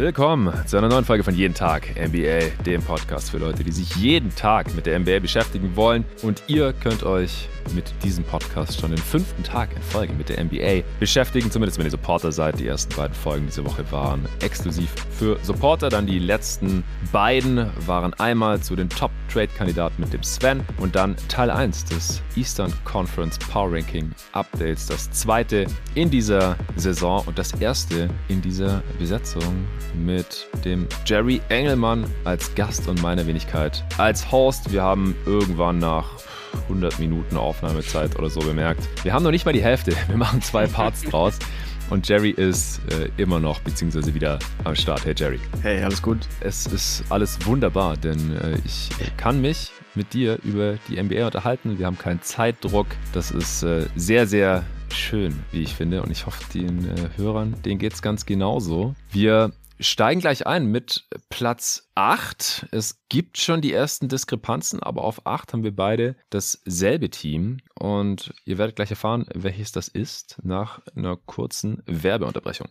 Willkommen zu einer neuen Folge von Jeden Tag NBA, dem Podcast für Leute, die sich jeden Tag mit der NBA beschäftigen wollen. Und ihr könnt euch mit diesem Podcast schon den fünften Tag in Folge mit der NBA beschäftigen, zumindest wenn ihr Supporter seid. Die ersten beiden Folgen diese Woche waren exklusiv für Supporter. Dann die letzten beiden waren einmal zu den Top-Trade-Kandidaten mit dem Sven und dann Teil 1 des Eastern Conference Power Ranking Updates. Das zweite in dieser Saison und das erste in dieser Besetzung mit dem Jerry Engelmann als Gast und meiner Wenigkeit als Host. Wir haben irgendwann nach 100 Minuten Aufnahmezeit oder so bemerkt. Wir haben noch nicht mal die Hälfte. Wir machen zwei Parts draus. Und Jerry ist äh, immer noch, beziehungsweise wieder am Start. Hey Jerry. Hey, alles gut? Es ist alles wunderbar, denn äh, ich kann mich mit dir über die NBA unterhalten. Wir haben keinen Zeitdruck. Das ist äh, sehr, sehr schön, wie ich finde. Und ich hoffe, den äh, Hörern, denen geht es ganz genauso. Wir steigen gleich ein mit Platz 8. Es gibt schon die ersten Diskrepanzen, aber auf 8 haben wir beide dasselbe Team. Und ihr werdet gleich erfahren, welches das ist, nach einer kurzen Werbeunterbrechung.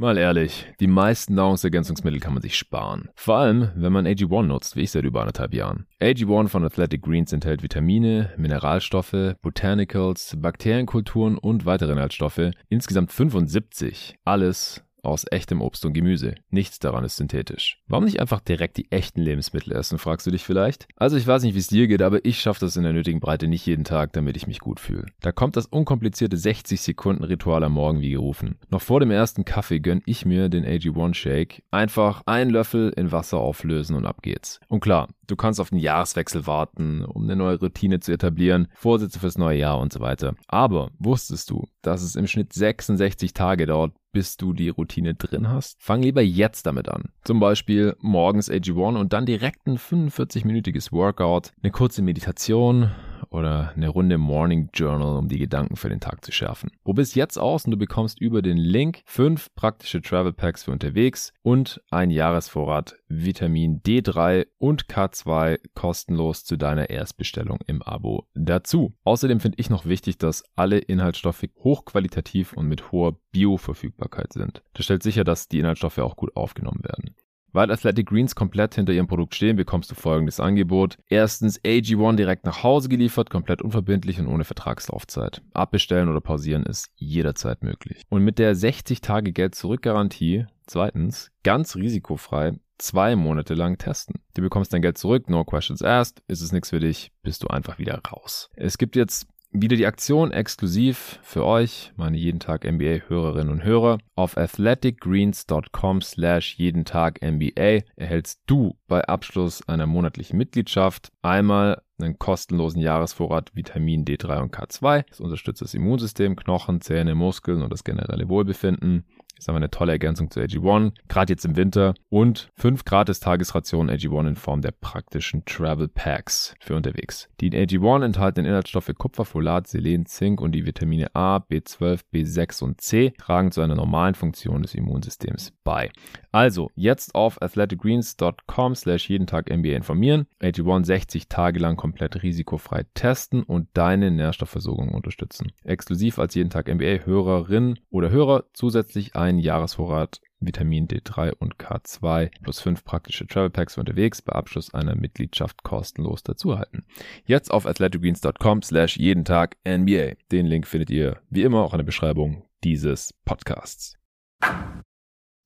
Mal ehrlich, die meisten Nahrungsergänzungsmittel kann man sich sparen. Vor allem, wenn man AG1 nutzt, wie ich seit über anderthalb Jahren. AG1 von Athletic Greens enthält Vitamine, Mineralstoffe, Botanicals, Bakterienkulturen und weitere Inhaltsstoffe. Insgesamt 75. Alles aus echtem Obst und Gemüse. Nichts daran ist synthetisch. Warum nicht einfach direkt die echten Lebensmittel essen, fragst du dich vielleicht? Also ich weiß nicht, wie es dir geht, aber ich schaffe das in der nötigen Breite nicht jeden Tag, damit ich mich gut fühle. Da kommt das unkomplizierte 60 Sekunden Ritual am Morgen wie gerufen. Noch vor dem ersten Kaffee gönn ich mir den AG1 Shake. Einfach einen Löffel in Wasser auflösen und ab geht's. Und klar, du kannst auf den Jahreswechsel warten, um eine neue Routine zu etablieren, Vorsätze fürs neue Jahr und so weiter. Aber wusstest du, dass es im Schnitt 66 Tage dauert, bis du die Routine drin hast? Fang lieber jetzt damit an. Zum Beispiel morgens AG1 und dann direkt ein 45-minütiges Workout, eine kurze Meditation oder eine Runde Morning Journal, um die Gedanken für den Tag zu schärfen. Probier's jetzt aus und du bekommst über den Link fünf praktische Travel Packs für unterwegs und ein Jahresvorrat Vitamin D3 und K2 kostenlos zu deiner Erstbestellung im Abo dazu. Außerdem finde ich noch wichtig, dass alle Inhaltsstoffe hochqualitativ und mit hoher Bioverfügbarkeit sind. Das stellt sicher, dass die Inhaltsstoffe auch gut aufgenommen werden. Weil Athletic Greens komplett hinter ihrem Produkt stehen, bekommst du folgendes Angebot. Erstens AG1 direkt nach Hause geliefert, komplett unverbindlich und ohne Vertragslaufzeit. Abbestellen oder pausieren ist jederzeit möglich. Und mit der 60 Tage Geld zurück Garantie, zweitens, ganz risikofrei, zwei Monate lang testen. Du bekommst dein Geld zurück, no questions asked, ist es nichts für dich, bist du einfach wieder raus. Es gibt jetzt wieder die Aktion exklusiv für euch, meine jeden Tag NBA Hörerinnen und Hörer. Auf athleticgreens.com slash jeden Tag NBA erhältst du bei Abschluss einer monatlichen Mitgliedschaft einmal einen kostenlosen Jahresvorrat Vitamin D3 und K2. Das unterstützt das Immunsystem, Knochen, Zähne, Muskeln und das generelle Wohlbefinden. Ist aber eine tolle Ergänzung zu AG1, gerade jetzt im Winter. Und fünf gratis Tagesrationen AG1 in Form der praktischen Travel Packs für unterwegs. Die in AG1 enthaltenen Inhaltsstoffe Kupfer, Folat, Selen, Zink und die Vitamine A, B12, B6 und C tragen zu einer normalen Funktion des Immunsystems bei. Also jetzt auf athleticgreens.com slash jeden Tag NBA informieren, AG1 60 Tage lang komplett risikofrei testen und deine Nährstoffversorgung unterstützen. Exklusiv als jeden Tag NBA Hörerin oder Hörer zusätzlich ein einen Jahresvorrat Vitamin D3 und K2 plus fünf praktische Travel Packs unterwegs bei Abschluss einer Mitgliedschaft kostenlos dazu erhalten. Jetzt auf athleticgreens.com slash jeden Tag NBA. Den Link findet ihr wie immer auch in der Beschreibung dieses Podcasts.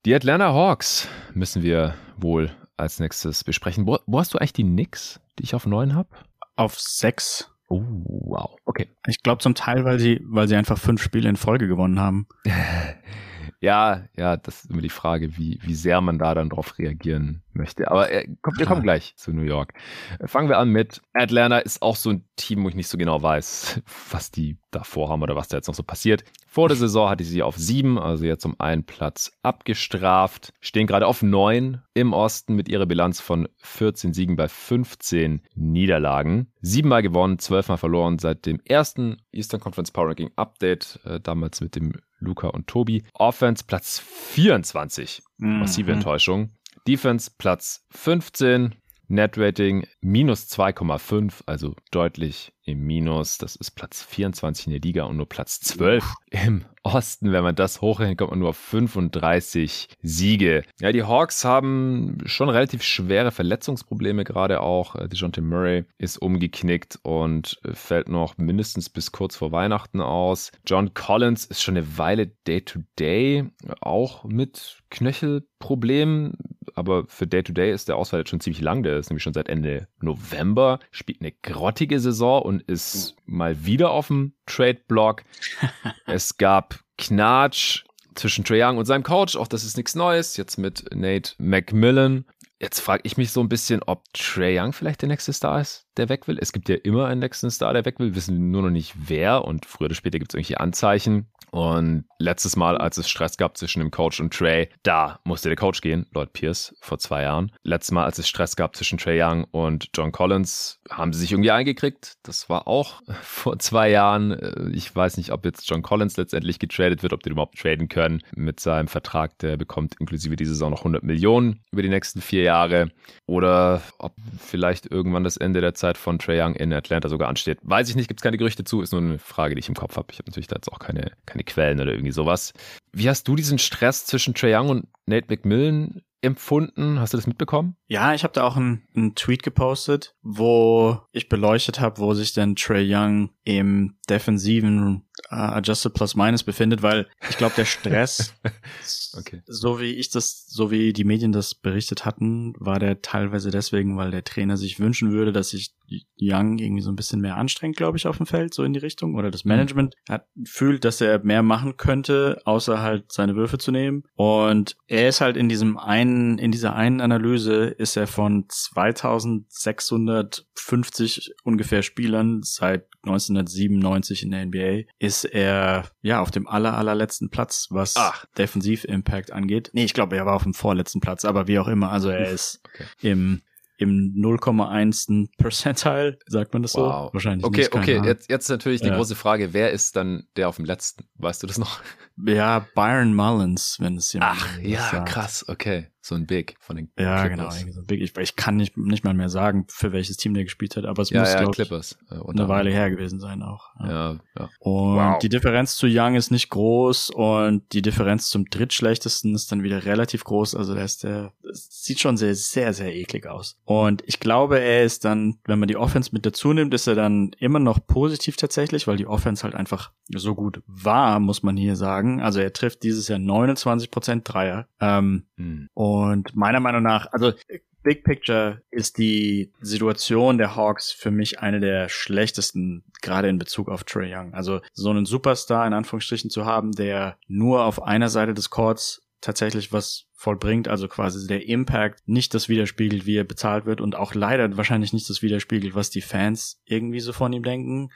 Die Atlanta Hawks müssen wir wohl als nächstes besprechen. Wo, wo hast du eigentlich die Knicks, die ich auf neun habe? Auf sechs. Oh, wow. Okay. Ich glaube zum Teil, weil sie, weil sie einfach fünf Spiele in Folge gewonnen haben. Ja, ja, das ist immer die Frage, wie, wie sehr man da dann drauf reagieren möchte. Aber äh, kommt, wir kommen gleich zu New York. Fangen wir an mit Atlanta ist auch so ein Team, wo ich nicht so genau weiß, was die da vorhaben oder was da jetzt noch so passiert. Vor der Saison hatte ich sie auf sieben, also jetzt um einen Platz abgestraft. Stehen gerade auf neun im Osten mit ihrer Bilanz von 14 Siegen bei 15 Niederlagen. Siebenmal gewonnen, zwölfmal verloren seit dem ersten Eastern Conference Power Ranking Update, äh, damals mit dem Luca und Tobi. Offense Platz 24. Massive mhm. Enttäuschung. Defense Platz 15. Net-Rating minus 2,5, also deutlich im Minus. Das ist Platz 24 in der Liga und nur Platz 12 im Osten. Wenn man das hochrechnet, kommt man nur auf 35 Siege. Ja, die Hawks haben schon relativ schwere Verletzungsprobleme gerade auch. Äh, DeJounte Murray ist umgeknickt und fällt noch mindestens bis kurz vor Weihnachten aus. John Collins ist schon eine Weile Day-to-Day, -Day, auch mit Knöchelproblemen. Aber für Day-to-Day -Day ist der Ausfall jetzt schon ziemlich lang. Der ist nämlich schon seit Ende November, spielt eine grottige Saison und ist mal wieder auf dem Trade-Block. es gab Knatsch zwischen Trae Young und seinem Coach. Auch das ist nichts Neues. Jetzt mit Nate McMillan. Jetzt frage ich mich so ein bisschen, ob Trey Young vielleicht der nächste Star ist, der weg will. Es gibt ja immer einen nächsten Star, der weg will. Wir wissen nur noch nicht wer und früher oder später gibt es irgendwelche Anzeichen. Und letztes Mal, als es Stress gab zwischen dem Coach und Trey, da musste der Coach gehen, Lloyd Pierce, vor zwei Jahren. Letztes Mal, als es Stress gab zwischen Trey Young und John Collins, haben sie sich irgendwie eingekriegt. Das war auch vor zwei Jahren. Ich weiß nicht, ob jetzt John Collins letztendlich getradet wird, ob die überhaupt traden können mit seinem Vertrag. Der bekommt inklusive dieser Saison noch 100 Millionen über die nächsten vier Jahre. Oder ob vielleicht irgendwann das Ende der Zeit von Trey Young in Atlanta sogar ansteht. Weiß ich nicht, gibt es keine Gerüchte zu. Ist nur eine Frage, die ich im Kopf habe. Ich habe natürlich da jetzt auch keine, keine Quellen oder irgendwie sowas. Wie hast du diesen Stress zwischen Trae Young und Nate McMillan empfunden? Hast du das mitbekommen? Ja, ich habe da auch einen, Tweet gepostet, wo ich beleuchtet habe, wo sich denn Trey Young im defensiven uh, Adjusted Plus Minus befindet, weil ich glaube, der Stress, okay. so wie ich das, so wie die Medien das berichtet hatten, war der teilweise deswegen, weil der Trainer sich wünschen würde, dass sich Young irgendwie so ein bisschen mehr anstrengt, glaube ich, auf dem Feld, so in die Richtung. Oder das Management hat, fühlt, dass er mehr machen könnte, außer halt seine Würfe zu nehmen. Und er ist halt in diesem einen, in dieser einen Analyse ist er von 2650 ungefähr Spielern seit 1997 in der NBA ist er ja auf dem aller allerletzten Platz, was Ach. Defensiv-Impact angeht. Nee, ich glaube, er war auf dem vorletzten Platz, aber wie auch immer, also er ist okay. im im 0,1. Percentile, sagt man das so? Wow. Wahrscheinlich okay, nicht. Okay, okay, jetzt, jetzt natürlich die ja. große Frage, wer ist dann der auf dem letzten? Weißt du das noch? Ja, Byron Mullins, wenn es jemand Ach, ja, sagt. krass, okay so ein Big von den ja, Clippers. genau, so ein Big. Ich, ich kann nicht, nicht mal mehr sagen, für welches Team der gespielt hat, aber es ja, muss, ja, glaube Clippers, äh, eine Weile her gewesen sein auch. Ja, ja. ja. Und wow. die Differenz zu Young ist nicht groß und die Differenz zum drittschlechtesten ist dann wieder relativ groß. Also der ist der, sieht schon sehr, sehr, sehr eklig aus. Und ich glaube, er ist dann, wenn man die Offense mit dazu nimmt, ist er dann immer noch positiv tatsächlich, weil die Offense halt einfach so gut war, muss man hier sagen. Also er trifft dieses Jahr 29% Dreier. Ähm, hm. Und meiner Meinung Meinung nach, also Big Picture ist die Situation der Hawks für mich eine der schlechtesten, gerade in Bezug auf Trey Young. Also so einen Superstar in Anführungsstrichen zu haben, der nur auf einer Seite des Courts tatsächlich was vollbringt, also quasi der Impact nicht das widerspiegelt, wie er bezahlt wird und auch leider wahrscheinlich nicht das widerspiegelt, was die Fans irgendwie so von ihm denken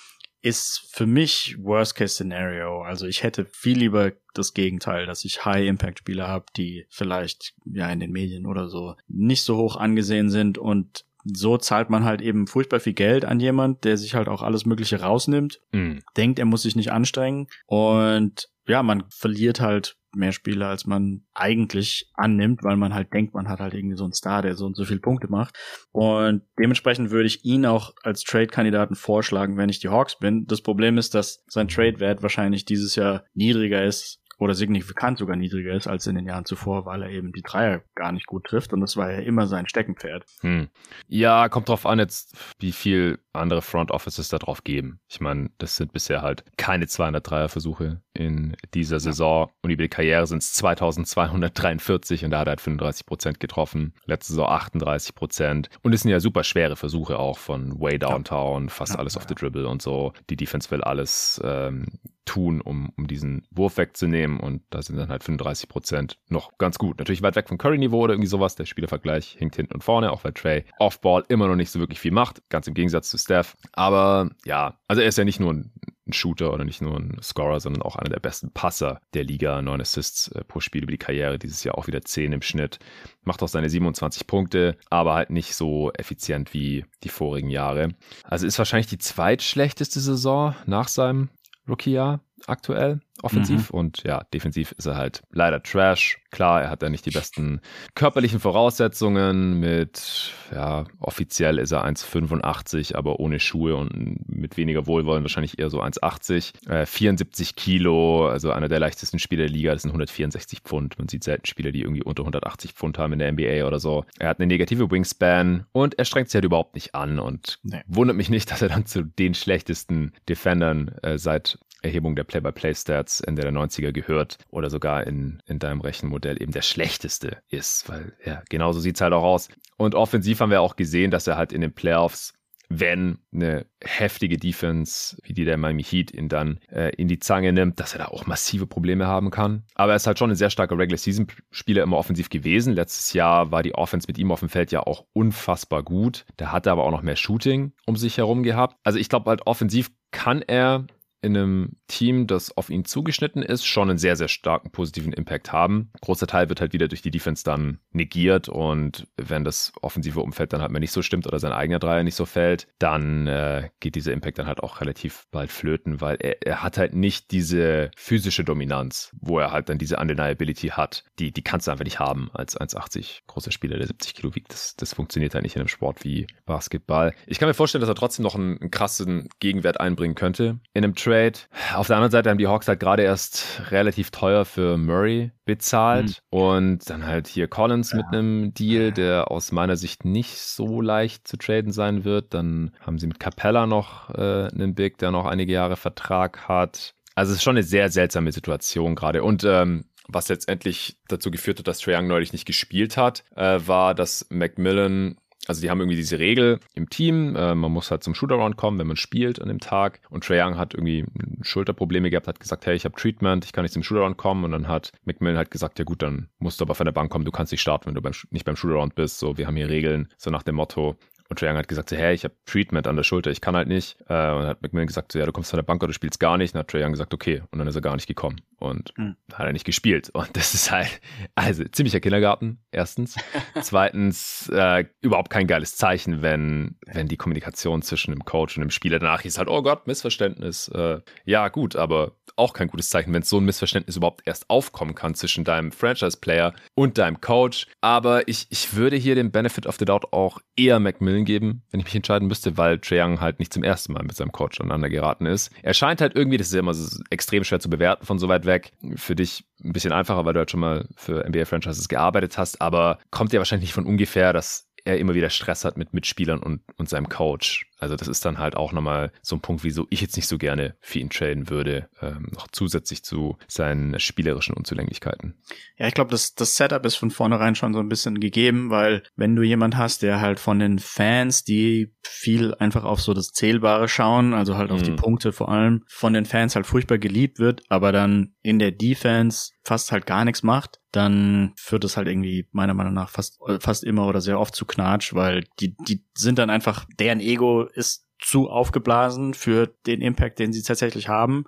ist für mich Worst-Case-Szenario. Also ich hätte viel lieber das Gegenteil, dass ich High-Impact-Spieler habe, die vielleicht ja in den Medien oder so nicht so hoch angesehen sind und so zahlt man halt eben furchtbar viel Geld an jemand, der sich halt auch alles Mögliche rausnimmt, mhm. denkt, er muss sich nicht anstrengen und ja, man verliert halt mehr Spiele, als man eigentlich annimmt, weil man halt denkt, man hat halt irgendwie so einen Star, der so und so viele Punkte macht. Und dementsprechend würde ich ihn auch als Trade-Kandidaten vorschlagen, wenn ich die Hawks bin. Das Problem ist, dass sein Trade-Wert wahrscheinlich dieses Jahr niedriger ist oder signifikant sogar niedriger ist als in den Jahren zuvor, weil er eben die Dreier gar nicht gut trifft und das war ja immer sein Steckenpferd. Hm. Ja, kommt drauf an jetzt, wie viel andere Front Offices da drauf geben. Ich meine, das sind bisher halt keine 200 Dreier-Versuche in dieser Saison ja. und über die Karriere sind es 2243 und da hat er halt 35 Prozent getroffen. Letzte Saison 38 Prozent und es sind ja super schwere Versuche auch von way downtown, ja. fast ja, alles auf the dribble und so. Die Defense will alles ähm, tun, um, um diesen Wurf wegzunehmen. Und da sind dann halt 35 Prozent noch ganz gut. Natürlich weit weg vom Curry-Niveau oder irgendwie sowas. Der Spielervergleich hinkt hinten und vorne, auch weil Trey Offball immer noch nicht so wirklich viel macht. Ganz im Gegensatz zu Steph. Aber ja, also er ist ja nicht nur ein ein Shooter oder nicht nur ein Scorer, sondern auch einer der besten Passer der Liga. Neun Assists äh, pro Spiel über die Karriere, dieses Jahr auch wieder zehn im Schnitt. Macht auch seine 27 Punkte, aber halt nicht so effizient wie die vorigen Jahre. Also ist wahrscheinlich die zweitschlechteste Saison nach seinem Rookie-Jahr. Aktuell offensiv mhm. und ja, defensiv ist er halt leider Trash. Klar, er hat da nicht die besten körperlichen Voraussetzungen mit, ja, offiziell ist er 1,85, aber ohne Schuhe und mit weniger Wohlwollen wahrscheinlich eher so 1,80. Äh, 74 Kilo, also einer der leichtesten Spieler der Liga, das sind 164 Pfund. Man sieht selten Spieler, die irgendwie unter 180 Pfund haben in der NBA oder so. Er hat eine negative Wingspan und er strengt sich halt überhaupt nicht an und nee. wundert mich nicht, dass er dann zu den schlechtesten Defendern äh, seit Erhebung der Play-by-Play-Stats Ende der 90er gehört oder sogar in, in deinem Rechenmodell eben der schlechteste ist, weil ja, genauso sieht es halt auch aus. Und offensiv haben wir auch gesehen, dass er halt in den Playoffs wenn eine heftige Defense wie die der Miami Heat ihn dann äh, in die Zange nimmt, dass er da auch massive Probleme haben kann. Aber er ist halt schon ein sehr starker Regular Season Spieler immer offensiv gewesen. Letztes Jahr war die Offense mit ihm auf dem Feld ja auch unfassbar gut. Da hat er aber auch noch mehr Shooting um sich herum gehabt. Also ich glaube halt offensiv kann er in einem Team, das auf ihn zugeschnitten ist, schon einen sehr, sehr starken positiven Impact haben. Ein großer Teil wird halt wieder durch die Defense dann negiert und wenn das offensive Umfeld dann halt mal nicht so stimmt oder sein eigener Dreier nicht so fällt, dann äh, geht dieser Impact dann halt auch relativ bald flöten, weil er, er hat halt nicht diese physische Dominanz, wo er halt dann diese Undeniability hat. Die, die kannst du einfach nicht haben als 1,80 großer Spieler, der 70 Kilo wiegt. Das, das funktioniert halt nicht in einem Sport wie Basketball. Ich kann mir vorstellen, dass er trotzdem noch einen, einen krassen Gegenwert einbringen könnte. In einem Trade. Auf der anderen Seite haben die Hawks halt gerade erst relativ teuer für Murray bezahlt mhm. und dann halt hier Collins ja. mit einem Deal, der aus meiner Sicht nicht so leicht zu traden sein wird. Dann haben sie mit Capella noch äh, einen Big, der noch einige Jahre Vertrag hat. Also es ist schon eine sehr seltsame Situation gerade. Und ähm, was letztendlich dazu geführt hat, dass Trae Young neulich nicht gespielt hat, äh, war, dass Macmillan also die haben irgendwie diese Regel im Team, äh, man muss halt zum Shootaround kommen, wenn man spielt an dem Tag. Und Trae Young hat irgendwie Schulterprobleme gehabt, hat gesagt, hey, ich habe Treatment, ich kann nicht zum Shootaround kommen. Und dann hat McMillan halt gesagt, ja gut, dann musst du aber von der Bank kommen, du kannst nicht starten, wenn du beim, nicht beim Shootaround bist. So, wir haben hier Regeln, so nach dem Motto, und Trae Young hat gesagt, so, hey, ich habe Treatment an der Schulter, ich kann halt nicht. Äh, und hat McMillan gesagt, so, ja, du kommst von der Bank oder du spielst gar nicht. Und hat Trae Young gesagt, okay. Und dann ist er gar nicht gekommen. Und mhm. hat er nicht gespielt. Und das ist halt, also ziemlicher Kindergarten, erstens. Zweitens, äh, überhaupt kein geiles Zeichen, wenn, wenn die Kommunikation zwischen dem Coach und dem Spieler danach ist halt, oh Gott, Missverständnis. Äh, ja, gut, aber auch kein gutes Zeichen, wenn so ein Missverständnis überhaupt erst aufkommen kann zwischen deinem Franchise-Player und deinem Coach. Aber ich, ich würde hier den Benefit of the Doubt auch eher McMillan geben, wenn ich mich entscheiden müsste, weil Trae Young halt nicht zum ersten Mal mit seinem Coach aneinander geraten ist. Er scheint halt irgendwie, das ist ja immer so extrem schwer zu bewerten von so weit weg. Für dich ein bisschen einfacher, weil du halt schon mal für NBA-Franchises gearbeitet hast, aber kommt ja wahrscheinlich nicht von ungefähr, dass er immer wieder Stress hat mit Mitspielern und, und seinem Coach. Also das ist dann halt auch nochmal so ein Punkt, wieso ich jetzt nicht so gerne für ihn traden würde, ähm, noch zusätzlich zu seinen spielerischen Unzulänglichkeiten. Ja, ich glaube, das, das Setup ist von vornherein schon so ein bisschen gegeben, weil wenn du jemand hast, der halt von den Fans, die viel einfach auf so das Zählbare schauen, also halt auf mhm. die Punkte vor allem, von den Fans halt furchtbar geliebt wird, aber dann in der Defense fast halt gar nichts macht, dann führt es halt irgendwie meiner Meinung nach fast, fast immer oder sehr oft zu Knatsch, weil die, die sind dann einfach, deren Ego ist zu aufgeblasen für den Impact, den sie tatsächlich haben,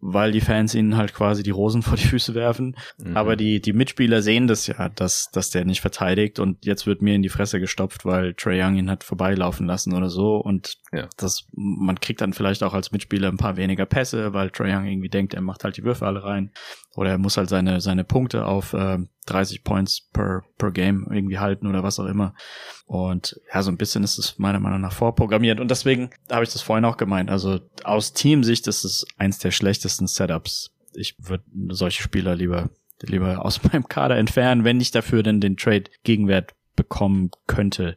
weil die Fans ihnen halt quasi die Rosen vor die Füße werfen. Mhm. Aber die, die Mitspieler sehen das ja, dass, dass der nicht verteidigt und jetzt wird mir in die Fresse gestopft, weil Trey Young ihn hat vorbeilaufen lassen oder so und ja. das, man kriegt dann vielleicht auch als Mitspieler ein paar weniger Pässe, weil Trey Young irgendwie denkt, er macht halt die Würfe alle rein oder er muss halt seine, seine Punkte auf äh, 30 Points per, per Game irgendwie halten oder was auch immer. Und ja, so ein bisschen ist es meiner Meinung nach vorprogrammiert. Und deswegen habe ich das vorhin auch gemeint. Also aus Teamsicht ist es eins der schlechtesten Setups. Ich würde solche Spieler lieber, lieber aus meinem Kader entfernen, wenn ich dafür denn den Trade Gegenwert bekommen könnte.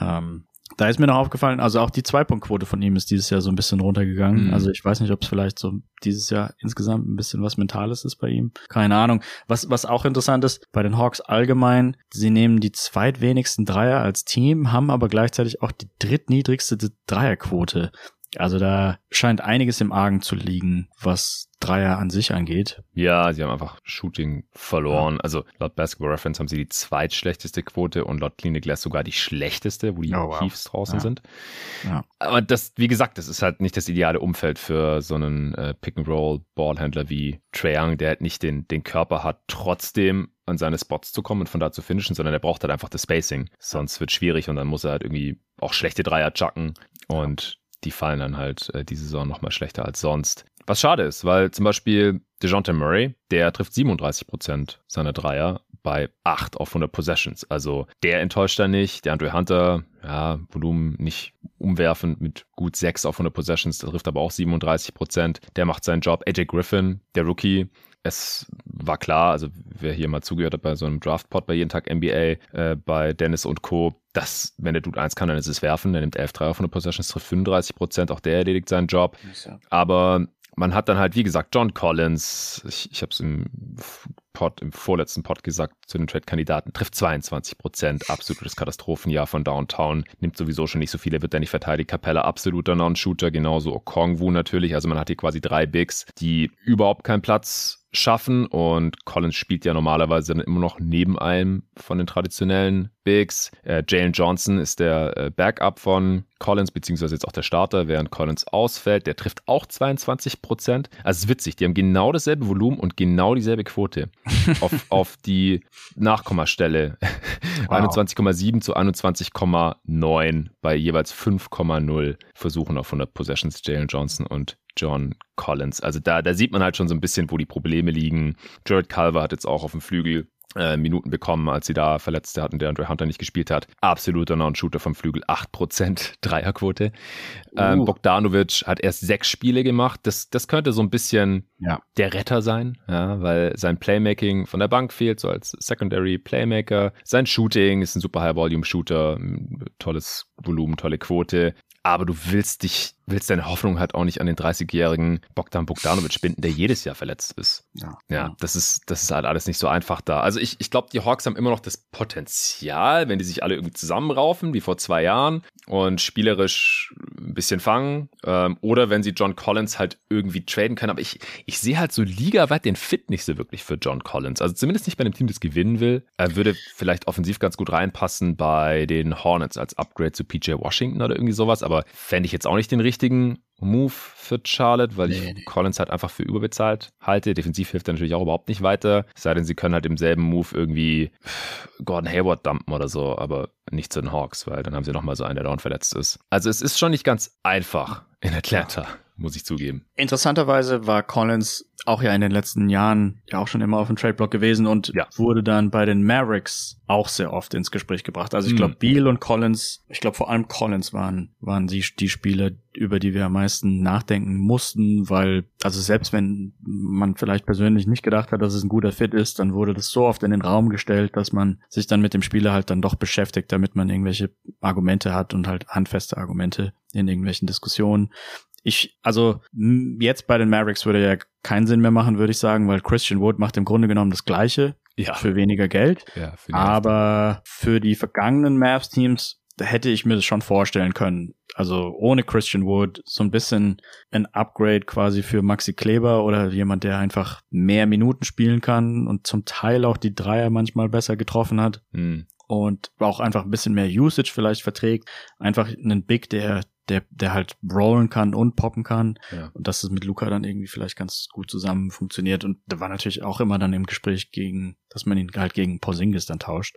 Ähm, da ist mir noch aufgefallen, also auch die Zwei-Punkt-Quote von ihm ist dieses Jahr so ein bisschen runtergegangen. Mhm. Also ich weiß nicht, ob es vielleicht so dieses Jahr insgesamt ein bisschen was Mentales ist bei ihm. Keine Ahnung. Was, was auch interessant ist, bei den Hawks allgemein, sie nehmen die zweitwenigsten Dreier als Team, haben aber gleichzeitig auch die drittniedrigste Dreierquote. Also da scheint einiges im Argen zu liegen, was Dreier an sich angeht. Ja, sie haben einfach Shooting verloren. Ja. Also laut Basketball Reference haben sie die zweitschlechteste Quote und laut Clinic Glass sogar die schlechteste, wo die oh, wow. Chiefs draußen ja. sind. Ja. Aber das, wie gesagt, das ist halt nicht das ideale Umfeld für so einen äh, Pick-and-Roll-Ballhändler wie Trae Young, der halt nicht den, den Körper hat, trotzdem an seine Spots zu kommen und von da zu finishen, sondern er braucht halt einfach das Spacing. Sonst wird schwierig und dann muss er halt irgendwie auch schlechte Dreier chucken und die fallen dann halt äh, die Saison nochmal schlechter als sonst. Was schade ist, weil zum Beispiel DeJounte Murray, der trifft 37 Prozent seiner Dreier bei 8 auf 100 Possessions. Also der enttäuscht da nicht. Der Andre Hunter, ja, Volumen nicht umwerfend mit gut 6 auf 100 Possessions, der trifft aber auch 37 Prozent. Der macht seinen Job. AJ Griffin, der Rookie, es war klar, also wer hier mal zugehört hat bei so einem Draftpot bei jeden Tag NBA, äh, bei Dennis und Co., dass, wenn der Dude eins kann, dann ist es werfen. Der nimmt 11 Dreier von der Possessions, trifft 35 Prozent, auch der erledigt seinen Job. Aber man hat dann halt, wie gesagt, John Collins, ich, ich habe es im Pod, im vorletzten Pod gesagt, zu den Trade-Kandidaten, trifft 22 Prozent, absolutes Katastrophenjahr von Downtown, nimmt sowieso schon nicht so viele, wird er nicht verteidigt. Capella, absoluter Non-Shooter, genauso Okongwu natürlich, also man hat hier quasi drei Bigs, die überhaupt keinen Platz schaffen und Collins spielt ja normalerweise dann immer noch neben einem von den traditionellen Bigs. Äh, Jalen Johnson ist der äh, Backup von Collins, beziehungsweise jetzt auch der Starter, während Collins ausfällt. Der trifft auch 22 Prozent. Also es ist witzig, die haben genau dasselbe Volumen und genau dieselbe Quote auf, auf die Nachkommastelle. Wow. 21,7 zu 21,9 bei jeweils 5,0 Versuchen auf 100 Possessions Jalen Johnson und John Collins. Also da, da sieht man halt schon so ein bisschen, wo die Probleme liegen. Jared Culver hat jetzt auch auf dem Flügel äh, Minuten bekommen, als sie da Verletzte hatten, der Andre Hunter nicht gespielt hat. Absoluter Non-Shooter vom Flügel, 8% Dreierquote. Ähm, uh. Bogdanovic hat erst sechs Spiele gemacht. Das, das könnte so ein bisschen ja. der Retter sein, ja, weil sein Playmaking von der Bank fehlt, so als Secondary Playmaker. Sein Shooting ist ein super High-Volume-Shooter, tolles Volumen, tolle Quote aber du willst dich, willst deine Hoffnung halt auch nicht an den 30-jährigen Bogdan Bogdanovic binden, der jedes Jahr verletzt ist. Ja, ja das ist, das ist halt alles nicht so einfach da. Also ich, ich glaube, die Hawks haben immer noch das Potenzial, wenn die sich alle irgendwie zusammenraufen, wie vor zwei Jahren, und spielerisch ein bisschen fangen, ähm, oder wenn sie John Collins halt irgendwie traden können. Aber ich, ich sehe halt so ligaweit den Fit nicht so wirklich für John Collins. Also zumindest nicht bei einem Team, das gewinnen will. Er würde vielleicht offensiv ganz gut reinpassen bei den Hornets als Upgrade zu PJ Washington oder irgendwie sowas, aber fände ich jetzt auch nicht den richtigen Move für Charlotte, weil nee, ich nee. Collins halt einfach für überbezahlt halte. Defensiv hilft er natürlich auch überhaupt nicht weiter. Es sei denn, sie können halt im selben Move irgendwie Gordon Hayward dumpen oder so, aber nicht zu den Hawks, weil dann haben sie nochmal so einen, der down verletzt ist. Also es ist schon nicht ganz einfach in Atlanta. Ja muss ich zugeben. Interessanterweise war Collins auch ja in den letzten Jahren ja auch schon immer auf dem Trade-Block gewesen und ja. wurde dann bei den Mavericks auch sehr oft ins Gespräch gebracht. Also ich glaube, hm. Beal und Collins, ich glaube vor allem Collins waren, waren die, die Spieler, über die wir am meisten nachdenken mussten, weil, also selbst wenn man vielleicht persönlich nicht gedacht hat, dass es ein guter Fit ist, dann wurde das so oft in den Raum gestellt, dass man sich dann mit dem Spieler halt dann doch beschäftigt, damit man irgendwelche Argumente hat und halt handfeste Argumente in irgendwelchen Diskussionen ich, also jetzt bei den Mavericks würde ja keinen Sinn mehr machen, würde ich sagen, weil Christian Wood macht im Grunde genommen das Gleiche ja. für weniger Geld. Ja, für aber für die vergangenen Mavs-Teams hätte ich mir das schon vorstellen können. Also ohne Christian Wood so ein bisschen ein Upgrade quasi für Maxi Kleber oder jemand, der einfach mehr Minuten spielen kann und zum Teil auch die Dreier manchmal besser getroffen hat. Mhm und auch einfach ein bisschen mehr Usage vielleicht verträgt. Einfach einen Big, der der, der halt brawlen kann und poppen kann. Ja. Und dass es mit Luca dann irgendwie vielleicht ganz gut zusammen funktioniert. Und da war natürlich auch immer dann im Gespräch gegen, dass man ihn halt gegen Porzingis dann tauscht.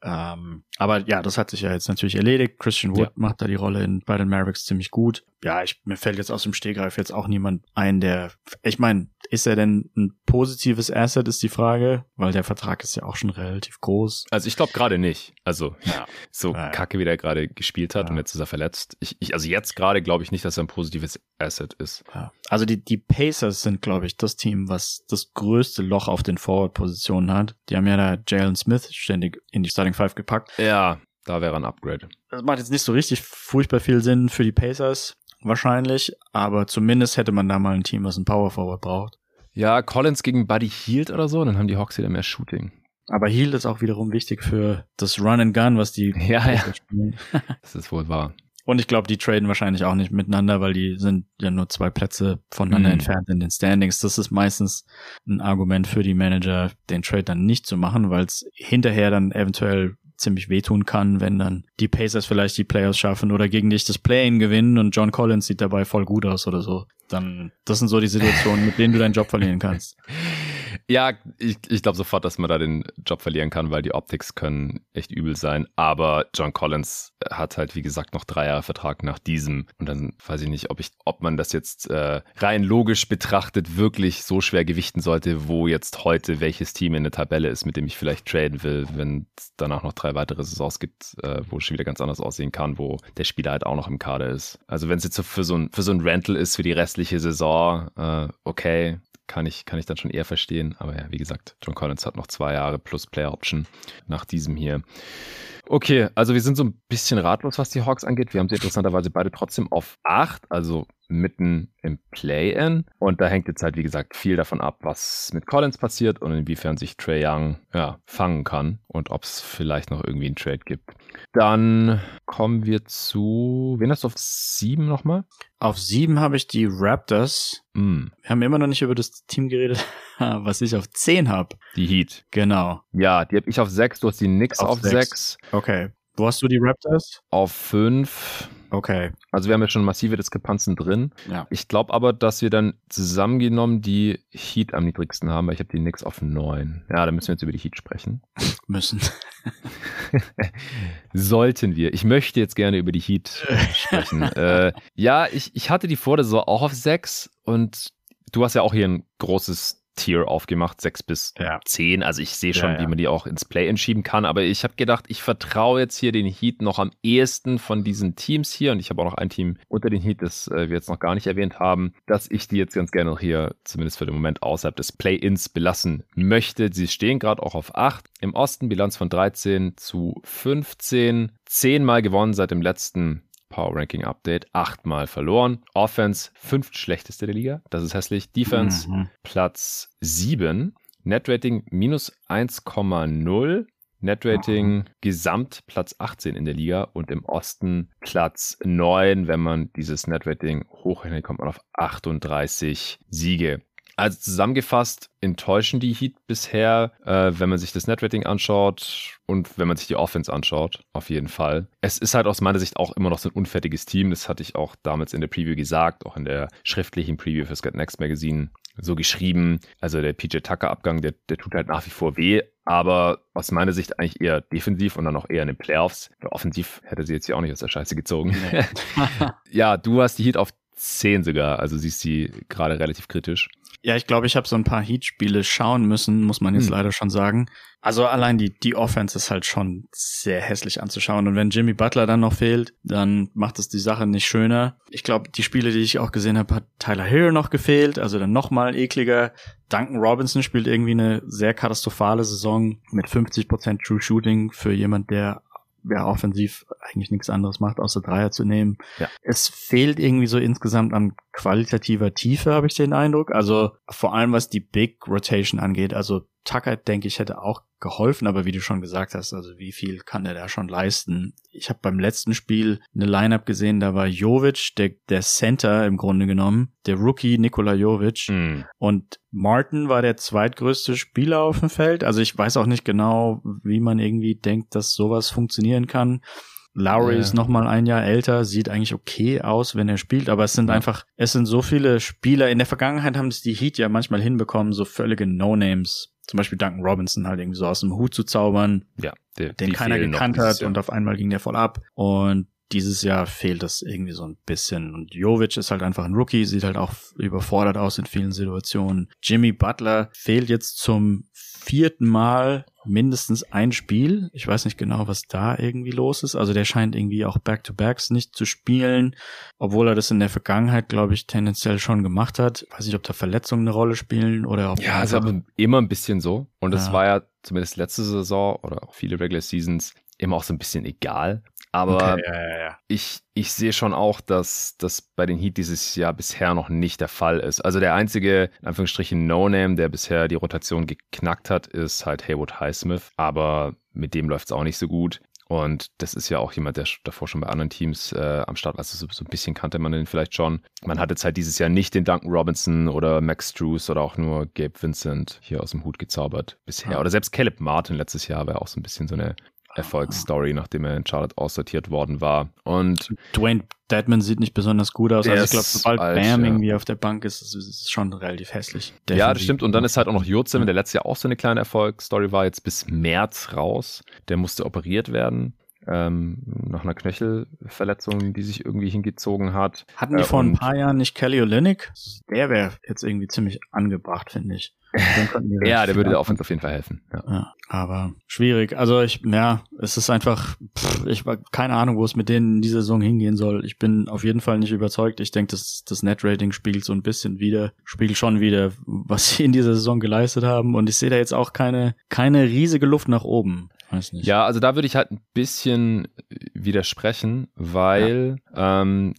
Ähm, aber ja, das hat sich ja jetzt natürlich erledigt. Christian Wood ja. macht da die Rolle in, bei den Mavericks ziemlich gut. Ja, ich, mir fällt jetzt aus dem Stehgreif jetzt auch niemand ein, der, ich meine, ist er denn ein positives Asset, ist die Frage, weil der Vertrag ist ja auch schon relativ groß. Also ich glaube gerade nicht. Also ja. so ja, kacke, wie der gerade gespielt hat und jetzt ist er verletzt. Ich, ich also jetzt gerade glaube ich nicht, dass er ein positives Asset ist. Also die, die Pacers sind, glaube ich, das Team, was das größte Loch auf den Forward-Positionen hat. Die haben ja da Jalen Smith ständig in die Starting Five gepackt. Ja, da wäre ein Upgrade. Das macht jetzt nicht so richtig furchtbar viel Sinn für die Pacers, wahrscheinlich, aber zumindest hätte man da mal ein Team, was ein Power Forward braucht. Ja, Collins gegen Buddy Hield oder so, dann haben die Hawks wieder mehr Shooting. Aber Hield ist auch wiederum wichtig für das Run and Gun, was die ja, ja. spielen. das ist wohl wahr. Und ich glaube, die traden wahrscheinlich auch nicht miteinander, weil die sind ja nur zwei Plätze voneinander mm. entfernt in den Standings. Das ist meistens ein Argument für die Manager, den Trade dann nicht zu machen, weil es hinterher dann eventuell ziemlich wehtun kann, wenn dann die Pacers vielleicht die Playoffs schaffen oder gegen dich das Play-in gewinnen und John Collins sieht dabei voll gut aus oder so. Dann, das sind so die Situationen, mit denen du deinen Job verlieren kannst. Ja, ich, ich glaube sofort, dass man da den Job verlieren kann, weil die Optics können echt übel sein. Aber John Collins hat halt, wie gesagt, noch drei Jahre Vertrag nach diesem. Und dann weiß ich nicht, ob ich, ob man das jetzt äh, rein logisch betrachtet wirklich so schwer gewichten sollte, wo jetzt heute welches Team in der Tabelle ist, mit dem ich vielleicht traden will, wenn es danach noch drei weitere Saisons gibt, äh, wo es schon wieder ganz anders aussehen kann, wo der Spieler halt auch noch im Kader ist. Also wenn es jetzt so für so ein, für so ein Rental ist für die restliche Saison, äh, okay, kann ich, kann ich dann schon eher verstehen. Aber ja, wie gesagt, John Collins hat noch zwei Jahre plus Player Option nach diesem hier. Okay, also wir sind so ein bisschen ratlos, was die Hawks angeht. Wir haben sie interessanterweise beide trotzdem auf acht, also mitten im Play-In. Und da hängt jetzt halt, wie gesagt, viel davon ab, was mit Collins passiert und inwiefern sich Trey Young ja, fangen kann und ob es vielleicht noch irgendwie einen Trade gibt. Dann kommen wir zu, wen hast du auf sieben nochmal? Auf sieben habe ich die Raptors. Mm. Wir haben immer noch nicht über das Team geredet, was ich auf zehn habe. Die Heat. Genau. Ja, die habe ich auf sechs, du hast die Knicks auf, auf sechs. sechs. Okay. Wo hast du die Raptors? Auf fünf. Okay. Also wir haben ja schon massive Diskrepanzen drin. Ja. Ich glaube aber, dass wir dann zusammengenommen die Heat am niedrigsten haben, weil ich habe die Knicks auf neun. Ja, da müssen wir jetzt über die Heat sprechen. Müssen. Sollten wir. Ich möchte jetzt gerne über die Heat sprechen. äh, ja, ich, ich hatte die vor der Saison auch auf sechs und du hast ja auch hier ein großes Tier aufgemacht, 6 bis ja. 10. Also ich sehe schon, ja, ja. wie man die auch ins Play entschieben kann. Aber ich habe gedacht, ich vertraue jetzt hier den Heat noch am ehesten von diesen Teams hier. Und ich habe auch noch ein Team unter den Heat, das äh, wir jetzt noch gar nicht erwähnt haben, dass ich die jetzt ganz gerne noch hier, zumindest für den Moment, außerhalb des Play-Ins belassen möchte. Sie stehen gerade auch auf 8. Im Osten Bilanz von 13 zu 15. Zehnmal gewonnen seit dem letzten Power Ranking Update achtmal verloren. Offense fünft schlechteste der Liga. Das ist hässlich. Defense mhm. Platz sieben. Netrating minus 1,0. Netrating mhm. gesamt Platz 18 in der Liga und im Osten Platz 9. Wenn man dieses Netrating hochrechnet, kommt man auf 38 Siege. Also zusammengefasst enttäuschen die Heat bisher, äh, wenn man sich das Netrating anschaut und wenn man sich die Offense anschaut, auf jeden Fall. Es ist halt aus meiner Sicht auch immer noch so ein unfertiges Team. Das hatte ich auch damals in der Preview gesagt, auch in der schriftlichen Preview fürs Get Next Magazine so geschrieben. Also der PJ Tucker Abgang, der, der tut halt nach wie vor weh, aber aus meiner Sicht eigentlich eher defensiv und dann auch eher in den Playoffs. Offensiv hätte sie jetzt hier auch nicht aus der Scheiße gezogen. Nee. ja, du hast die Heat auf 10 sogar, also siehst sie gerade relativ kritisch. Ja, ich glaube, ich habe so ein paar Heat-Spiele schauen müssen, muss man jetzt hm. leider schon sagen. Also allein die, die Offense ist halt schon sehr hässlich anzuschauen. Und wenn Jimmy Butler dann noch fehlt, dann macht es die Sache nicht schöner. Ich glaube, die Spiele, die ich auch gesehen habe, hat Tyler Hill noch gefehlt, also dann nochmal ekliger. Duncan Robinson spielt irgendwie eine sehr katastrophale Saison mit 50% True Shooting für jemand, der ja, offensiv eigentlich nichts anderes macht, außer Dreier zu nehmen. Ja. Es fehlt irgendwie so insgesamt an qualitativer Tiefe, habe ich den Eindruck. Also vor allem was die Big Rotation angeht. Also Tucker, denke ich, hätte auch geholfen, aber wie du schon gesagt hast, also wie viel kann er da schon leisten? Ich habe beim letzten Spiel eine Lineup gesehen, da war Jovic, der, der Center im Grunde genommen, der Rookie Nikola Jovic mm. und Martin war der zweitgrößte Spieler auf dem Feld. Also ich weiß auch nicht genau, wie man irgendwie denkt, dass sowas funktionieren kann. Lowry ja. ist noch mal ein Jahr älter, sieht eigentlich okay aus, wenn er spielt, aber es sind ja. einfach, es sind so viele Spieler. In der Vergangenheit haben es die Heat ja manchmal hinbekommen, so völlige No-Names zum Beispiel Duncan Robinson halt irgendwie so aus dem Hut zu zaubern, ja, der, den keiner gekannt hat und auf einmal ging der voll ab. Und dieses Jahr fehlt das irgendwie so ein bisschen. Und Jovic ist halt einfach ein Rookie, sieht halt auch überfordert aus in vielen Situationen. Jimmy Butler fehlt jetzt zum vierten Mal mindestens ein Spiel. Ich weiß nicht genau, was da irgendwie los ist. Also der scheint irgendwie auch Back-to-Backs nicht zu spielen, obwohl er das in der Vergangenheit, glaube ich, tendenziell schon gemacht hat. Ich weiß nicht, ob da Verletzungen eine Rolle spielen oder ob. Ja, ist aber immer ein bisschen so. Und es ja. war ja zumindest letzte Saison oder auch viele Regular Seasons immer auch so ein bisschen egal. Aber okay, ja, ja, ja. ich, ich sehe schon auch, dass das bei den Heat dieses Jahr bisher noch nicht der Fall ist. Also der einzige, in Anführungsstrichen, No-Name, der bisher die Rotation geknackt hat, ist halt Haywood Highsmith. Aber mit dem läuft es auch nicht so gut. Und das ist ja auch jemand, der davor schon bei anderen Teams äh, am Start war. Also so, so, ein bisschen kannte man den vielleicht schon. Man hatte jetzt halt dieses Jahr nicht den Duncan Robinson oder Max Struess oder auch nur Gabe Vincent hier aus dem Hut gezaubert bisher. Ja. Oder selbst Caleb Martin letztes Jahr war auch so ein bisschen so eine Erfolgsstory, nachdem er in Charlotte aussortiert worden war. Und Dwayne Deadman sieht nicht besonders gut aus. Also ich glaube, sobald alt, Bam ja. irgendwie auf der Bank ist, ist es schon relativ hässlich. Ja, das stimmt. Und dann ist halt auch noch Jozim, der letztes Jahr auch so eine kleine Erfolgsstory war, jetzt bis März raus. Der musste operiert werden. Ähm, nach einer Knöchelverletzung, die sich irgendwie hingezogen hat. Hatten die Äh, vor ein paar Jahren nicht Kelly Olynyk? Der wäre jetzt irgendwie ziemlich angebracht, finde ich. Ja, der würde der. Offense auf jeden Fall helfen. Ja. Ja, aber schwierig. Also ich, ja, es ist einfach, pff, ich war keine Ahnung, wo es mit denen in dieser Saison hingehen soll. Ich bin auf jeden Fall nicht überzeugt. Ich denke, das, das Net-Rating spiegelt so ein bisschen wieder, spiegelt schon wieder, was sie in dieser Saison geleistet haben. Und ich sehe da jetzt auch keine, keine riesige Luft nach oben. Weiß nicht. Ja, also da würde ich halt ein bisschen widersprechen, weil ähm,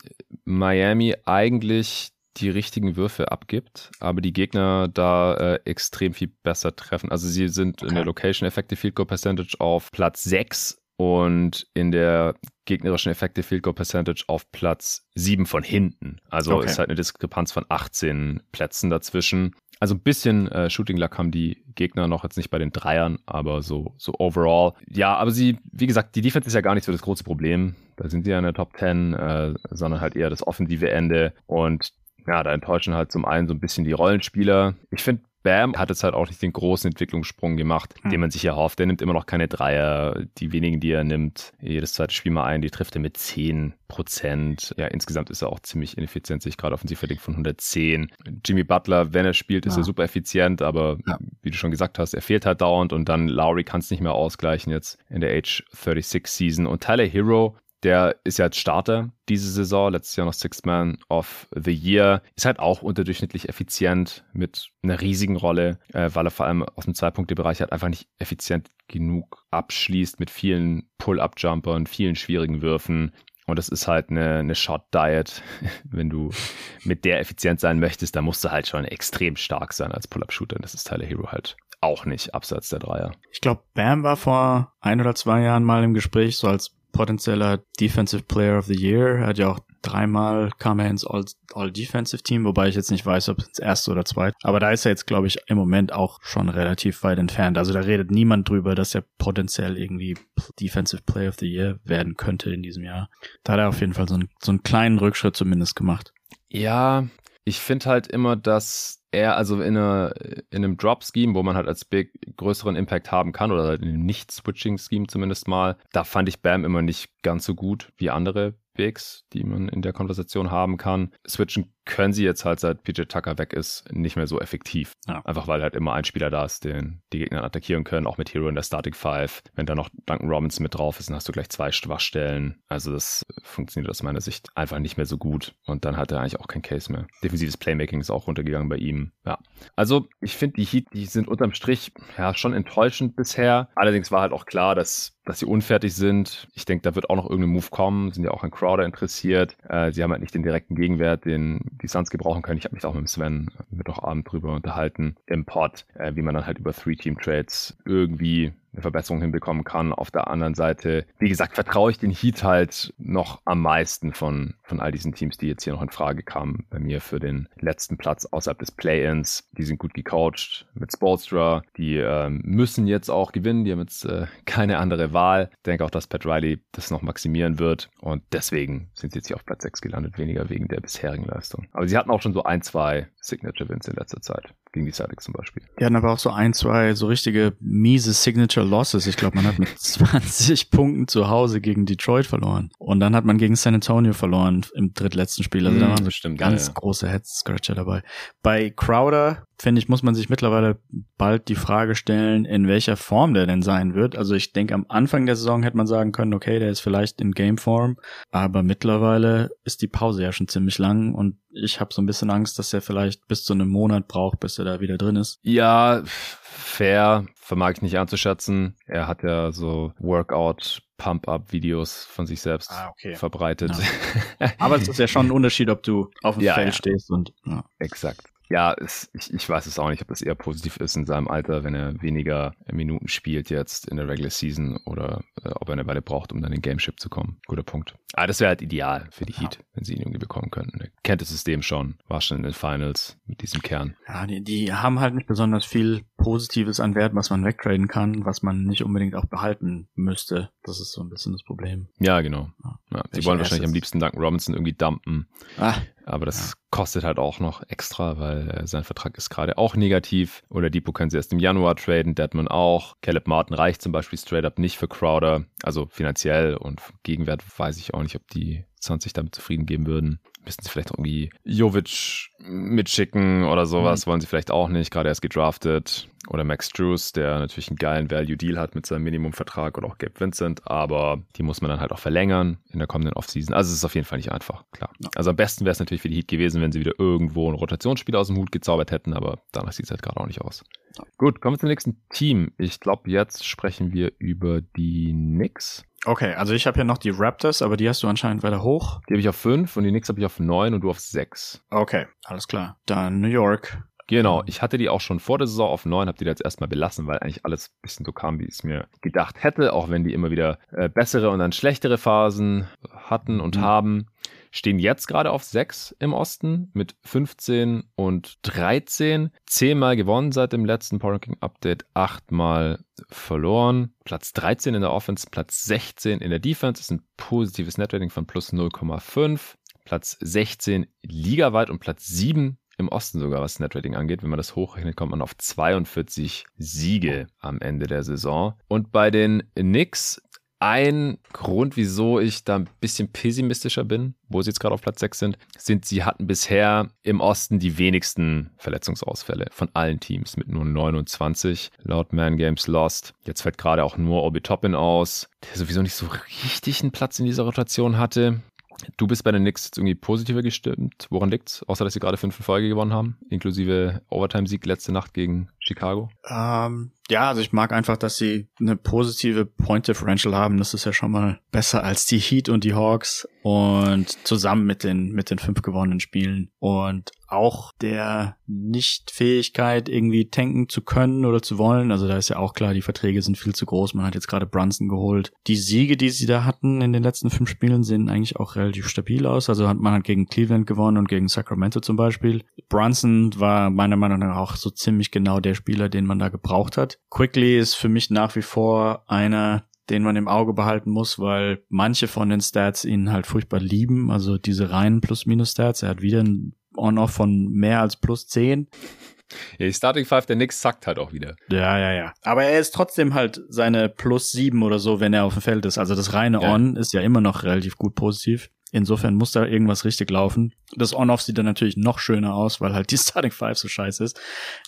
Miami eigentlich die richtigen Würfe abgibt, aber die Gegner da äh, extrem viel besser treffen. Also sie sind in Okay. der Location Effective Field Goal Percentage auf Platz 6 und in der gegnerischen Effective Field Goal Percentage auf Platz 7 von hinten. Also Okay. ist halt eine Diskrepanz von 18 Plätzen dazwischen. Also ein bisschen äh, Shooting Luck haben die Gegner noch jetzt nicht bei den Dreiern, aber so, so overall. Ja, aber sie, wie gesagt, die Defense ist ja gar nicht so das große Problem. Da sind sie ja in der Top 10, äh, sondern halt eher das offensive Ende. Und ja, da enttäuschen halt zum einen so ein bisschen die Rollenspieler. Ich finde, Bam hat jetzt halt auch nicht den großen Entwicklungssprung gemacht, Hm. den man sich erhofft. Der nimmt immer noch keine Dreier. Die wenigen, die er nimmt, jedes zweite Spiel mal ein, die trifft er mit 10 Prozent. Ja, insgesamt ist er auch ziemlich ineffizient, sich gerade offensiv verdient von 110. Jimmy Butler, wenn er spielt, ist Ja. er super effizient, aber Ja. wie du schon gesagt hast, er fehlt halt dauernd und dann Lowry kann es nicht mehr ausgleichen jetzt in der Age 36 Season. Und Tyler Hero, der ist ja jetzt Starter diese Saison, letztes Jahr noch Sixth Man of the Year, ist halt auch unterdurchschnittlich effizient mit einer riesigen Rolle, äh, weil er vor allem aus dem Zwei-Punkte-Bereich halt einfach nicht effizient genug abschließt mit vielen Pull-Up-Jumpern, vielen schwierigen Würfen. Und das ist halt eine, eine Shot-Diet. Wenn du mit der effizient sein möchtest, dann musst du halt schon extrem stark sein als Pull-Up-Shooter. Das ist Tyler Hero halt auch nicht, abseits der Dreier. Ich glaube, Bam war vor ein oder zwei Jahren mal im Gespräch, so als potenzieller Defensive Player of the Year. Hat ja auch dreimal kam er ins All- All-Defensive-Team, wobei ich jetzt nicht weiß, ob es ins erste oder zweite. Aber da ist er jetzt, glaube ich, im Moment auch schon relativ weit entfernt. Also da redet niemand drüber, dass er potenziell irgendwie Defensive Player of the Year werden könnte in diesem Jahr. Da hat er auf jeden Fall so einen, so einen kleinen Rückschritt zumindest gemacht. Ja, ich finde halt immer, dass er also in, einer, in einem Drop-Scheme, wo man halt als Big größeren Impact haben kann, oder halt in einem Nicht-Switching-Scheme zumindest mal, da fand ich Bam immer nicht ganz so gut wie andere Bigs, die man in der Konversation haben kann. Switchen können sie jetzt halt, seit PJ Tucker weg ist, nicht mehr so effektiv. Ja. Einfach weil halt immer ein Spieler da ist, den die Gegner attackieren können, auch mit Hero in der Static Five. Wenn da noch Duncan Robinson mit drauf ist, dann hast du gleich zwei Schwachstellen. Also das funktioniert aus meiner Sicht einfach nicht mehr so gut. Und dann hat er eigentlich auch kein Case mehr. Defensives Playmaking ist auch runtergegangen bei ihm. Ja. Also ich finde, die Heat, die sind unterm Strich ja schon enttäuschend bisher. Allerdings war halt auch klar, dass dass sie unfertig sind. Ich denke, da wird auch noch irgendein Move kommen. Sind ja auch an Crowder interessiert. Äh, sie haben halt nicht den direkten Gegenwert, den die Suns gebrauchen können. Ich habe mich auch mit Sven Mittwochabend drüber unterhalten im Pod, äh, wie man dann halt über Three-Team-Trades irgendwie eine Verbesserung hinbekommen kann. Auf der anderen Seite, wie gesagt, vertraue ich den Heat halt noch am meisten von, von all diesen Teams, die jetzt hier noch in Frage kamen, bei mir für den letzten Platz außerhalb des Play-Ins. Die sind gut gecoacht mit Spolstra. Die ähm, müssen jetzt auch gewinnen. Die haben jetzt äh, keine andere Wahl. Ich denke auch, dass Pat Riley das noch maximieren wird. Und deswegen sind sie jetzt hier auf Platz 6 gelandet, weniger wegen der bisherigen Leistung. Aber sie hatten auch schon so ein, zwei Signature-Wins in letzter Zeit. Gegen die Celtics zum Beispiel. Die hatten aber auch so ein, zwei so richtige miese Signature Losses. Ich glaube, man hat mit 20 Punkten zu Hause gegen Detroit verloren. Und dann hat man gegen San Antonio verloren im drittletzten Spiel. Also da Mm, waren so stimmt, ganz ja, ja. große Head-Scratcher dabei. Bei Crowder, finde ich, muss man sich mittlerweile bald die Frage stellen, in welcher Form der denn sein wird. Also ich denke, am Anfang der Saison hätte man sagen können, okay, der ist vielleicht in Gameform. Aber mittlerweile ist die Pause ja schon ziemlich lang und ich habe so ein bisschen Angst, dass er vielleicht bis zu einem Monat braucht, bis er da wieder drin ist. Ja, fair, vermag ich nicht anzuschätzen. Er hat ja so Workout Pump-Up-Videos von sich selbst Ah, okay. verbreitet. Aber es ist ja schon ein Unterschied, ob du auf dem Ja, Feld ja. stehst und ja. Exakt. Ja, es, ich, ich weiß es auch nicht, ob das eher positiv ist in seinem Alter, wenn er weniger Minuten spielt jetzt in der Regular Season oder äh, ob er eine Weile braucht, um dann in Gameship zu kommen. Guter Punkt. Aber das wäre halt ideal für die Heat, wenn sie ihn irgendwie bekommen könnten. Er kennt das System schon, war schon in den Finals mit diesem Kern. Ja, die, die haben halt nicht besonders viel Positives an Wert, was man wegtraden kann, was man nicht unbedingt auch behalten müsste. Das ist so ein bisschen das Problem. Ja, genau. Ja, sie wollen wahrscheinlich am liebsten Duncan Robinson irgendwie dumpen. Ah, aber das ja. kostet halt auch noch extra, weil äh, sein Vertrag ist gerade auch negativ. Oder Depot können sie erst im Januar traden, Deadman auch. Caleb Martin reicht zum Beispiel straight up nicht für Crowder. Also finanziell und Gegenwert weiß ich auch nicht, ob die 20 damit zufrieden geben würden. Müssen sie vielleicht irgendwie Jovic mitschicken oder sowas, mhm. wollen sie vielleicht auch nicht, gerade erst gedraftet. Oder Max Drews, der natürlich einen geilen Value-Deal hat mit seinem Minimumvertrag oder auch Gabe Vincent, aber die muss man dann halt auch verlängern in der kommenden Offseason. Also es ist auf jeden Fall nicht einfach, klar. Ja. Also am besten wäre es natürlich für die Heat gewesen, wenn sie wieder irgendwo ein Rotationsspiel aus dem Hut gezaubert hätten, aber danach sieht es halt gerade auch nicht aus. Ja. Gut, kommen wir zum nächsten Team. Ich glaube, jetzt sprechen wir über die Knicks. Okay, also ich habe ja noch die Raptors, aber die hast du anscheinend weiter hoch. Die habe ich auf 5 und die Knicks habe ich auf 9 und du auf 6. Okay, alles klar. Dann New York. Genau, ich hatte die auch schon vor der Saison auf 9, habe die jetzt erstmal belassen, weil eigentlich alles ein bisschen so kam, wie ich es mir gedacht hätte, auch wenn die immer wieder äh, bessere und dann schlechtere Phasen hatten und mhm. haben stehen jetzt gerade auf 6 im Osten mit 15 und 13. Zehnmal gewonnen seit dem letzten Power Ranking Update, achtmal verloren. Platz 13 in der Offense, Platz 16 in der Defense. Ist ein positives Netrating von plus 0,5. Platz 16 ligaweit und Platz 7 im Osten sogar, was Netrating angeht. Wenn man das hochrechnet, kommt man auf 42 Siege am Ende der Saison. Und bei den Knicks ein Grund, wieso ich da ein bisschen pessimistischer bin, wo sie jetzt gerade auf Platz 6 sind, sind, sie hatten bisher im Osten die wenigsten Verletzungsausfälle von allen Teams mit nur 29 laut Man Games Lost. Jetzt fällt gerade auch nur Obi Toppin aus, der sowieso nicht so richtig einen Platz in dieser Rotation hatte. Du bist bei den Knicks jetzt irgendwie positiver gestimmt. Woran liegt's? Außer, dass sie gerade fünf in Folge gewonnen haben, inklusive Overtime-Sieg letzte Nacht gegen Chicago. Ähm, ja, also ich mag einfach, dass sie eine positive Point Differential haben. Das ist ja schon mal besser als die Heat und die Hawks und zusammen mit den mit den fünf gewonnenen Spielen und auch der Nichtfähigkeit irgendwie tanken zu können oder zu wollen. Also da ist ja auch klar, die Verträge sind viel zu groß. Man hat jetzt gerade Brunson geholt. Die Siege, die sie da hatten in den letzten fünf Spielen, sehen eigentlich auch relativ stabil aus. Also hat man hat gegen Cleveland gewonnen und gegen Sacramento zum Beispiel. Brunson war meiner Meinung nach auch so ziemlich genau der Spieler, den man da gebraucht hat. Quickly ist für mich nach wie vor einer, den man im Auge behalten muss, weil manche von den Stats ihn halt furchtbar lieben. Also diese reinen Plus-Minus-Stats. Er hat wieder ein On-Off von mehr als plus 10. Ja, die Starting Five der Knicks zackt halt auch wieder. Ja, ja, ja. Aber er ist trotzdem halt seine plus 7 oder so, wenn er auf dem Feld ist. Also das reine ja. On ist ja immer noch relativ gut positiv. Insofern muss da irgendwas richtig laufen. Das On-Off sieht dann natürlich noch schöner aus, weil halt die Starting Five so scheiße ist.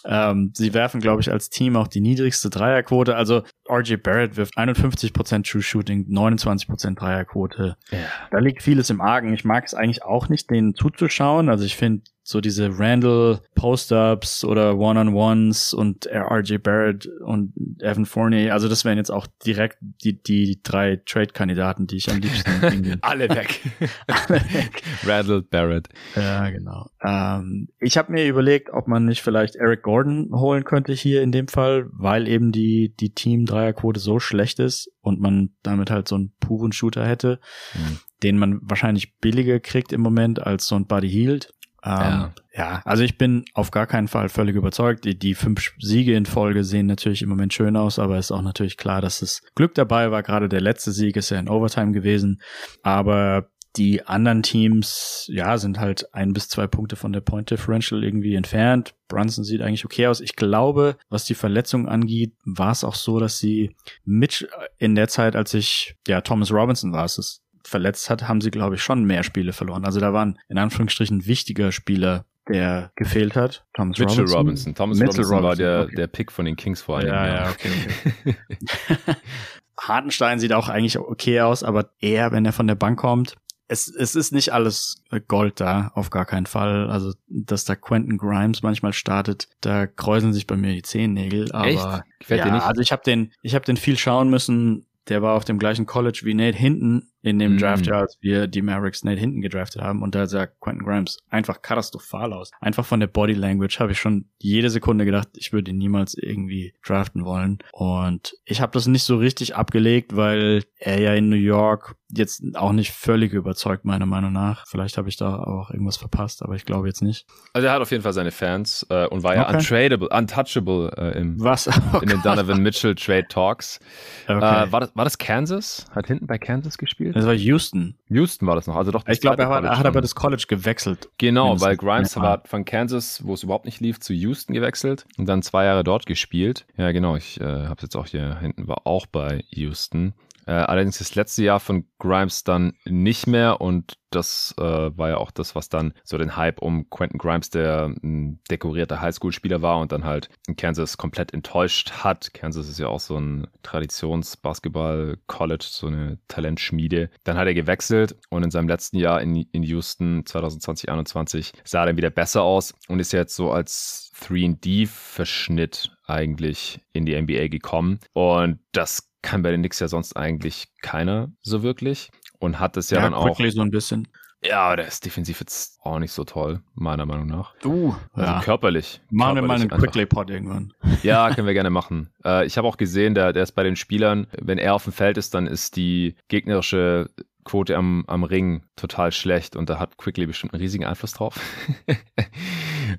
Ähm, sie werfen, glaube ich, als Team auch die niedrigste Dreierquote. Also RJ Barrett wirft 51% True Shooting, 29% Dreierquote. Ja. Da liegt vieles im Argen. Ich mag es eigentlich auch nicht, denen zuzuschauen. Also ich finde so diese Randall Post-Ups oder One-on-Ones und RJ Barrett und Evan Fournier. Also das wären jetzt auch direkt die, die drei Trade-Kandidaten, die ich am liebsten Alle weg. Alle weg. Randall Barrett. Ja, genau. Ähm, ich habe mir überlegt, ob man nicht vielleicht Eric Gordon holen könnte hier in dem Fall, weil eben die, die Team-Dreierquote so schlecht ist und man damit halt so einen puren Shooter hätte, mhm. den man wahrscheinlich billiger kriegt im Moment als so ein Buddy Hield. Ähm, ja. ja, also ich bin auf gar keinen Fall völlig überzeugt. Die, die fünf Siege in Folge sehen natürlich im Moment schön aus, aber ist auch natürlich klar, dass es Glück dabei war. Gerade der letzte Sieg ist ja in Overtime gewesen. Aber die anderen Teams, ja, sind halt ein bis zwei Punkte von der Point Differential irgendwie entfernt. Brunson sieht eigentlich okay aus. Ich glaube, was die Verletzung angeht, war es auch so, dass sie Mitch in der Zeit, als ich, ja, Thomas Robinson war es, verletzt hat, haben sie, glaube ich, schon mehr Spiele verloren. Also da waren in Anführungsstrichen wichtiger Spieler, der gefehlt hat. Thomas Mitchell Robinson. Robinson. Thomas Mitchell Robinson, Robinson war der, okay. der Pick von den Kings vor allem. Ja, ja, okay, okay. Hartenstein sieht auch eigentlich okay aus, aber eher, wenn er von der Bank kommt. Es, es ist nicht alles Gold da, auf gar keinen Fall. Also, dass da Quentin Grimes manchmal startet, da kräuseln sich bei mir die Zehennägel. Aber Echt? Gefällt ja, dir nicht? also ich habe den, ich habe den viel schauen müssen der war auf dem gleichen College wie Nate Hinton in dem. Draft, ja, als wir die Mavericks Nate hinten gedraftet haben. Und da sah Quentin Grimes einfach katastrophal aus. Einfach von der Body Language habe ich schon jede Sekunde gedacht, ich würde ihn niemals irgendwie draften wollen. Und ich habe das nicht so richtig abgelegt, weil er ja in New York jetzt auch nicht völlig überzeugt, meiner Meinung nach. Vielleicht habe ich da auch irgendwas verpasst, aber ich glaube jetzt nicht. Also er hat auf jeden Fall seine Fans äh, und war ja Okay. untradable, untouchable äh, im, Was? Oh in den. Donovan Mitchell Trade Talks. Okay. Äh, war, das, war das Kansas? Hat hinten bei Kansas gespielt? Das war Houston. Houston war das noch. Also doch Ich glaube, er, war- hat aber das College gewechselt. Genau, weil Grimes Ja. war von Kansas, wo es überhaupt nicht lief, zu Houston gewechselt und dann zwei Jahre dort gespielt. Ja, genau. Ich äh, habe jetzt auch hier hinten war auch bei Houston. Äh, allerdings das letzte Jahr von Grimes dann nicht mehr und das äh, war ja auch das, was dann so den Hype um Quentin Grimes, der ein dekorierter Highschool-Spieler war und dann halt in Kansas komplett enttäuscht hat. Kansas ist ja auch so ein Traditions-Basketball-College, so eine Talentschmiede. Dann hat er gewechselt und in seinem letzten Jahr in, in Houston 2020, 2021 sah er dann wieder besser aus und ist jetzt so als 3D-Verschnitt eigentlich in die NBA gekommen. Und das kann bei den Knicks ja sonst eigentlich keiner so wirklich. Und hat es ja, dann auch. so ein bisschen. Ja, aber der ist defensiv jetzt auch nicht so toll, meiner Meinung nach. Du. Also ja. körperlich. Machen wir mal einen. Quickly-Pod irgendwann. Ja, können wir gerne machen. Äh, ich habe auch gesehen, der, der ist bei den Spielern, wenn er auf dem Feld ist, dann ist die gegnerische Quote am, am Ring total schlecht und da hat Quickly bestimmt einen riesigen Einfluss drauf.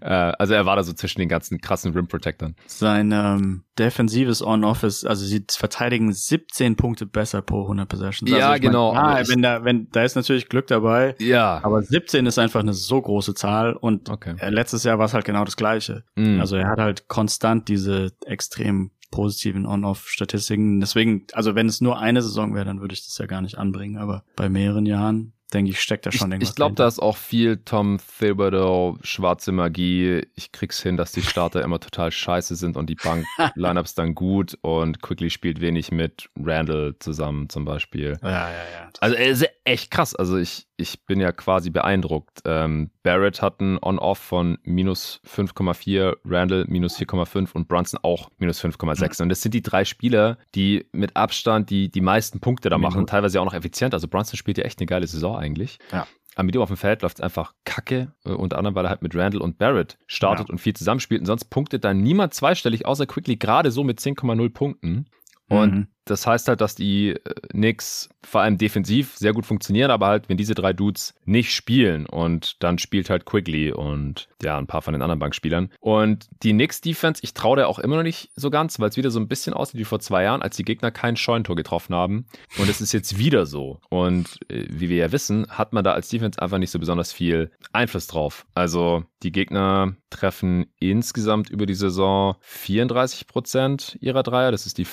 äh, also er war da so zwischen den ganzen krassen Rim Protectern. Sein ähm, defensives On-Off ist, also sie verteidigen 17 Punkte besser pro 100 Possessions. Ja, also mein, genau, aber Ah, wenn da, wenn, da ist natürlich Glück dabei, Ja. aber 17 ist einfach eine so große Zahl und Okay. äh, letztes Jahr war es halt genau das Gleiche. Mm. Also er hat halt konstant diese extrem positiven On-Off-Statistiken. Deswegen, also wenn es nur eine Saison wäre, dann würde ich das ja gar nicht anbringen. Aber bei mehreren Jahren, denke ich, steckt da Ich, schon irgendwas ich glaube, da ist auch viel Tom Thibodeau, schwarze Magie. Ich krieg's hin, dass die Starter immer total scheiße sind und die Bank-Lineups dann gut und Quickly spielt wenig mit Randall zusammen zum Beispiel. Ja, ja, ja. Also er ist echt krass. Also ich, ich bin ja quasi beeindruckt. Ähm, Barrett hat ein On-Off von minus 5,4, Randall minus 4,5 und Brunson auch minus 5,6. Und das sind die drei Spieler, die mit Abstand die, die meisten Punkte da machen, Minuten. teilweise auch noch effizient. Also Brunson spielt ja echt eine geile Saison eigentlich. Ja. Aber mit ihm auf dem Feld läuft es einfach kacke, äh, unter anderem, weil er halt mit Randall und Barrett startet Ja. und viel zusammenspielt. Und sonst punktet da niemand zweistellig, außer Quickly gerade so mit 10,0 Punkten. Und Mhm. Das heißt halt, dass die äh, Knicks vor allem defensiv sehr gut funktionieren, aber halt, wenn diese drei Dudes nicht spielen und dann spielt halt Quigley und ja, ein paar von den anderen Bankspielern. Und die Knicks-Defense, ich traue der auch immer noch nicht so ganz, weil es wieder so ein bisschen aussieht wie vor zwei Jahren, als die Gegner kein Scheuntor getroffen haben. Und es ist jetzt wieder so. Und äh, wie wir ja wissen, hat man da als Defense einfach nicht so besonders viel Einfluss drauf. Also die Gegner treffen insgesamt über die Saison 34 Prozent ihrer Dreier. Das ist die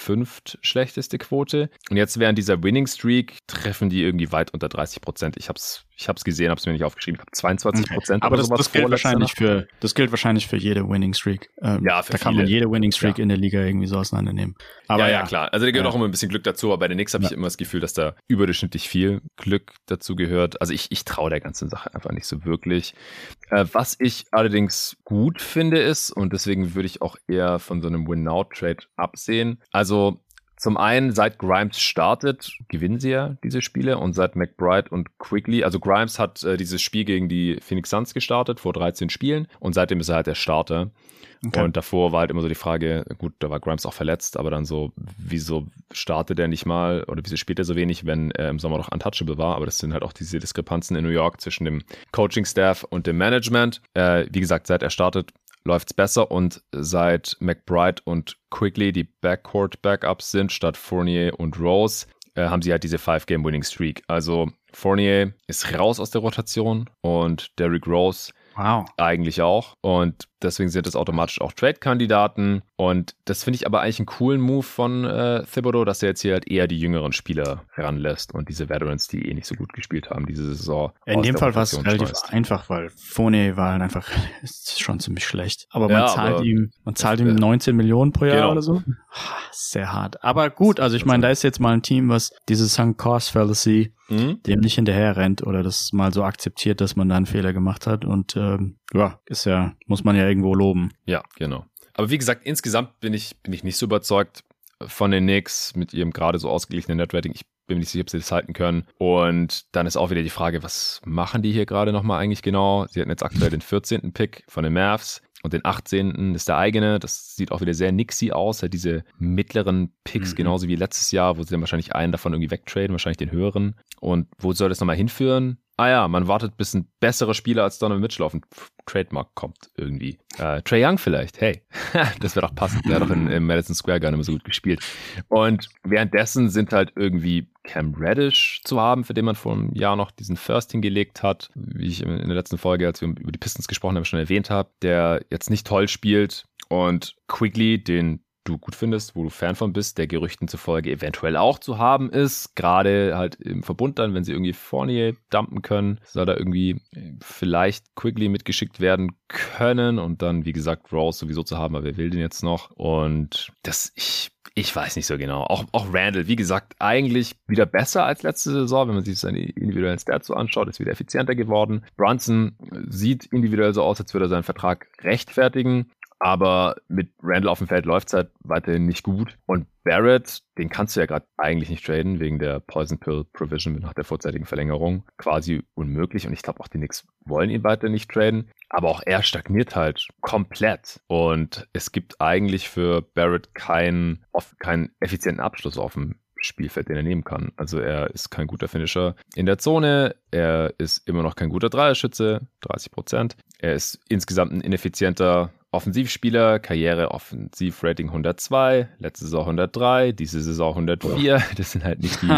fünftschlechteste Quote. Und jetzt während dieser Winning Streak treffen die irgendwie weit unter 30 Prozent. Ich hab's, ich hab's gesehen, hab's mir nicht aufgeschrieben. Ich habe 22 Prozent. Aber oder das, das gilt wahrscheinlich für, das gilt wahrscheinlich für jede Winning Streak. Ähm, Ja, für da kann man viele. jede Winning Streak Ja. in der Liga irgendwie so auseinandernehmen. Aber ja, ja, klar. Also da gehört Ja. auch immer ein bisschen Glück dazu, aber bei den Knicks habe ich Ja. immer das Gefühl, dass da überdurchschnittlich viel Glück dazu gehört. Also ich, ich traue der ganzen Sache einfach nicht so wirklich. Äh, was ich allerdings gut finde ist, und deswegen würde ich auch eher von so einem Win-Now-Trade absehen. Also zum einen, seit Grimes startet, gewinnen sie ja diese Spiele und seit McBride und Quigley, also Grimes hat äh, dieses Spiel gegen die Phoenix Suns gestartet vor 13 Spielen und seitdem ist er halt der Starter. Okay. Und davor war halt immer so die Frage, gut, da war Grimes auch verletzt, aber dann so, wieso startet er nicht mal oder wieso spielt er so wenig, wenn er im Sommer noch untouchable war? Aber das sind halt auch diese Diskrepanzen in New York zwischen dem Coaching-Staff und dem Management. Äh, wie gesagt, seit er startet, läuft's besser und seit McBride und Quigley die Backcourt-Backups sind statt Fournier und Rose, äh, haben sie halt diese Five-Game-Winning-Streak. Also Fournier ist raus aus der Rotation und Derrick Rose wow. eigentlich auch. Und deswegen sind es automatisch auch Trade-Kandidaten. Und das finde ich aber eigentlich einen coolen Move von äh, Thibodeau, dass er jetzt hier halt eher die jüngeren Spieler ranlässt und diese Veterans, die eh nicht so gut gespielt haben, diese Saison. In dem Fall war es relativ einfach, weil Fournier war halt einfach ist schon ziemlich schlecht. Aber man Ja, zahlt aber- ihm, man zahlt ihm äh, 19 Millionen pro Jahr genau. oder so. Sehr hart. Aber gut, also ich meine, da ist jetzt mal ein Team, was dieses Sunk Cost Fallacy Mhm. dem nicht hinterher rennt oder das mal so akzeptiert, dass man da einen Fehler gemacht hat. Und ähm, ja, ist ja, muss man ja irgendwo loben. Ja, genau. Aber wie gesagt, insgesamt bin ich, bin ich nicht so überzeugt von den Knicks mit ihrem gerade so ausgeglichenen Netrating. Ich bin mir nicht sicher, ob sie das halten können. Und dann ist auch wieder die Frage, was machen die hier gerade nochmal eigentlich genau? Sie hatten jetzt aktuell den 14. Pick von den Mavs. Und den 18. ist der eigene. Das sieht auch wieder sehr nixy aus. Halt diese mittleren Picks, mhm. genauso wie letztes Jahr, wo sie dann wahrscheinlich einen davon irgendwie wegtraden, wahrscheinlich den höheren. Und wo soll das nochmal hinführen? Ah ja, man wartet, bis ein besserer Spieler als Donovan Mitchell auf den Trademark kommt irgendwie. Äh, Trey Young vielleicht, hey, das wäre doch passend. Der hat doch in, im Madison Square Garden immer so gut gespielt. Und währenddessen sind halt irgendwie Cam Reddish zu haben, für den man vor einem Jahr noch diesen First hingelegt hat, wie ich in der letzten Folge, als wir über die Pistons gesprochen haben, schon erwähnt habe, der jetzt nicht toll spielt. Und Quigley, den du gut findest, wo du Fan von bist, der Gerüchten zufolge eventuell auch zu haben ist. Gerade halt im Verbund dann, wenn sie irgendwie Fournier dumpen können, soll da irgendwie äh, vielleicht Quigley mitgeschickt werden können und dann, wie gesagt, Rose sowieso zu haben, aber wer will den jetzt noch? Und das, ich ich weiß nicht so genau. Auch, auch Randall, wie gesagt, eigentlich wieder besser als letzte Saison, wenn man sich seine individuellen Stats so anschaut, ist wieder effizienter geworden. Brunson sieht individuell so aus, als würde er seinen Vertrag rechtfertigen. Aber mit Randall auf dem Feld läuft es halt weiterhin nicht gut. Und Barrett, den kannst du ja gerade eigentlich nicht traden, wegen der Poison Pill Provision nach der vorzeitigen Verlängerung. Quasi unmöglich. Und ich glaube auch die Knicks wollen ihn weiter nicht traden. Aber auch er stagniert halt komplett. Und es gibt eigentlich für Barrett keinen, keinen effizienten Abschluss auf dem Spielfeld, den er nehmen kann. Also er ist kein guter Finisher in der Zone, er ist immer noch kein guter Dreierschütze, 30 Prozent. Er ist insgesamt ein ineffizienter Offensivspieler, Karriere Offensivrating 102, letzte Saison 103, diese Saison 104. Das sind halt nicht die,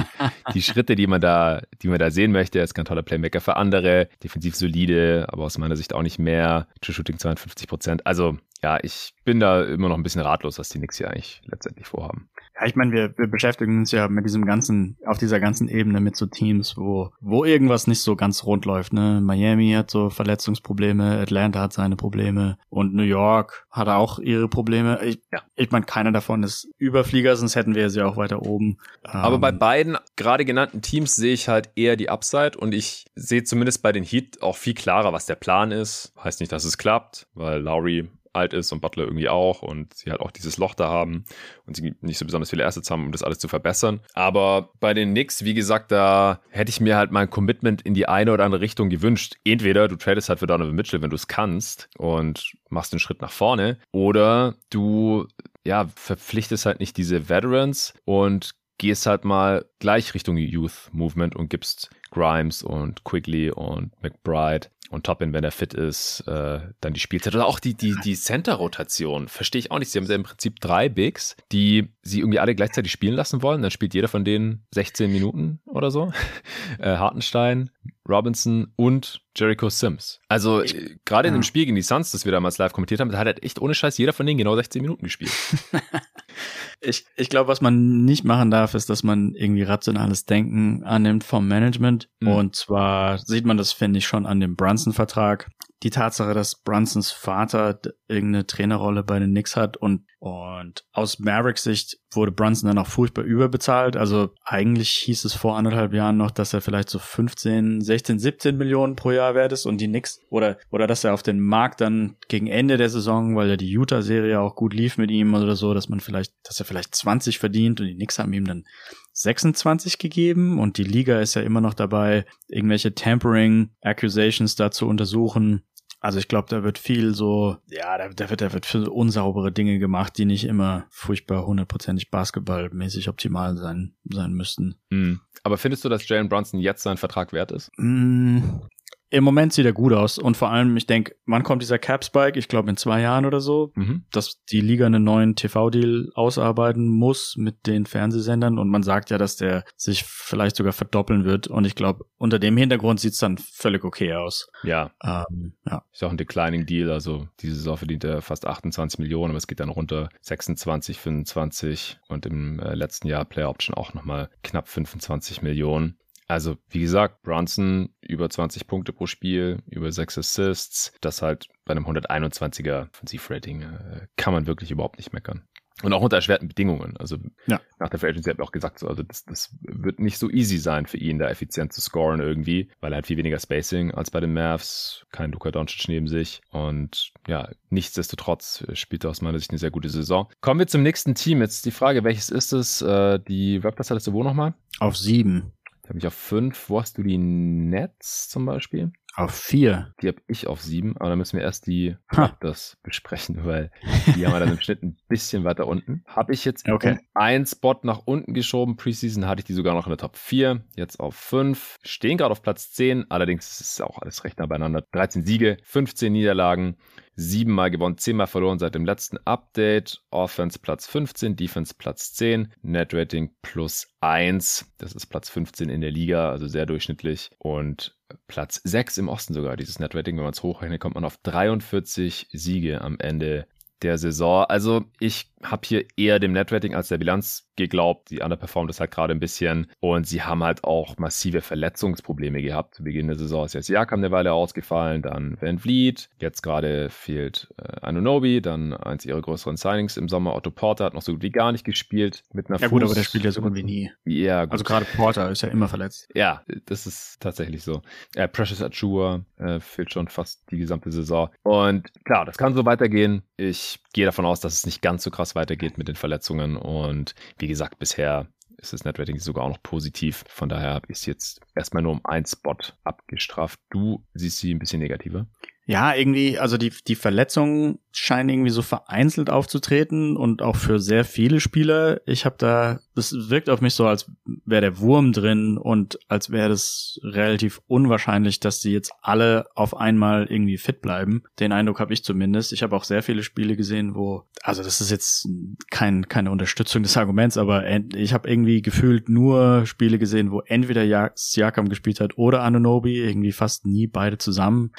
die Schritte, die man da, die man da sehen möchte. Er ist kein toller Playmaker für andere, defensiv solide, aber aus meiner Sicht auch nicht mehr. True Shooting 52 Prozent. Also ja, ich bin da immer noch ein bisschen ratlos, was die Knicks hier eigentlich letztendlich vorhaben. Ja, ich meine, wir, wir beschäftigen uns ja mit diesem ganzen, auf dieser ganzen Ebene mit so Teams, wo, wo irgendwas nicht so ganz rund läuft. Ne? Miami hat so Verletzungsprobleme, Atlanta hat seine Probleme und New York hat auch ihre Probleme. Ich, ja, ich meine, keiner davon ist Überflieger, sonst hätten wir sie auch weiter oben. Aber ähm, bei beiden gerade genannten Teams sehe ich halt eher die Upside und ich sehe zumindest bei den Heat auch viel klarer, was der Plan ist. Heißt nicht, dass es klappt, weil Lowry alt ist und Butler irgendwie auch und sie halt auch dieses Loch da haben und sie nicht so besonders viele Assets haben, um das alles zu verbessern. Aber bei den Knicks, wie gesagt, da hätte ich mir halt mal ein Commitment in die eine oder andere Richtung gewünscht. Entweder du tradest halt für Donovan Mitchell, wenn du es kannst und machst einen Schritt nach vorne oder du ja, verpflichtest halt nicht diese Veterans und gehst halt mal gleich Richtung Youth Movement und gibst Grimes und Quigley und McBride und Toppin, wenn er fit ist, äh, dann die Spielzeit. Oder auch die, die, die Center-Rotation. Verstehe ich auch nicht. Sie haben ja im Prinzip drei Bigs, die sie irgendwie alle gleichzeitig spielen lassen wollen. Dann spielt jeder von denen 16 Minuten oder so. äh, Hartenstein, Robinson und Jericho Sims. Also äh, gerade in dem Spiel gegen die Suns, das wir damals live kommentiert haben, da hat halt echt ohne Scheiß jeder von denen genau 16 Minuten gespielt. ich ich glaube, was man nicht machen darf, ist, dass man irgendwie rationales Denken annimmt vom Management. Mhm. Und zwar sieht man das, finde ich, schon an dem Brunson-Vertrag die Tatsache, dass Brunsons Vater irgendeine Trainerrolle bei den Knicks hat und und aus Mavericks Sicht wurde Brunson dann auch furchtbar überbezahlt. Also eigentlich hieß es vor anderthalb Jahren noch, dass er vielleicht so 15, 16, 17 Millionen pro Jahr wert ist und die Knicks oder oder dass er auf den Markt dann gegen Ende der Saison, weil ja die Utah Serie auch gut lief mit ihm oder so, dass man vielleicht, dass er vielleicht 20 verdient und die Knicks haben ihm dann 26 gegeben und die Liga ist ja immer noch dabei, irgendwelche Tampering Accusations da zu untersuchen. Also ich glaube, da wird viel so, ja, da, da, wird, da wird viel unsaubere Dinge gemacht, die nicht immer furchtbar hundertprozentig basketballmäßig optimal sein, sein müssten. Mhm. Aber findest du, dass Jalen Brunson jetzt seinen Vertrag wert ist? Mm, im Moment sieht er gut aus und vor allem, ich denke, wann kommt dieser Cap Spike? Ich glaube in zwei Jahren oder so, mhm. dass die Liga einen neuen TV-Deal ausarbeiten muss mit den Fernsehsendern und man sagt ja, dass der sich vielleicht sogar verdoppeln wird und ich glaube, unter dem Hintergrund sieht's dann völlig okay aus. Ja. Ähm, ja. Ist auch ein declining Deal, also diese Saison verdient er fast 28 Millionen, aber es geht dann runter 26, 25 und im äh, letzten Jahr Player Option auch nochmal knapp 25 Millionen. Also, wie gesagt, Bronson über 20 Punkte pro Spiel, über 6 Assists. Das halt bei einem 121er Offensivrating äh, kann man wirklich überhaupt nicht meckern. Und auch unter erschwerten Bedingungen. Also ja. nach der Free Agency hat er auch gesagt, so, also das, das wird nicht so easy sein für ihn, da effizient zu scoren irgendwie, weil er hat viel weniger Spacing als bei den Mavs, kein Luka Doncic neben sich und ja, nichtsdestotrotz spielt er aus meiner Sicht eine sehr gute Saison. Kommen wir zum nächsten Team. Jetzt die Frage, welches ist es? Äh, die Raptors hattest du wo nochmal? Auf sieben. Da habe ich auf fünf. Wo hast du die Nets zum Beispiel? Auf vier. Die habe ich auf sieben, aber dann müssen wir erst die Raptors besprechen, weil die haben wir dann im Schnitt ein bisschen weiter unten. Habe ich jetzt okay. einen Spot nach unten geschoben. Preseason hatte ich die sogar noch in der Top 4, jetzt auf 5. Stehen gerade auf Platz 10, allerdings ist es auch alles recht nah beieinander. 13 Siege, 15 Niederlagen, siebenmal gewonnen, zehnmal verloren seit dem letzten Update. Offense Platz 15, Defense Platz 10, Net Rating plus 1. Das ist Platz 15 in der Liga, also sehr durchschnittlich. Und Platz 6 im Osten sogar, dieses Net Rating. Wenn man es hochrechnet, kommt man auf 43 Siege am Ende der Saison. Also ich habe hier eher dem Netrating als der Bilanz geglaubt. Die underperformt das halt gerade ein bisschen. Und sie haben halt auch massive Verletzungsprobleme gehabt. Zu Beginn der Saison ist jetzt Jakam eine Weile ausgefallen, dann Van Vliet. Jetzt gerade fehlt äh, Anunobi, dann eins ihrer größeren Signings im Sommer. Otto Porter hat noch so gut wie gar nicht gespielt. Mit einer ja gut, aber der spielt ja so gut wie nie. Ja, gut. Also gerade Porter ist ja immer verletzt. Ja, das ist tatsächlich so. Äh, Precious Achua äh, fehlt schon fast die gesamte Saison. Und klar, das kann so weitergehen. Ich gehe davon aus, dass es nicht ganz so krass weitergeht mit den Verletzungen. Und wie gesagt, bisher ist das Netrating sogar auch noch positiv. Von daher es jetzt erstmal nur um einen Spot abgestraft. Du siehst sie ein bisschen negativer. Ja, irgendwie, also die, die Verletzungen scheinen irgendwie so vereinzelt aufzutreten und auch für sehr viele Spieler. Ich habe da, das wirkt auf mich so, als wäre der Wurm drin und als wäre das relativ unwahrscheinlich, dass die jetzt alle auf einmal irgendwie fit bleiben. Den Eindruck habe ich zumindest. Ich habe auch sehr viele Spiele gesehen, wo, also das ist jetzt kein, keine Unterstützung des Arguments, aber ich habe irgendwie gefühlt nur Spiele gesehen, wo entweder Siakam gespielt hat oder Anunobi, irgendwie fast nie beide zusammen.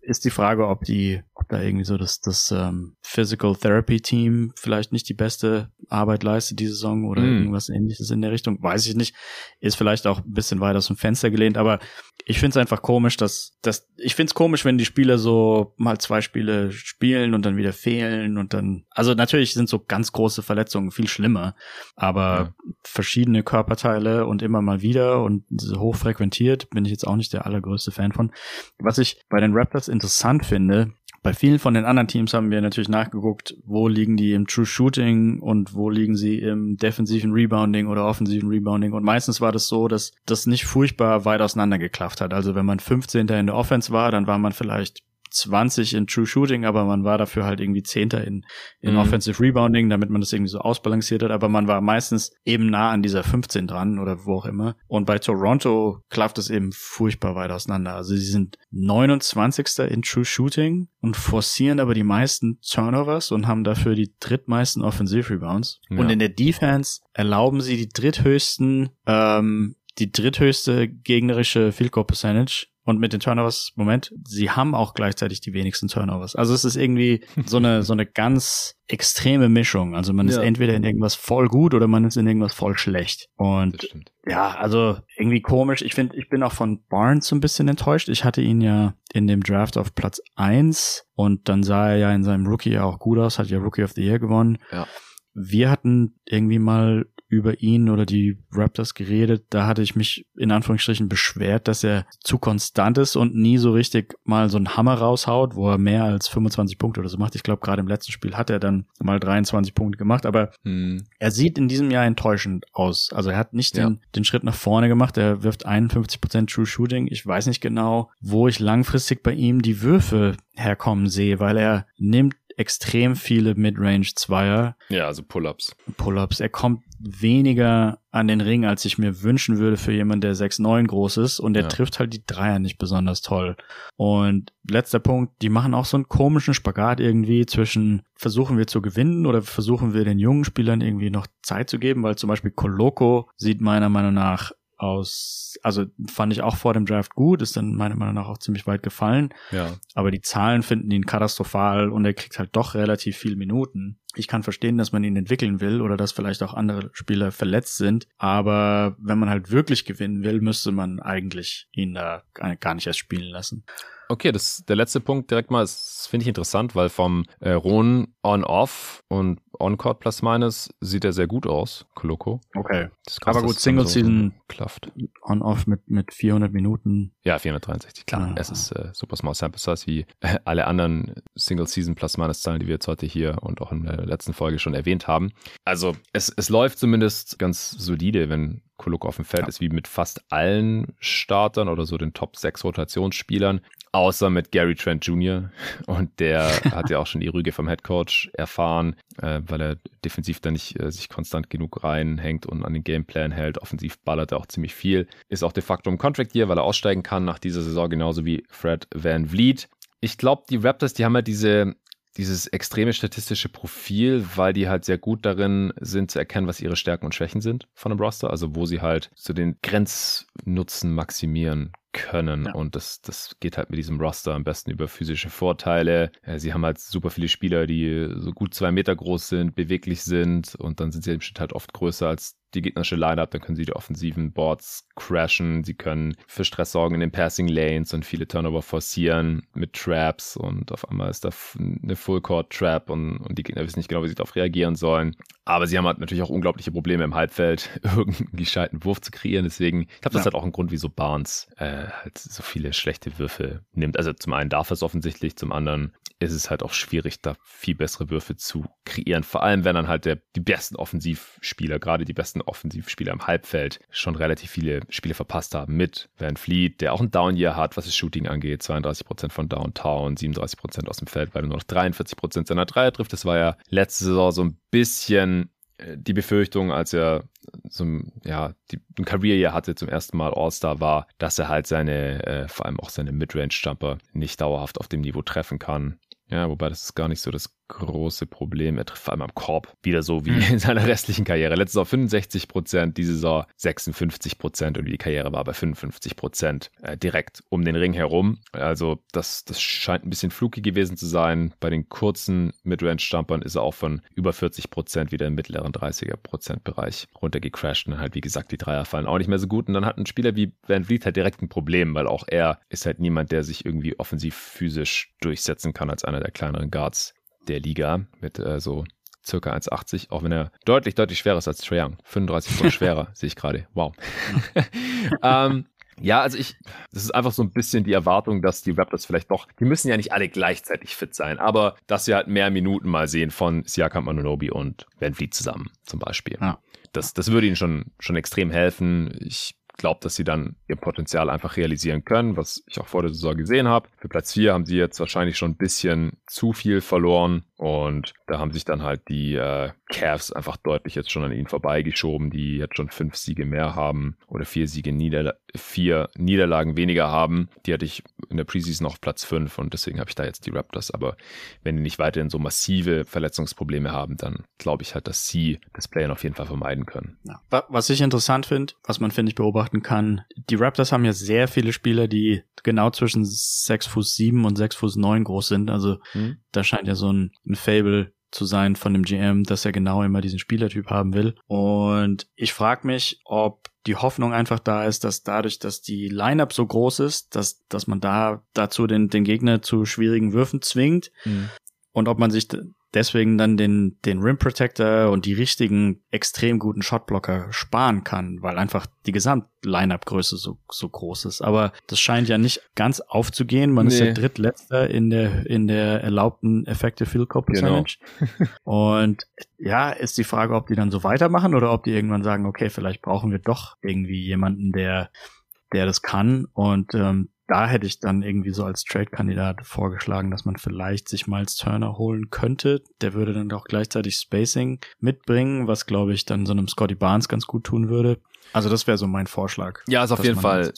Ist die Frage, ob die, ob da irgendwie so das, das ähm, Physical Therapy Team vielleicht nicht die beste Arbeit leistet diese Saison oder mm. Irgendwas ähnliches in der Richtung. Weiß ich nicht. Ist vielleicht auch ein bisschen weit aus dem Fenster gelehnt, aber ich finde es einfach komisch, dass, dass ich finde es komisch, wenn die Spieler so mal zwei Spiele spielen und dann wieder fehlen und dann, also natürlich sind so ganz große Verletzungen viel schlimmer, aber ja. verschiedene Körperteile und immer mal wieder und hochfrequentiert bin ich jetzt auch nicht der allergrößte Fan von. Was ich bei den Raptors interessant finde, bei vielen von den anderen Teams haben wir natürlich nachgeguckt, wo liegen die im True Shooting und wo liegen sie im defensiven Rebounding oder offensiven Rebounding. Und meistens war das so, dass das nicht furchtbar weit auseinandergeklafft hat. Also wenn man 15. in der Offense war, dann war man vielleicht 20 in True Shooting, aber man war dafür halt irgendwie Zehnter in, in mhm. Offensive Rebounding, damit man das irgendwie so ausbalanciert hat, aber man war meistens eben nah an dieser 15 dran oder wo auch immer. Und bei Toronto klafft es eben furchtbar weit auseinander. Also sie sind 29. in True Shooting und forcieren aber die meisten Turnovers und haben dafür die drittmeisten Offensive Rebounds. Ja. Und in der Defense erlauben sie die dritthöchsten ähm, die dritthöchste gegnerische Field Goal Percentage und mit den Turnovers, Moment, sie haben auch gleichzeitig die wenigsten Turnovers. Also es ist irgendwie so eine, so eine ganz extreme Mischung. Also man ist entweder in irgendwas voll gut oder man ist in irgendwas voll schlecht. Und ja, also irgendwie komisch. Ich finde, ich bin auch von Barnes so ein bisschen enttäuscht. Ich hatte ihn ja in dem Draft auf Platz eins und dann sah er ja in seinem Rookie auch gut aus, hat ja Rookie of the Year gewonnen. Ja. Wir hatten irgendwie mal über ihn oder die Raptors geredet. Da hatte ich mich in Anführungsstrichen beschwert, dass er zu konstant ist und nie so richtig mal so einen Hammer raushaut, wo er mehr als 25 Punkte oder so macht. Ich glaube, gerade im letzten Spiel hat er dann mal 23 Punkte gemacht, aber hm. er sieht in diesem Jahr enttäuschend aus. Also er hat nicht ja. den, den Schritt nach vorne gemacht. Er wirft 51% True Shooting. Ich weiß nicht genau, wo ich langfristig bei ihm die Würfe herkommen sehe, weil er nimmt extrem viele Midrange-Zweier. Ja, also Pull-ups. Pull-ups. Er kommt weniger an den Ring, als ich mir wünschen würde für jemanden, der 6'9 groß ist. Und er ja. trifft halt die Dreier nicht besonders toll. Und letzter Punkt, die machen auch so einen komischen Spagat irgendwie zwischen versuchen wir zu gewinnen oder versuchen wir den jungen Spielern irgendwie noch Zeit zu geben, weil zum Beispiel Coloco sieht meiner Meinung nach aus, also fand ich auch vor dem Draft gut, ist dann meiner Meinung nach auch ziemlich weit gefallen. Ja. Aber die Zahlen finden ihn katastrophal und er kriegt halt doch relativ viel Minuten. Ich kann verstehen, dass man ihn entwickeln will oder dass vielleicht auch andere Spieler verletzt sind. Aber wenn man halt wirklich gewinnen will, müsste man eigentlich ihn da gar nicht erst spielen lassen. Okay, das der letzte Punkt direkt mal, das finde ich interessant, weil vom äh, Ron On-Off und On-Court plus minus sieht er sehr gut aus, Koloko. Okay. Aber gut, Single Season klafft. On-Off mit, mit 400 Minuten. Ja, 463, klar. Ah. Es ist äh, super small sample size wie alle anderen Single Season plus minus Zahlen, die wir jetzt heute hier und auch in der letzten Folge schon erwähnt haben. Also, es, es läuft zumindest ganz solide, wenn Koloko auf dem Feld ja. ist, wie mit fast allen Startern oder so den Top 6 Rotationsspielern. Außer mit Gary Trent Jr. Und der hat ja auch schon die Rüge vom Head Coach erfahren, äh, weil er defensiv da nicht äh, sich konstant genug reinhängt und an den Gameplan hält. Offensiv ballert er auch ziemlich viel. Ist auch de facto im Contract Year, weil er aussteigen kann nach dieser Saison, genauso wie Fred Van Vliet. Ich glaube, die Raptors, die haben ja diese dieses extreme statistische Profil, weil die halt sehr gut darin sind zu erkennen, was ihre Stärken und Schwächen sind von einem Roster, also wo sie halt so den Grenznutzen maximieren können. Ja. Und das, das geht halt mit diesem Roster am besten über physische Vorteile. Sie haben halt super viele Spieler, die so gut zwei Meter groß sind, beweglich sind und dann sind sie im Schnitt halt oft größer als die gegnerische Lineup, dann können sie die offensiven Boards crashen, sie können für Stress sorgen in den Passing Lanes und viele Turnover forcieren mit Traps und auf einmal ist da eine Full Court Trap und, und die Gegner wissen nicht genau, wie sie darauf reagieren sollen. Aber sie haben halt natürlich auch unglaubliche Probleme im Halbfeld, irgendeinen gescheiten Wurf zu kreieren. Deswegen, ich glaube, das ja. hat auch einen Grund, wieso Barnes äh, halt so viele schlechte Würfe nimmt. Also zum einen darf es offensichtlich, zum anderen ist es halt auch schwierig, da viel bessere Würfe zu kreieren. Vor allem, wenn dann halt der, die besten Offensivspieler, gerade die besten Offensivspieler im Halbfeld, schon relativ viele Spiele verpasst haben. Mit Van Fleet, der auch ein Down-Year hat, was das Shooting angeht. 32% von Downtown, 37% aus dem Feld, weil er nur noch 43% seiner Dreier trifft. Das war ja letzte Saison so ein bisschen äh, die Befürchtung, als er so ja, die, ein Career-Jahr hatte, zum ersten Mal All-Star war, dass er halt seine, äh, vor allem auch seine Midrange-Jumper nicht dauerhaft auf dem Niveau treffen kann. Ja, wobei das ist gar nicht so das große Problem. Er trifft vor allem am Korb wieder so wie mhm. in seiner restlichen Karriere. Letzte Saison 65 Prozent, diese Saison 56 Prozent und die Karriere war bei 55 Prozent äh, direkt um den Ring herum. Also das, das scheint ein bisschen fluky gewesen zu sein. Bei den kurzen Midrange-Stumpern ist er auch von über 40 Prozent wieder im mittleren 30er Prozent Bereich runtergecrashed und halt wie gesagt die Dreier fallen auch nicht mehr so gut. Und dann hat ein Spieler wie Van Vliet halt direkt ein Problem, weil auch er ist halt niemand, der sich irgendwie offensiv physisch durchsetzen kann als einer der kleineren Guards der Liga mit äh, so circa 1,80, auch wenn er deutlich, deutlich schwerer ist als Trae Young. 35 Pfund schwerer, sehe ich gerade. Wow. ähm, ja, also ich, das ist einfach so ein bisschen die Erwartung, dass die Raptors vielleicht doch, die müssen ja nicht alle gleichzeitig fit sein, aber dass wir halt mehr Minuten mal sehen von Siakam Anunobi und Van Vliet zusammen, zum Beispiel. Ja. Das, das würde ihnen schon, schon extrem helfen. Ich glaube, dass sie dann ihr Potenzial einfach realisieren können, was ich auch vor der Saison gesehen habe. Für Platz 4 haben sie jetzt wahrscheinlich schon ein bisschen zu viel verloren und da haben sich dann halt die äh, Cavs einfach deutlich jetzt schon an ihnen vorbeigeschoben, die jetzt schon fünf Siege mehr haben oder vier Siege, Niederla vier Niederlagen weniger haben. Die hatte ich in der Preseason auf Platz fünf und deswegen habe ich da jetzt die Raptors. Aber wenn die nicht weiterhin so massive Verletzungsprobleme haben, dann glaube ich halt, dass sie das Playen auf jeden Fall vermeiden können. Ja. Was ich interessant finde, was man finde ich beobachten kann, die Raptors haben ja sehr viele Spieler, die genau zwischen sechs Fuß sieben und sechs Fuß neun groß sind. Also hm. da scheint ja so ein, ein Fable zu sein von dem GM, dass er genau immer diesen Spielertyp haben will. Und ich frage mich, ob die Hoffnung einfach da ist, dass dadurch, dass die Lineup so groß ist, dass, dass man da dazu den, den Gegner zu schwierigen Würfen zwingt. Mhm. Und ob man sich deswegen dann den, den Rim Protector und die richtigen extrem guten Shotblocker sparen kann, weil einfach die Gesamt-Line-Up-Größe so, so groß ist. Aber das scheint ja nicht ganz aufzugehen. Man nee. ist ja drittletzter in der, in der erlaubten Effective Field Goal Percentage. Genau. und ja, ist die Frage, ob die dann so weitermachen oder ob die irgendwann sagen, okay, vielleicht brauchen wir doch irgendwie jemanden, der, der das kann und ähm, da hätte ich dann irgendwie so als Trade-Kandidat vorgeschlagen, dass man vielleicht sich Miles Turner holen könnte. Der würde dann auch gleichzeitig Spacing mitbringen, was glaube ich dann so einem Scotty Barnes ganz gut tun würde. Also das wäre so mein Vorschlag. Ja, ist auf jeden Fall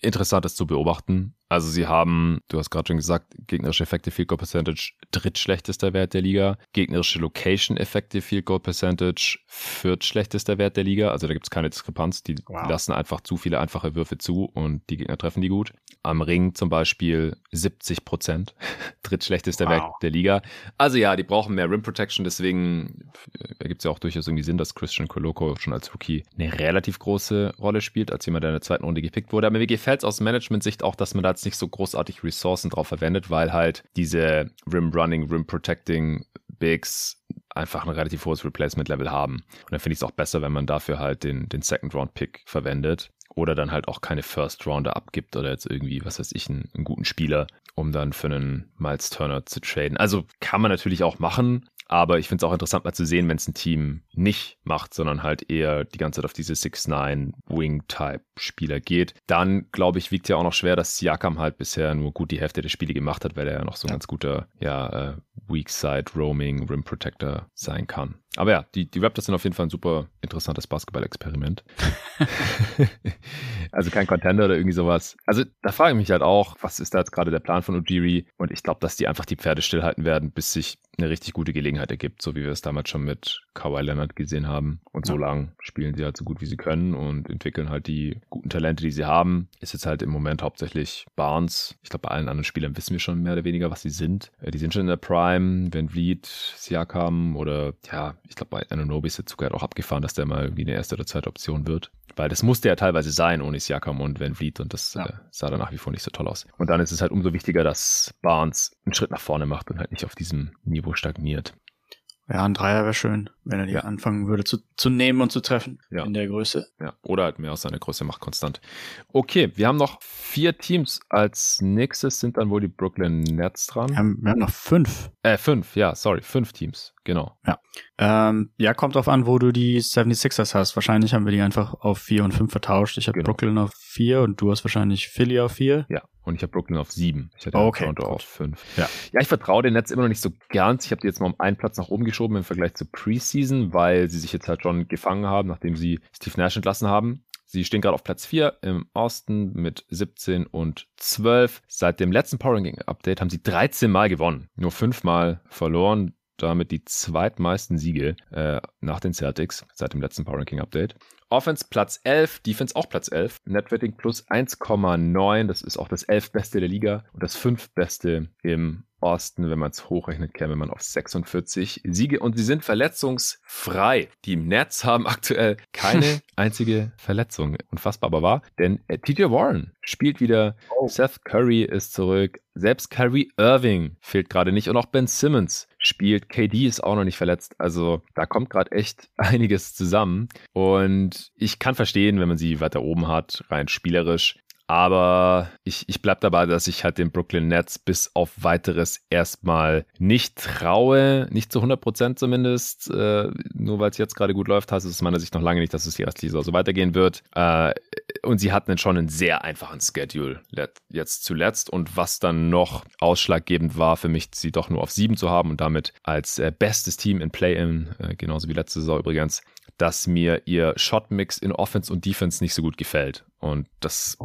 interessant, das zu beobachten. Also sie haben, du hast gerade schon gesagt, gegnerische Effective Field Goal Percentage drittschlechtester Wert der Liga, gegnerische Location Effective Field Goal Percentage viertschlechtester Wert der Liga. Also da gibt es keine Diskrepanz. Die wow. lassen einfach zu viele einfache Würfe zu und die Gegner treffen die gut. Am Ring zum Beispiel 70 Prozent, drittschlechtester wow. Wert der Liga. Also ja, die brauchen mehr Rim Protection, deswegen ergibt es ja auch durchaus irgendwie Sinn, dass Christian Coloco schon als Rookie eine relativ große Rolle spielt, als jemand, der in der zweiten Runde gepickt wurde. Aber mir gefällt es aus Management-Sicht auch, dass man da jetzt nicht so großartig Ressourcen drauf verwendet, weil halt diese Rim Running, Rim Protecting Bigs einfach ein relativ hohes Replacement-Level haben. Und dann finde ich es auch besser, wenn man dafür halt den, den Second-Round-Pick verwendet oder dann halt auch keine First-Rounder abgibt oder jetzt irgendwie, was weiß ich, einen, einen guten Spieler, um dann für einen Miles Turner zu traden. Also kann man natürlich auch machen, aber ich finde es auch interessant mal zu sehen, wenn es ein Team nicht macht, sondern halt eher die ganze Zeit auf diese 6-9 Wing-Type-Spieler geht. Dann, glaube ich, wiegt ja auch noch schwer, dass Siakam halt bisher nur gut die Hälfte der Spiele gemacht hat, weil er ja noch so ein ja. ganz guter, ja, äh, Weak-Side Roaming Rim Protector sein kann. Aber ja, die, die Raptors sind auf jeden Fall ein super interessantes Basketball-Experiment. also kein Contender oder irgendwie sowas. Also da frage ich mich halt auch, was ist da jetzt gerade der Plan von Ujiri? Und ich glaube, dass die einfach die Pferde stillhalten werden, bis sich eine richtig gute Gelegenheit ergibt, so wie wir es damals schon mit Kawhi Leonard gesehen haben. Und ja. so lang spielen sie halt so gut, wie sie können und entwickeln halt die guten Talente, die sie haben. Ist jetzt halt im Moment hauptsächlich Barnes. Ich glaube, bei allen anderen Spielern wissen wir schon mehr oder weniger, was sie sind. Äh, die sind schon in der Prime, Van Vliet, Siakam oder ja, ich glaube, bei Ananobi ist der Zug halt auch abgefahren, dass der mal wie eine erste oder zweite Option wird. Weil das musste ja teilweise sein ohne Siakam und Van Vliet und das ja. äh, sah dann nach wie vor nicht so toll aus. Und dann ist es halt umso wichtiger, dass Barnes einen Schritt nach vorne macht und halt nicht auf diesem Niveau stagniert. Ja, ein Dreier wäre schön, wenn er die ja. anfangen würde zu, zu nehmen und zu treffen ja. in der Größe. Ja, oder halt mehr aus seiner Größe macht konstant. Okay, wir haben noch vier Teams. Als nächstes sind dann wohl die Brooklyn Nets dran. Wir haben, wir haben noch fünf. Äh, fünf, ja, sorry, fünf Teams, genau. Ja. Ähm, ja, kommt drauf an, wo du die 76ers hast. Wahrscheinlich haben wir die einfach auf vier und fünf vertauscht. Ich habe genau. Brooklyn auf vier und du hast wahrscheinlich Philly auf vier. Ja, und ich habe Brooklyn auf sieben. Ich hatte okay, Toronto auf fünf. Ja. ja, ich vertraue den Netz immer noch nicht so ganz. Ich habe die jetzt mal um einen Platz nach oben geschoben im Vergleich zur Preseason, weil sie sich jetzt halt schon gefangen haben, nachdem sie Steve Nash entlassen haben. Sie stehen gerade auf Platz 4 im Osten mit 17 und 12. Seit dem letzten Power Ranking Update haben sie 13 Mal gewonnen, nur 5 Mal verloren. Damit die zweitmeisten Siege äh, nach den Celtics seit dem letzten Power Ranking Update. Offense Platz 11, Defense auch Platz 11. Netrating plus 1,9. Das ist auch das 11 beste der Liga und das 5 beste im Osten, wenn man es hochrechnet, käme man auf 46 Siege und sie sind verletzungsfrei. Die Nets haben aktuell keine einzige Verletzung. Unfassbar aber wahr, denn äh, TJ Warren spielt wieder. Oh. Seth Curry ist zurück. Selbst Kyrie Irving fehlt gerade nicht und auch Ben Simmons spielt. KD ist auch noch nicht verletzt. Also da kommt gerade echt einiges zusammen. Und ich kann verstehen, wenn man sie weiter oben hat, rein spielerisch. Aber ich, ich bleibe dabei, dass ich halt den Brooklyn Nets bis auf weiteres erstmal nicht traue. Nicht zu 100 Prozent zumindest. Äh, nur weil es jetzt gerade gut läuft, heißt es aus meiner Sicht noch lange nicht, dass es die restliche Saison so weitergehen wird. Äh, und sie hatten schon einen sehr einfachen Schedule jetzt zuletzt. Und was dann noch ausschlaggebend war für mich, sie doch nur auf sieben zu haben und damit als äh, bestes Team in Play-In, äh, genauso wie letzte Saison übrigens, dass mir ihr Shotmix in Offense und Defense nicht so gut gefällt. Und das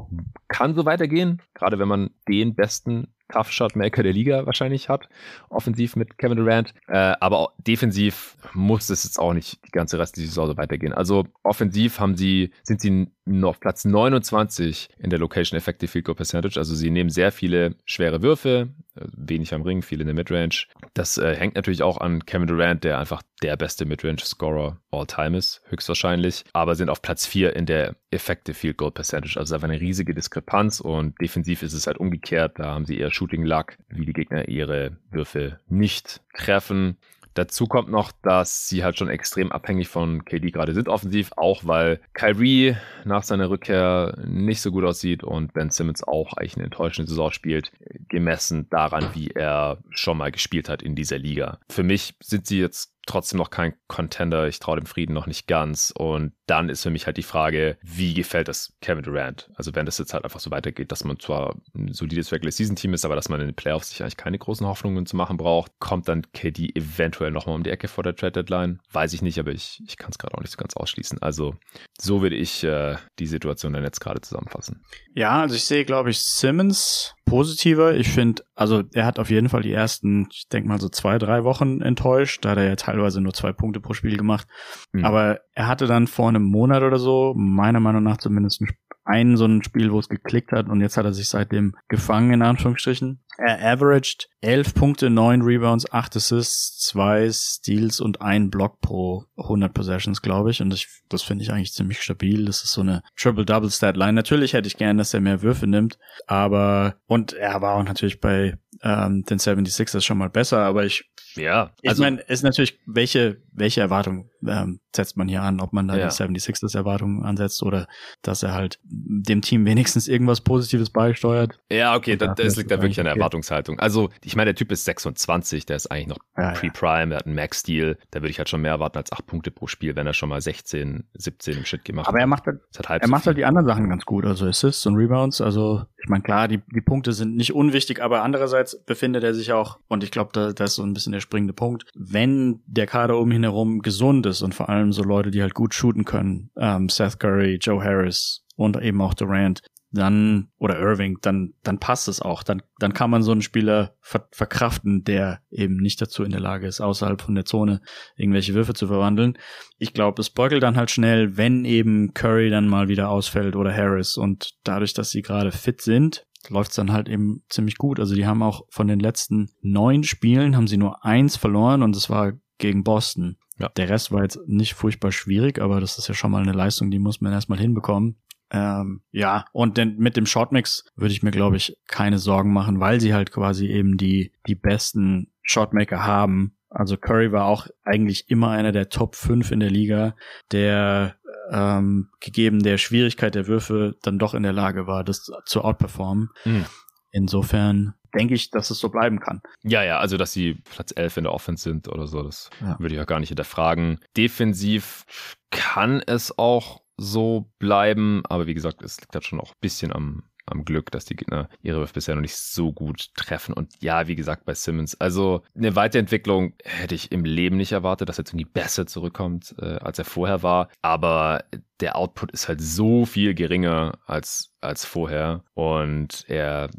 kann so weitergehen, gerade wenn man den besten Tough Shot Maker der Liga wahrscheinlich hat. Offensiv mit Kevin Durant. Äh, aber defensiv muss es jetzt auch nicht die ganze restliche Saison so weitergehen. Also offensiv haben sie, sind sie noch auf Platz 29 in der Location Effective Field Goal Percentage. Also sie nehmen sehr viele schwere Würfe, äh, wenig am Ring, viel in der Midrange. Das äh, hängt natürlich auch an Kevin Durant, der einfach der beste Midrange-Scorer all time ist, höchstwahrscheinlich. Aber sind auf Platz 4 in der Effective Field Goal Percentage. Also einfach eine riesige Diskrepanz und defensiv ist es halt umgekehrt. Da haben sie eher Shooting Luck, wie die Gegner ihre Würfe nicht treffen. Dazu kommt noch, dass sie halt schon extrem abhängig von KD gerade sind offensiv, auch weil Kyrie nach seiner Rückkehr nicht so gut aussieht und Ben Simmons auch eigentlich eine enttäuschende Saison spielt, gemessen daran, wie er schon mal gespielt hat in dieser Liga. Für mich sind sie jetzt trotzdem noch kein Contender. Ich traue dem Frieden noch nicht ganz. Und dann ist für mich halt die Frage, wie gefällt das Kevin Durant? Also wenn das jetzt halt einfach so weitergeht, dass man zwar ein solides Regular Season Team ist, aber dass man in den Playoffs sich eigentlich keine großen Hoffnungen zu machen braucht, kommt dann KD eventuell nochmal um die Ecke vor der Trade Deadline? Weiß ich nicht, aber ich, ich kann es gerade auch nicht so ganz ausschließen. Also so würde ich äh, die Situation dann jetzt gerade zusammenfassen. Ja, also ich sehe, glaube ich, Simmons positiver. Ich finde, also er hat auf jeden Fall die ersten, ich denke mal so zwei, drei Wochen enttäuscht. Da hat er ja teilweise nur zwei Punkte pro Spiel gemacht. Mhm. Aber er hatte dann vor einem Monat oder so, meiner Meinung nach zumindest ein so ein Spiel, wo es geklickt hat und jetzt hat er sich seitdem gefangen, in Anführungsstrichen. Er averaged 11 Punkte, 9 Rebounds, 8 Assists, 2 Steals und ein Block pro 100 Possessions, glaube ich. Und ich, das finde ich eigentlich ziemlich stabil. Das ist so eine Triple-Double-Stat-Line. Natürlich hätte ich gern, dass er mehr Würfe nimmt, aber und er war auch natürlich bei ähm, den 76ers schon mal besser, aber ich ja, also, ich meine, ist natürlich, welche, welche Erwartung ähm, setzt man hier an, ob man da ja. die 76ers Erwartungen ansetzt oder dass er halt dem Team wenigstens irgendwas Positives beisteuert. Ja, okay, das, das liegt da wirklich an der Erwartungshaltung. Also, ich meine, der Typ ist 26, der ist eigentlich noch ja, Pre-Prime, der hat einen Max-Deal, da würde ich halt schon mehr erwarten als 8 Punkte pro Spiel, wenn er schon mal 16, 17 im Shit gemacht hat. Aber er macht halt, halt er so macht halt die anderen Sachen ganz gut, also Assists und Rebounds, also ich meine, klar, die, die Punkte sind nicht unwichtig, aber andererseits befindet er sich auch, und ich glaube, da, da ist so ein bisschen der springende Punkt, wenn der Kader um ihn herum gesund ist und vor allem so Leute, die halt gut shooten können, ähm, Seth Curry, Joe Harris und eben auch Durant, dann oder Irving, dann dann passt es auch. Dann dann kann man so einen Spieler ver verkraften, der eben nicht dazu in der Lage ist, außerhalb von der Zone irgendwelche Würfe zu verwandeln. Ich glaube, es beugelt dann halt schnell, wenn eben Curry dann mal wieder ausfällt oder Harris und dadurch, dass sie gerade fit sind, läuft es dann halt eben ziemlich gut. Also die haben auch von den letzten neun Spielen haben sie nur eins verloren und das war gegen Boston. Ja. Der Rest war jetzt nicht furchtbar schwierig, aber das ist ja schon mal eine Leistung, die muss man erstmal hinbekommen. Ähm, ja, und denn mit dem Shotmix würde ich mir, glaube ich, keine Sorgen machen, weil sie halt quasi eben die, die besten Shotmaker haben. Also Curry war auch eigentlich immer einer der Top 5 in der Liga, der ähm, gegeben der Schwierigkeit der Würfe dann doch in der Lage war, das zu outperformen. Mhm. Insofern denke ich, dass es so bleiben kann. Ja, ja, also dass sie Platz 11 in der Offense sind oder so, das ja. würde ich auch gar nicht hinterfragen. Defensiv kann es auch so bleiben, aber wie gesagt, es liegt halt schon auch ein bisschen am, am Glück, dass die Gegner ihre Würfe bisher noch nicht so gut treffen. Und ja, wie gesagt, bei Simmons, also eine Weiterentwicklung hätte ich im Leben nicht erwartet, dass er jetzt irgendwie besser zurückkommt, äh, als er vorher war. Aber der Output ist halt so viel geringer als, als vorher. Und er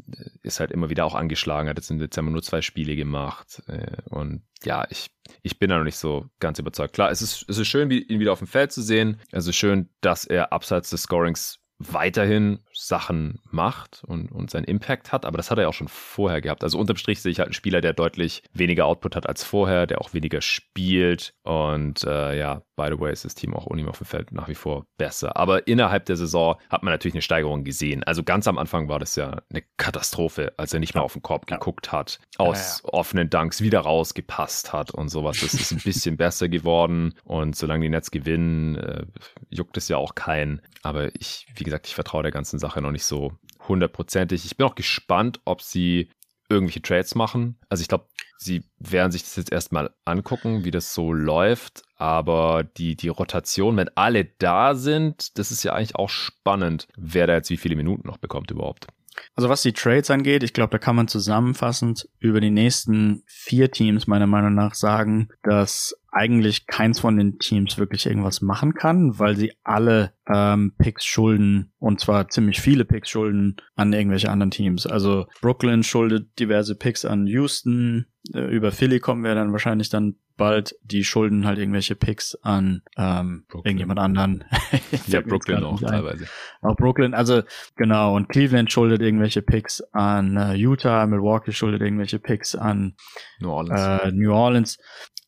ist halt immer wieder auch angeschlagen, hat jetzt im Dezember nur zwei Spiele gemacht. Äh, und ja, ich, ich bin da noch nicht so ganz überzeugt. Klar, es ist, es ist schön, ihn wieder auf dem Feld zu sehen. Es ist schön, dass er abseits des Scorings weiterhin Sachen macht und, und seinen Impact hat, aber das hat er ja auch schon vorher gehabt. Also unterm Strich sehe ich halt einen Spieler, der deutlich weniger Output hat als vorher, der auch weniger spielt und äh, ja, by the way ist das Team auch ohne ihn auf dem Feld nach wie vor besser. Aber innerhalb der Saison hat man natürlich eine Steigerung gesehen. Also ganz am Anfang war das ja eine Katastrophe, als er nicht mehr auf den Korb ja. geguckt hat, aus ja, ja. offenen Dunks wieder rausgepasst hat und sowas. Das ist ein bisschen besser geworden und solange die Nets gewinnen, äh, juckt es ja auch keinen. Aber ich, wie gesagt, ich vertraue der ganzen Sache noch nicht so hundertprozentig. Ich bin auch gespannt, ob sie irgendwelche Trades machen. Also ich glaube, sie werden sich das jetzt erstmal angucken, wie das so läuft. Aber die, die Rotation, wenn alle da sind, das ist ja eigentlich auch spannend, wer da jetzt wie viele Minuten noch bekommt überhaupt. Also was die Trades angeht, ich glaube, da kann man zusammenfassend über die nächsten vier Teams meiner Meinung nach sagen, dass eigentlich keins von den Teams wirklich irgendwas machen kann, weil sie alle ähm, Picks schulden und zwar ziemlich viele Picks schulden an irgendwelche anderen Teams. Also Brooklyn schuldet diverse Picks an Houston, äh, über Philly kommen wir dann wahrscheinlich dann bald. Die schulden halt irgendwelche Picks an ähm, irgendjemand anderen. ja, Brooklyn auch teilweise. Auch Brooklyn, also genau. Und Cleveland schuldet irgendwelche Picks an äh, Utah, Milwaukee schuldet irgendwelche Picks an New Orleans. Äh, New Orleans.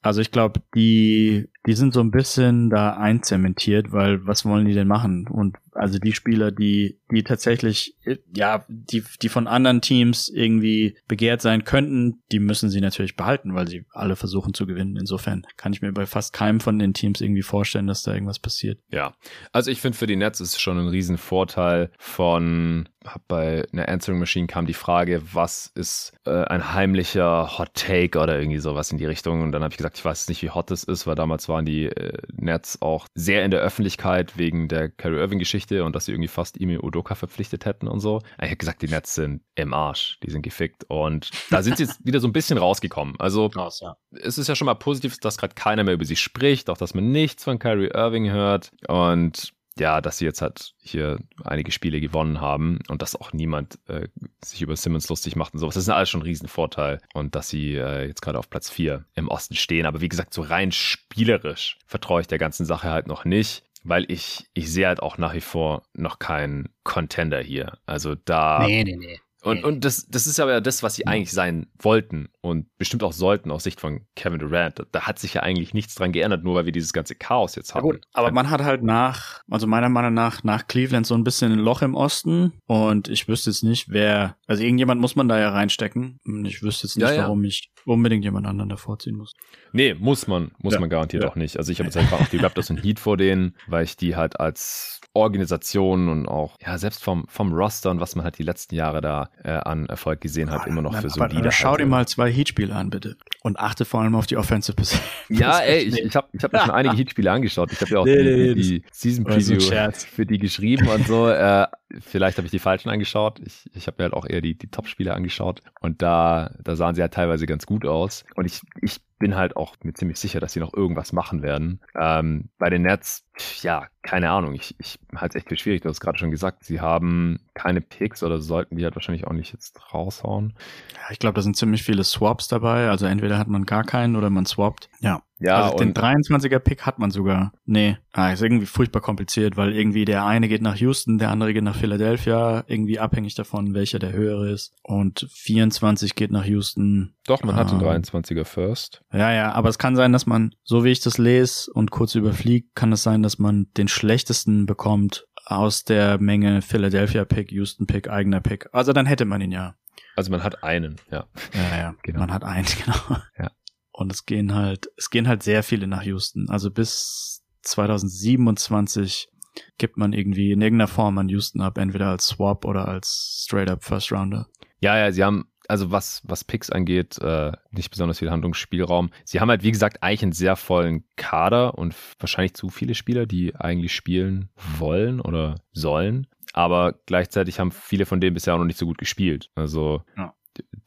Also ich glaube, die, die sind so ein bisschen da einzementiert, weil was wollen die denn machen? Und also die Spieler, die, die tatsächlich, ja, die, die von anderen Teams irgendwie begehrt sein könnten, die müssen sie natürlich behalten, weil sie alle versuchen zu gewinnen. Insofern kann ich mir bei fast keinem von den Teams irgendwie vorstellen, dass da irgendwas passiert. Ja, also ich finde für die Nets ist schon ein Riesenvorteil von, bei einer Answering Machine kam die Frage, was ist äh, ein heimlicher Hot Take oder irgendwie sowas in die Richtung. Und dann habe ich gesagt, ich weiß nicht, wie hot es ist, weil damals waren die äh, Nets auch sehr in der Öffentlichkeit wegen der Kyrie Irving Geschichte Geschichte und dass sie irgendwie fast Ime Udoka verpflichtet hätten und so. Ich habe gesagt, die Nets sind im Arsch, die sind gefickt und da sind sie jetzt wieder so ein bisschen rausgekommen. Also Raus, ja. es ist ja schon mal positiv, dass gerade keiner mehr über sie spricht, auch dass man nichts von Kyrie Irving hört und ja, dass sie jetzt halt hier einige Spiele gewonnen haben und dass auch niemand äh, sich über Simmons lustig macht und sowas. Das ist alles schon ein Riesenvorteil. Und dass sie äh, jetzt gerade auf Platz 4 im Osten stehen. Aber wie gesagt, so rein spielerisch vertraue ich der ganzen Sache halt noch nicht weil ich, ich sehe halt auch nach wie vor noch keinen Contender hier. Also da. Nee, nee, nee. Und, und das, das ist aber ja das, was sie eigentlich sein wollten und bestimmt auch sollten aus Sicht von Kevin Durant. Da, da hat sich ja eigentlich nichts dran geändert, nur weil wir dieses ganze Chaos jetzt haben. Ja gut, aber man hat halt nach, also meiner Meinung nach, nach Cleveland so ein bisschen ein Loch im Osten und ich wüsste jetzt nicht, wer, also irgendjemand muss man da ja reinstecken und ich wüsste jetzt nicht, ja, ja. warum ich unbedingt jemand anderen davor ziehen muss. Nee, muss man, muss man garantiert auch nicht. Also ich habe jetzt einfach auch die Raptors und Heat vor denen, weil ich die halt als Organisation und auch, ja, selbst vom, vom Roster und was man halt die letzten Jahre da äh, an Erfolg gesehen hat, immer noch für solide. Aber schau dir mal zwei Heatspiele an, bitte. Und achte vor allem auf die Offensive Position. Ja, ey, ich, ich habe ich hab mir schon einige Heatspiele angeschaut. Ich habe ja auch nee, die, die, die Season Preview für die geschrieben und so. Äh, vielleicht habe ich die falschen angeschaut. Ich, ich habe mir halt auch eher die, die Top-Spiele angeschaut. Und da, da sahen sie halt teilweise ganz gut aus. Und ich, ich bin halt auch mir ziemlich sicher, dass sie noch irgendwas machen werden. Ähm, bei den Nets, ja, keine Ahnung. Ich, ich halte es echt für schwierig. Du hast gerade schon gesagt, sie haben keine Picks oder sollten die halt wahrscheinlich auch nicht jetzt raushauen. Ja, ich glaube, da sind ziemlich viele Swaps dabei. Also entweder hat man gar keinen oder man swappt. Ja. Ja, also den 23er Pick hat man sogar. Nee, ah, ist irgendwie furchtbar kompliziert, weil irgendwie der eine geht nach Houston, der andere geht nach Philadelphia, irgendwie abhängig davon, welcher der höhere ist. Und 24 geht nach Houston. Doch, man ähm, hat den 23er ähm, First. Ja, ja, aber es kann sein, dass man, so wie ich das lese und kurz überfliegt, kann es sein, dass man den schlechtesten bekommt aus der Menge Philadelphia Pick, Houston Pick, eigener Pick. Also dann hätte man ihn ja. Also man hat einen, ja. Ja, ja, genau. Man hat einen, genau. Ja. Und es gehen halt, es gehen halt sehr viele nach Houston. Also bis 2027 gibt man irgendwie in irgendeiner Form an Houston ab, entweder als Swap oder als straight up First Rounder. Ja, ja, sie haben, also was, was Picks angeht, äh, nicht besonders viel Handlungsspielraum. Sie haben halt, wie gesagt, eigentlich einen sehr vollen Kader und wahrscheinlich zu viele Spieler, die eigentlich spielen wollen oder sollen. Aber gleichzeitig haben viele von denen bisher auch noch nicht so gut gespielt. Also ja.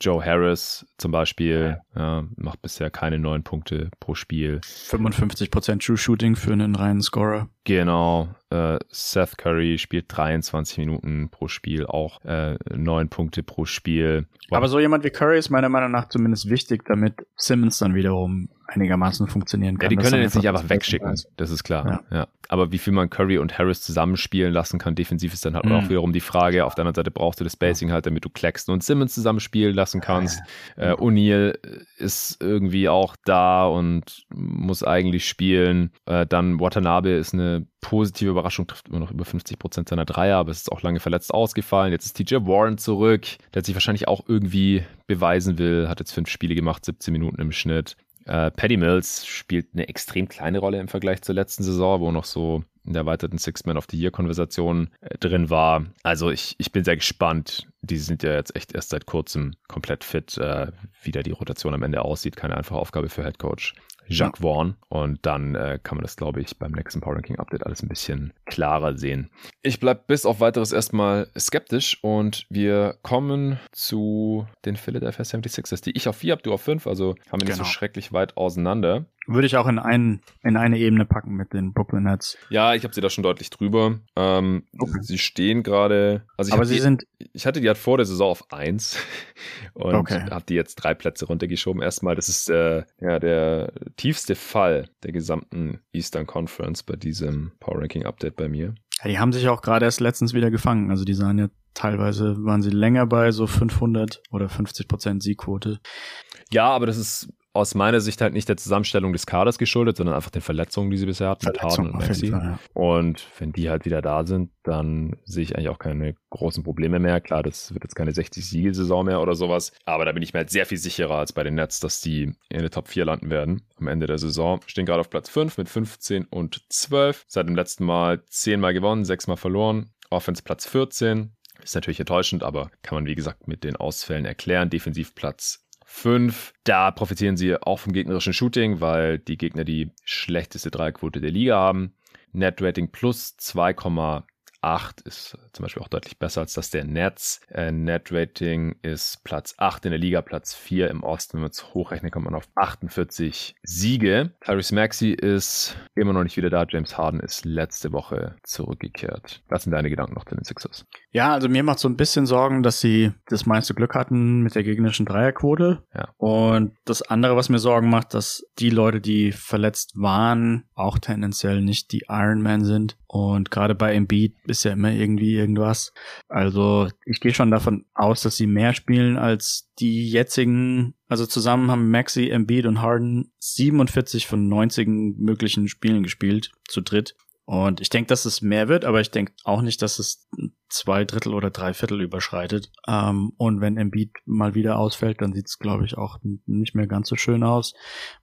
Joe Harris zum Beispiel ja. Ja, macht bisher keine neun Punkte pro Spiel. 55% True Shooting für einen reinen Scorer. Genau. Äh, Seth Curry spielt 23 Minuten pro Spiel, auch äh, neun Punkte pro Spiel. Wow. Aber so jemand wie Curry ist meiner Meinung nach zumindest wichtig, damit Simmons dann wiederum einigermaßen funktionieren kann. Ja, die können jetzt nicht einfach wegschicken, das ist klar. Ja. ja. Aber wie viel man Curry und Harris zusammenspielen lassen kann, defensiv ist dann halt mhm. auch wiederum die Frage. Auf der anderen Seite brauchst du das Spacing halt, damit du Claxton und Simmons zusammenspielen lassen kannst. Ja. Äh, O'Neal ist irgendwie auch da und muss eigentlich spielen. Äh, dann Watanabe ist eine positive Überraschung, trifft immer noch über 50 Prozent seiner Dreier, aber es ist auch lange verletzt ausgefallen. Jetzt ist TJ Warren zurück, der sich wahrscheinlich auch irgendwie beweisen will, hat jetzt fünf Spiele gemacht, 17 Minuten im Schnitt. Äh, Paddy Mills spielt eine extrem kleine Rolle im Vergleich zur letzten Saison, wo noch so in der erweiterten Six-Man of the Year-Konversation äh, drin war. Also ich, ich bin sehr gespannt. Die sind ja jetzt echt erst seit kurzem komplett fit, äh, wie da die Rotation am Ende aussieht. Keine einfache Aufgabe für Head Coach. Jacques ja. Vaughn. Und dann äh, kann man das, glaube ich, beim nächsten Power Ranking Update alles ein bisschen klarer sehen. Ich bleibe bis auf weiteres erstmal skeptisch und wir kommen zu den Philadelphia 76ers, die ich auf 4 habe, du auf 5, also haben wir nicht genau. so schrecklich weit auseinander. Würde ich auch in, ein, in eine Ebene packen mit den Brooklyn Nets. Ja, ich habe sie da schon deutlich drüber. Ähm, okay. Sie stehen gerade. Also Aber sie die, sind. Ich hatte die halt vor der Saison auf 1 und okay. habe die jetzt drei Plätze runtergeschoben. Erstmal, das ist äh, ja der tiefste Fall der gesamten Eastern Conference bei diesem Power Ranking Update bei mir. Ja, die haben sich auch gerade erst letztens wieder gefangen. Also die sahen ja teilweise waren sie länger bei so 500 oder 50 Prozent Siegquote. Ja, aber das ist aus meiner Sicht halt nicht der Zusammenstellung des Kaders geschuldet, sondern einfach den Verletzungen, die sie bisher hatten mit Harden und. Fall, ja. Und wenn die halt wieder da sind, dann sehe ich eigentlich auch keine großen Probleme mehr. Klar, das wird jetzt keine 60-Siege-Saison mehr oder sowas, aber da bin ich mir halt sehr viel sicherer als bei den Nets, dass die in der Top 4 landen werden am Ende der Saison. Stehen gerade auf Platz 5 mit 15 und 12. Seit dem letzten Mal 10 Mal gewonnen, 6 Mal verloren. Offense Platz 14. Ist natürlich enttäuschend, aber kann man wie gesagt mit den Ausfällen erklären. Defensiv Platz 5. Da profitieren sie auch vom gegnerischen Shooting, weil die Gegner die schlechteste Dreierquote der Liga haben. Net Rating plus 2,8 8 ist zum Beispiel auch deutlich besser als das der Nets. Äh, Net Rating ist Platz 8 in der Liga, Platz 4 im Osten. Wenn man es hochrechnet, kommt man auf 48 Siege. Tyrese Maxey ist immer noch nicht wieder da. James Harden ist letzte Woche zurückgekehrt. Was sind deine Gedanken noch zu den Sixers? Ja, also mir macht so ein bisschen Sorgen, dass sie das meiste Glück hatten mit der gegnerischen Dreierquote. Ja. Und das andere, was mir Sorgen macht, dass die Leute, die verletzt waren, auch tendenziell nicht die Ironman sind. Und gerade bei Embiid ist ja immer irgendwie irgendwas. Also ich gehe schon davon aus, dass sie mehr spielen als die jetzigen. Also zusammen haben Maxi, Embiid und Harden 47 von 90 möglichen Spielen gespielt, zu dritt. Und ich denke, dass es mehr wird, aber ich denke auch nicht, dass es zwei Drittel oder drei Viertel überschreitet. Ähm, und wenn Embiid mal wieder ausfällt, dann sieht es, glaube ich, auch nicht mehr ganz so schön aus.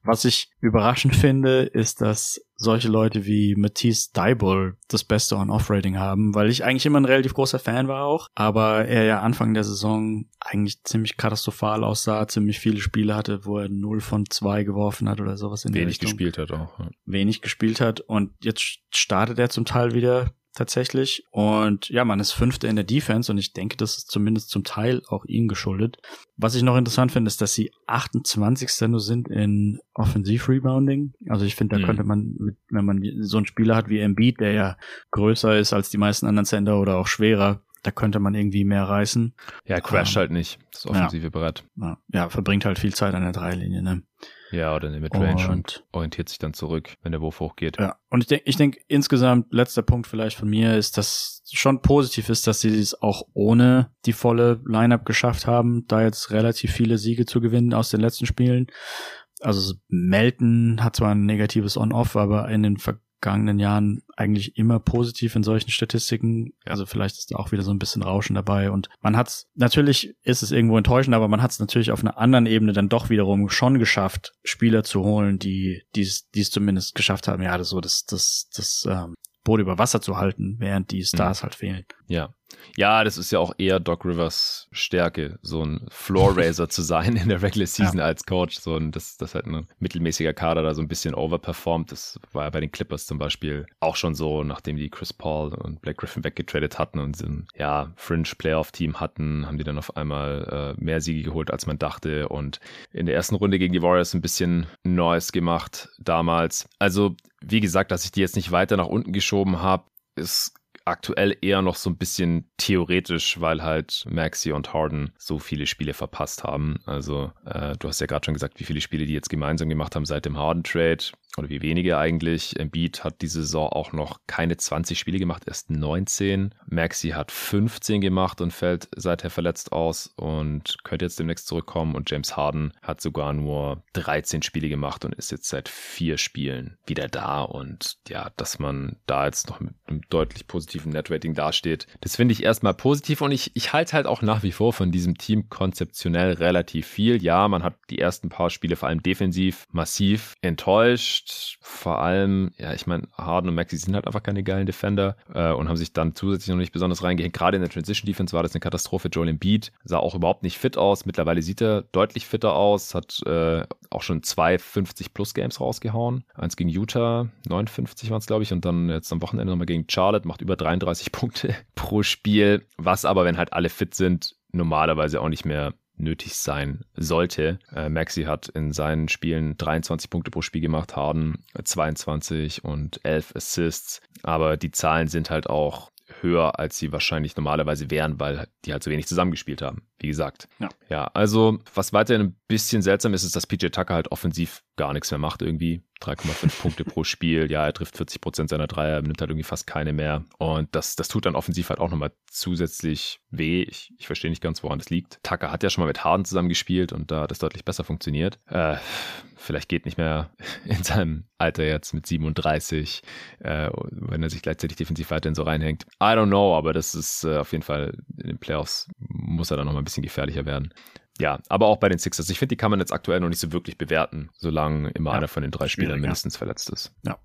Was ich überraschend finde, ist, dass solche Leute wie Matisse Dybul das beste On-Off-Rating haben, weil ich eigentlich immer ein relativ großer Fan war auch, aber er ja Anfang der Saison eigentlich ziemlich katastrophal aussah, ziemlich viele Spiele hatte, wo er 0 von 2 geworfen hat oder sowas in Wenig gespielt hat auch. Ja. Wenig gespielt hat und jetzt startet er zum Teil wieder tatsächlich. Und ja, man ist Fünfter in der Defense und ich denke, das ist zumindest zum Teil auch ihm geschuldet. Was ich noch interessant finde, ist, dass sie 28. nur sind in Offensiv-Rebounding. Also ich finde, da mhm. könnte man, mit, wenn man so einen Spieler hat wie Embiid, der ja größer ist als die meisten anderen Center oder auch schwerer, da könnte man irgendwie mehr reißen. Ja, crasht ähm, halt nicht, das offensive ja. Brett. Ja, ja, verbringt halt viel Zeit an der Dreilinie, ne? Ja, oder in der Midrange und, und orientiert sich dann zurück, wenn der Wurf hochgeht. Ja, und ich denke, ich denke insgesamt, letzter Punkt vielleicht von mir ist, dass schon positiv ist, dass sie es auch ohne die volle Lineup geschafft haben, da jetzt relativ viele Siege zu gewinnen aus den letzten Spielen. Also Melton hat zwar ein negatives On-Off, aber in den vergangenen Jahren eigentlich immer positiv in solchen Statistiken. Also vielleicht ist da auch wieder so ein bisschen Rauschen dabei. Und man hat es, natürlich ist es irgendwo enttäuschend, aber man hat es natürlich auf einer anderen Ebene dann doch wiederum schon geschafft, Spieler zu holen, die die es zumindest geschafft haben, ja, das so das, das, das ähm, Boot über Wasser zu halten, während die Stars mhm. halt fehlen. Ja. Ja, das ist ja auch eher Doc Rivers Stärke, so ein Floor Raiser zu sein in der Regular Season ja. als Coach. So ein, das, das halt ein mittelmäßiger Kader da so ein bisschen overperformt. Das war ja bei den Clippers zum Beispiel auch schon so, nachdem die Chris Paul und Black Griffin weggetradet hatten und so ein ja, Fringe Playoff Team hatten, haben die dann auf einmal äh, mehr Siege geholt, als man dachte. Und in der ersten Runde gegen die Warriors ein bisschen Neues gemacht damals. Also, wie gesagt, dass ich die jetzt nicht weiter nach unten geschoben habe, ist aktuell eher noch so ein bisschen theoretisch, weil halt Maxi und Harden so viele Spiele verpasst haben. Also äh, du hast ja gerade schon gesagt, wie viele Spiele die jetzt gemeinsam gemacht haben seit dem Harden-Trade oder wie wenige eigentlich. Embiid hat diese Saison auch noch keine 20 Spiele gemacht, erst 19. Maxi hat 15 gemacht und fällt seither verletzt aus und könnte jetzt demnächst zurückkommen. Und James Harden hat sogar nur 13 Spiele gemacht und ist jetzt seit vier Spielen wieder da. Und ja, dass man da jetzt noch mit einem deutlich positiven Netrating dasteht, das finde ich erstmal positiv. Und ich, ich halte halt auch nach wie vor von diesem Team konzeptionell relativ viel. Ja, man hat die ersten paar Spiele vor allem defensiv massiv enttäuscht enttäuscht. Vor allem, ja, ich meine, Harden und Maxi sind halt einfach keine geilen Defender äh, und haben sich dann zusätzlich noch nicht besonders reingehängt. Gerade in der Transition Defense war das eine Katastrophe. Joel Embiid sah auch überhaupt nicht fit aus. Mittlerweile sieht er deutlich fitter aus, hat äh, auch schon zwei 50 Plus Games rausgehauen. Eins gegen Utah, 59 waren es, glaube ich, und dann jetzt am Wochenende nochmal gegen Charlotte, macht über 33 Punkte pro Spiel. Was aber, wenn halt alle fit sind, normalerweise auch nicht mehr nötig sein sollte. Äh, Maxi hat in seinen Spielen 23 Punkte pro Spiel gemacht, Harden 22 und 11 Assists. Aber die Zahlen sind halt auch höher, als sie wahrscheinlich normalerweise wären, weil die halt so wenig zusammengespielt haben. Wie gesagt. Ja. ja, also was weiterhin ein bisschen seltsam ist, ist, dass PJ Tucker halt offensiv gar nichts mehr macht irgendwie. 3,5 Punkte pro Spiel. Ja, er trifft 40 Prozent seiner Dreier, nimmt halt irgendwie fast keine mehr. Und das, das tut dann offensiv halt auch nochmal zusätzlich weh. Ich, ich verstehe nicht ganz, woran das liegt. Tucker hat ja schon mal mit Harden zusammen gespielt und da hat es deutlich besser funktioniert. Äh, vielleicht geht nicht mehr in seinem Alter jetzt mit 37, äh, wenn er sich gleichzeitig defensiv weiterhin so reinhängt. I don't know, aber das ist äh, auf jeden Fall in den Playoffs muss er dann nochmal ein bisschen gefährlicher werden. Ja, aber auch bei den Sixers. Ich finde, die kann man jetzt aktuell noch nicht so wirklich bewerten, solange immer ja, einer von den drei Spielern mindestens verletzt ist. Ja.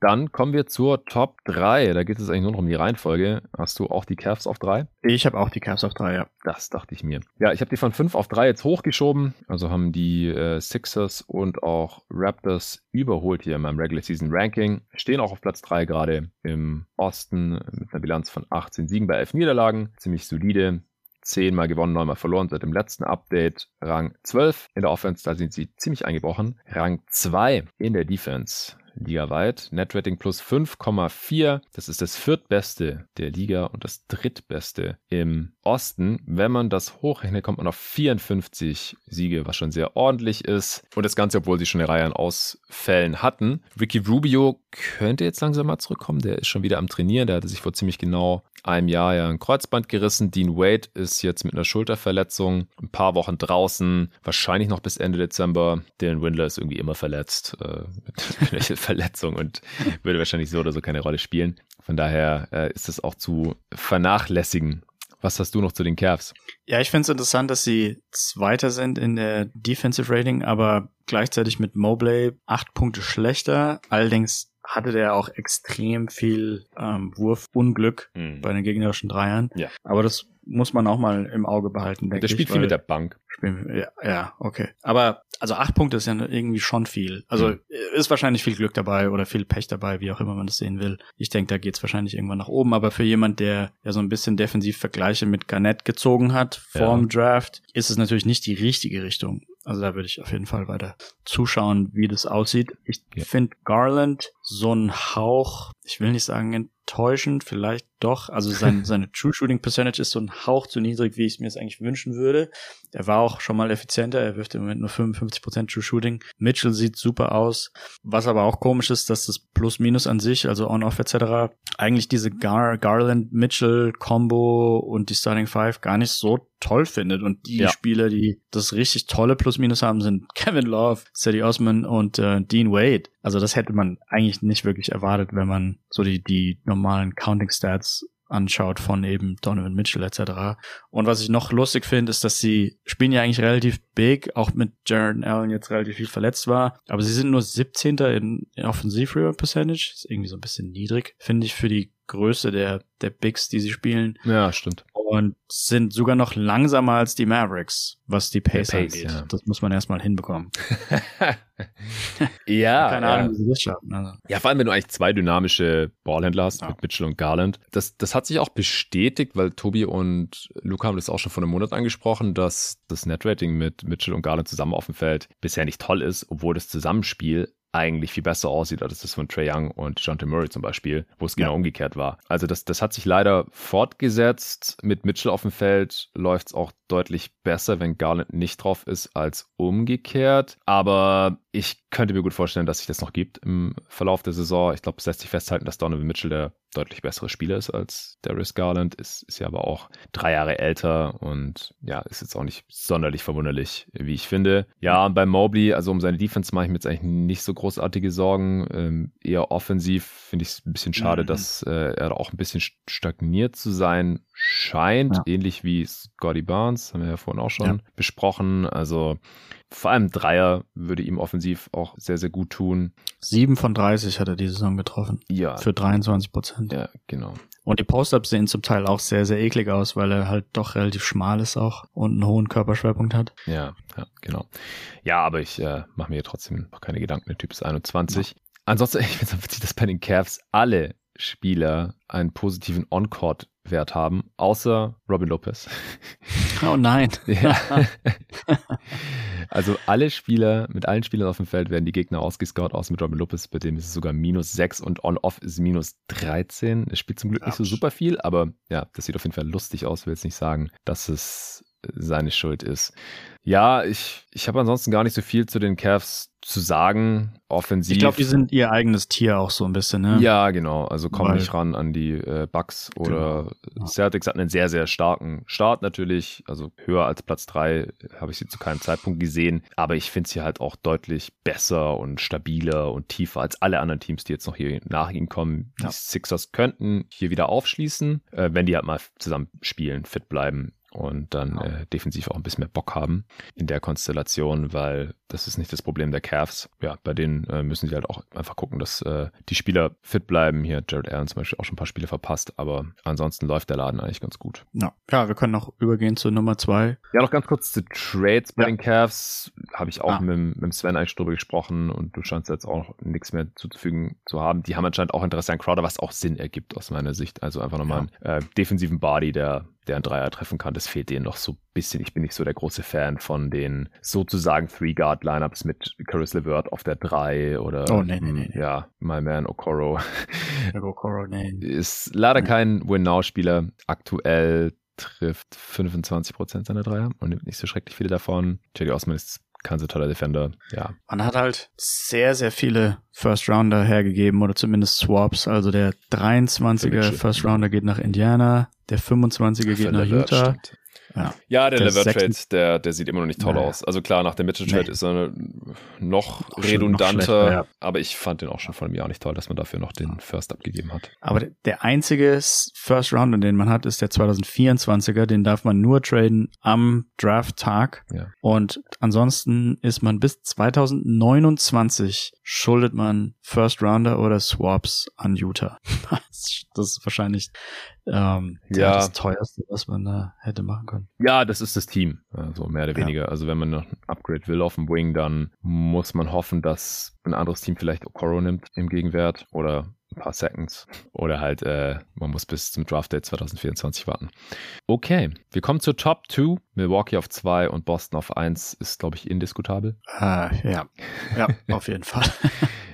Dann kommen wir zur Top 3. Da geht es eigentlich nur noch um die Reihenfolge. Hast du auch die Cavs auf 3? Ich habe auch die Cavs auf 3, ja. Das dachte ich mir. Ja, ich habe die von 5 auf 3 jetzt hochgeschoben. Also haben die äh, Sixers und auch Raptors überholt hier in meinem Regular Season Ranking. Stehen auch auf Platz 3 gerade im Osten mit einer Bilanz von 18 Siegen bei 11 Niederlagen. Ziemlich solide. Zehnmal gewonnen, neunmal verloren seit dem letzten Update. Rang 12 in der Offense, da sind sie ziemlich eingebrochen. Rang 2 in der Defense ligaweit. Netrating plus 5,4. Das ist das viertbeste der Liga und das drittbeste im Osten. Wenn man das hochrechnet, kommt man auf 54 Siege, was schon sehr ordentlich ist. Und das Ganze, obwohl sie schon eine Reihe an Ausfällen hatten. Ricky Rubio könnte jetzt langsam mal zurückkommen. Der ist schon wieder am Trainieren. Der hatte sich vor ziemlich genau einem Jahr ja ein Kreuzband gerissen. Dean Wade ist jetzt mit einer Schulterverletzung ein paar Wochen draußen, wahrscheinlich noch bis Ende Dezember. Dylan Windler ist irgendwie immer verletzt äh, mit welcher Verletzung und würde wahrscheinlich so oder so keine Rolle spielen. Von daher äh, ist es auch zu vernachlässigen. Was hast du noch zu den Cavs? Ja, ich finde es interessant, dass sie Zweiter sind in der Defensive Rating, aber gleichzeitig mit Mobley acht Punkte schlechter. Allerdings hatte der auch extrem viel ähm, Wurfunglück mhm. bei den gegnerischen Dreiern. Ja. Aber das muss man auch mal im Auge behalten. Der spielt ich, viel mit der Bank. ja, ja, okay. Aber also acht Punkte ist ja irgendwie schon viel. Also mhm. ist wahrscheinlich viel Glück dabei oder viel Pech dabei, wie auch immer man das sehen will. Ich denke, da geht's wahrscheinlich irgendwann nach oben. Aber für jemand, der ja so ein bisschen defensiv Vergleiche mit Garnett gezogen hat vorm ja. Draft, ist es natürlich nicht die richtige Richtung. Also da würde ich auf jeden Fall weiter zuschauen, wie das aussieht. Ich ja. finde Garland so ein Hauch, ich will nicht sagen enttäuschend, vielleicht doch. Also sein, seine True Shooting Percentage ist so ein Hauch zu niedrig, wie ich es mir jetzt eigentlich wünschen würde. Er war auch schon mal effizienter, er wirft im Moment nur 55% True Shooting. Mitchell sieht super aus. Was aber auch komisch ist, dass das Plus-Minus an sich, also On-Off etc., eigentlich diese Gar Garland-Mitchell-Combo und die Starting Five gar nicht so toll findet. Und die ja. Spieler, die das richtig tolle Plus-Minus haben, sind Kevin Love, Sadie Osman und äh, Dean Wade. Also das hätte man eigentlich nicht wirklich erwartet, wenn man so die, die normalen Counting-Stats anschaut von eben Donovan Mitchell etc. Und was ich noch lustig finde, ist, dass sie spielen ja eigentlich relativ big, auch mit Jaron Allen jetzt relativ viel verletzt war, aber sie sind nur 17. in, in Offensive Percentage, ist irgendwie so ein bisschen niedrig, finde ich für die Größe der der Bigs, die sie spielen. Ja, stimmt und sind sogar noch langsamer als die Mavericks, was die Pace, Pace angeht. Ja. Das muss man erstmal hinbekommen. ja. Keine Ahnung, wie sie das schaffen. Also. Ja, vor allem, wenn du eigentlich zwei dynamische Ballhändler hast ja. mit Mitchell und Garland. Das, das hat sich auch bestätigt, weil Tobi und Luca haben das auch schon vor einem Monat angesprochen, dass das Netrating mit Mitchell und Garland zusammen auf dem Feld bisher nicht toll ist, obwohl das Zusammenspiel eigentlich viel besser aussieht als das von Trey Young und John Murray zum Beispiel, wo es genau ja. umgekehrt war. Also das, das hat sich leider fortgesetzt. Mit Mitchell auf dem Feld läuft es auch deutlich besser, wenn Garland nicht drauf ist, als umgekehrt. Aber ich könnte mir gut vorstellen, dass sich das noch gibt im Verlauf der Saison. Ich glaube, es lässt sich festhalten, dass Donovan Mitchell der deutlich bessere Spieler ist als Darius Garland, ist, ist ja aber auch drei Jahre älter und ja, ist jetzt auch nicht sonderlich verwunderlich, wie ich finde. Ja, und bei Mobley, also um seine Defense mache ich mir jetzt eigentlich nicht so großartige Sorgen. Ähm, eher offensiv finde ich es ein bisschen schade, mhm. dass äh, er auch ein bisschen stagniert zu sein scheint, ja. ähnlich wie Scotty Barnes, haben wir ja vorhin auch schon ja. besprochen. Also vor allem Dreier würde ihm offensiv auch sehr, sehr gut tun. Sieben von 30 hat er die Saison getroffen. Ja. Für 23 Prozent. Ja, genau. Und die Post-Ups sehen zum Teil auch sehr, sehr eklig aus, weil er halt doch relativ schmal ist auch und einen hohen Körperschwerpunkt hat. Ja, ja, genau. Ja, aber ich äh, mache mir trotzdem noch keine Gedanken. Der Typ ist 21. Ja. Ansonsten, ich finde es witzig, dass bei den Cavs alle Spieler einen positiven On-Court-Wert haben, außer Robin Lopez. Oh nein. ja. Also alle Spieler, mit allen Spielern auf dem Feld werden die Gegner ausgescout, außer mit Robin Lopez, bei dem ist es sogar minus 6 und On-Off ist minus 13. Es spielt zum Glück nicht so super viel, aber ja, das sieht auf jeden Fall lustig aus. Ich will jetzt nicht sagen, dass es seine Schuld ist. Ja, ich, ich habe ansonsten gar nicht so viel zu den Cavs zu sagen. Offensiv. Ich glaube, die sind ihr eigenes Tier auch so ein bisschen, ne? Ja, genau. Also kommen nicht ran an die äh, Bucks oder genau. Celtics hatten einen sehr, sehr starken Start natürlich. Also höher als Platz drei habe ich sie zu keinem Zeitpunkt gesehen. Aber ich finde sie halt auch deutlich besser und stabiler und tiefer als alle anderen Teams, die jetzt noch hier nach ihnen kommen. Ja. Die Sixers könnten hier wieder aufschließen, äh, wenn die halt mal zusammen spielen, fit bleiben und dann äh, defensiv auch ein bisschen mehr Bock haben in der Konstellation, weil das ist nicht das Problem der Cavs. Ja, bei denen äh, müssen sie halt auch einfach gucken, dass äh, die Spieler fit bleiben. Hier Jared Allen zum Beispiel auch schon ein paar Spiele verpasst, aber ansonsten läuft der Laden eigentlich ganz gut. Ja, ja wir können noch übergehen zu Nummer zwei. Ja, noch ganz kurz zu Trades bei ja. den Cavs. Habe ich auch ah. mit, mit Sven eigentlich drüber gesprochen und du scheinst jetzt auch nichts mehr zuzufügen zu haben. Die haben anscheinend auch Interesse an Crowder, was auch Sinn ergibt aus meiner Sicht. Also einfach nochmal ja. einen äh, defensiven Body, der der einen Dreier treffen kann. Das fehlt denen noch so ein bisschen. Ich bin nicht so der große Fan von den sozusagen Three-Guard-Lineups mit Caris LeVert auf der 3 oder oh, nee, nee, nee, nee. ja, My Man Okoro. Okoro, nee. Ist leider kein Win-Now-Spieler. Aktuell trifft 25% seiner Dreier und nimmt nicht so schrecklich viele davon. Jerry Osman ist kein so toller Defender. Ja. Man hat halt sehr, sehr viele First Rounder hergegeben oder zumindest Swaps. Also der 23er First Rounder geht nach Indiana, der 25er geht nach Utah. Stimmt. Ja, ja der, der Lever-Trade, der, der sieht immer noch nicht toll naja. aus. Also klar, nach dem Mitchell-Trade nee. ist er noch auch redundanter, noch ja. aber ich fand den auch schon vor einem Jahr nicht toll, dass man dafür noch den First abgegeben hat. Aber der einzige First Rounder, den man hat, ist der 2024er. Den darf man nur traden am Draft-Tag. Ja. Und ansonsten ist man bis 2029 schuldet man First Rounder oder Swaps an Utah. das ist wahrscheinlich ähm, ja. das teuerste, was man da hätte machen können. Ja, das ist das Team, also mehr oder ja. weniger. Also wenn man noch ein Upgrade will auf dem Wing, dann muss man hoffen, dass ein anderes Team vielleicht Okoro nimmt im Gegenwert oder ein paar Seconds oder halt äh, man muss bis zum Draft Day 2024 warten. Okay, wir kommen zur Top 2. Milwaukee auf 2 und Boston auf 1 ist glaube ich indiskutabel. Uh, ja, ja, auf jeden Fall.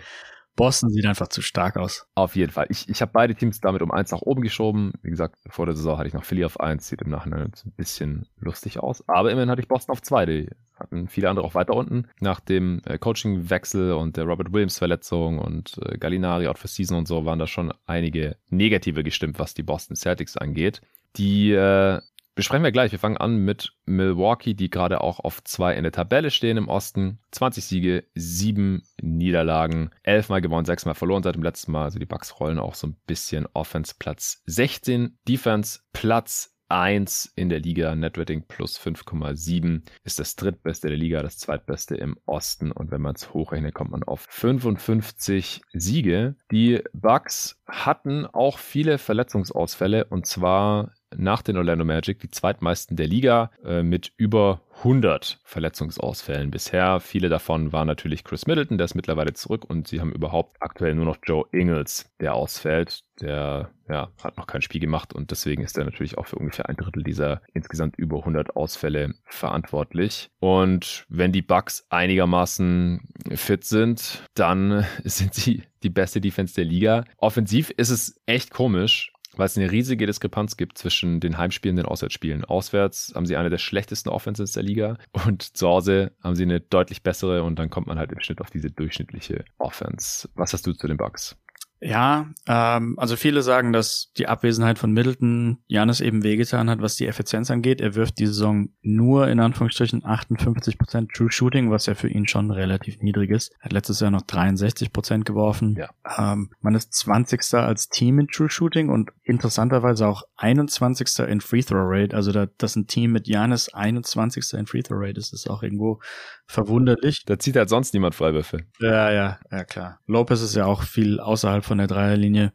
Boston sieht einfach zu stark aus. Auf jeden Fall. Ich, ich habe beide Teams damit um eins nach oben geschoben. Wie gesagt, vor der Saison hatte ich noch Philly auf eins. Sieht im Nachhinein ein bisschen lustig aus. Aber immerhin hatte ich Boston auf zwei. Die hatten viele andere auch weiter unten. Nach dem äh, Coaching-Wechsel und der Robert Williams-Verletzung und äh, Gallinari out for Season und so waren da schon einige negative gestimmt, was die Boston Celtics angeht. Die äh, besprechen wir gleich. Wir fangen an mit Milwaukee, die gerade auch auf zwei in der Tabelle stehen im Osten. 20 Siege, sieben Niederlagen, elfmal gewonnen, sechsmal verloren seit dem letzten Mal. Also die Bucks rollen auch so ein bisschen Offense Platz 16, Defense Platz 1 in der Liga, Netrating plus 5,7 ist das drittbeste der Liga, das zweitbeste im Osten und wenn man es hochrechnet, kommt man auf 55 Siege. Die Bucks hatten auch viele Verletzungsausfälle und zwar nach den Orlando Magic die zweitmeisten der Liga äh, mit über 100 Verletzungsausfällen bisher. Viele davon waren natürlich Chris Middleton, der ist mittlerweile zurück und sie haben überhaupt aktuell nur noch Joe Ingles, der ausfällt. Der ja, hat noch kein Spiel gemacht und deswegen ist er natürlich auch für ungefähr ein Drittel dieser insgesamt über 100 Ausfälle verantwortlich. Und wenn die Bucks einigermaßen fit sind, dann sind sie die beste Defense der Liga. Offensiv ist es echt komisch weil es eine riesige Diskrepanz gibt zwischen den Heimspielen und den Auswärtsspielen. Auswärts haben sie eine der schlechtesten Offenses der Liga und zu Hause haben sie eine deutlich bessere und dann kommt man halt im Schnitt auf diese durchschnittliche Offense. Was hast du zu den Bugs? Ja, ähm, also viele sagen, dass die Abwesenheit von Middleton Janis eben wehgetan hat, was die Effizienz angeht. Er wirft die Saison nur in Anführungsstrichen 58% True Shooting, was ja für ihn schon relativ niedrig ist. Er hat letztes Jahr noch 63% geworfen. Ja. Ähm, man ist 20. als Team in True Shooting und interessanterweise auch 21. in Free Throw Rate. Also da, dass ein Team mit Janis 21. in Free Throw Rate ist, ist auch irgendwo verwunderlich. Da zieht halt sonst niemand Freiwürfe. Ja, ja, ja klar. Lopez ist ja auch viel außerhalb von der Dreierlinie.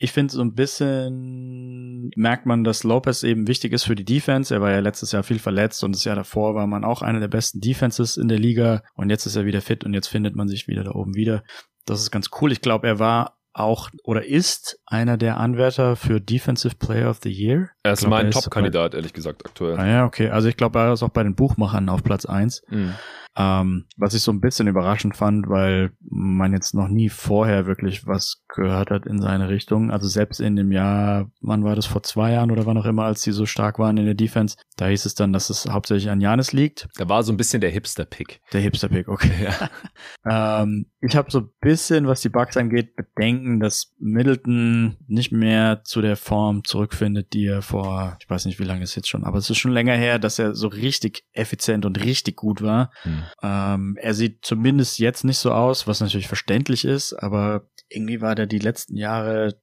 Ich finde so ein bisschen merkt man, dass Lopez eben wichtig ist für die Defense. Er war ja letztes Jahr viel verletzt und das Jahr davor war man auch einer der besten Defenses in der Liga und jetzt ist er wieder fit und jetzt findet man sich wieder da oben wieder. Das ist ganz cool. Ich glaube, er war auch oder ist einer der Anwärter für Defensive Player of the Year. Er ist glaub, mein Top-Kandidat, ehrlich gesagt, aktuell. Ah ja, okay. Also ich glaube, er ist auch bei den Buchmachern auf Platz eins. Mhm. Ähm, was ich so ein bisschen überraschend fand, weil man jetzt noch nie vorher wirklich was gehört hat in seine Richtung. Also selbst in dem Jahr, wann war das vor zwei Jahren oder wann auch immer, als sie so stark waren in der Defense, da hieß es dann, dass es hauptsächlich an Janis liegt. Da war so ein bisschen der Hipster-Pick. Der Hipster-Pick, okay. Ja. ähm, ich habe so ein bisschen, was die Bugs angeht, Bedenken, dass Middleton nicht mehr zu der Form zurückfindet, die er vor, ich weiß nicht, wie lange es jetzt schon, aber es ist schon länger her, dass er so richtig effizient und richtig gut war. Hm. Ähm, er sieht zumindest jetzt nicht so aus, was natürlich verständlich ist, aber irgendwie war der die letzten Jahre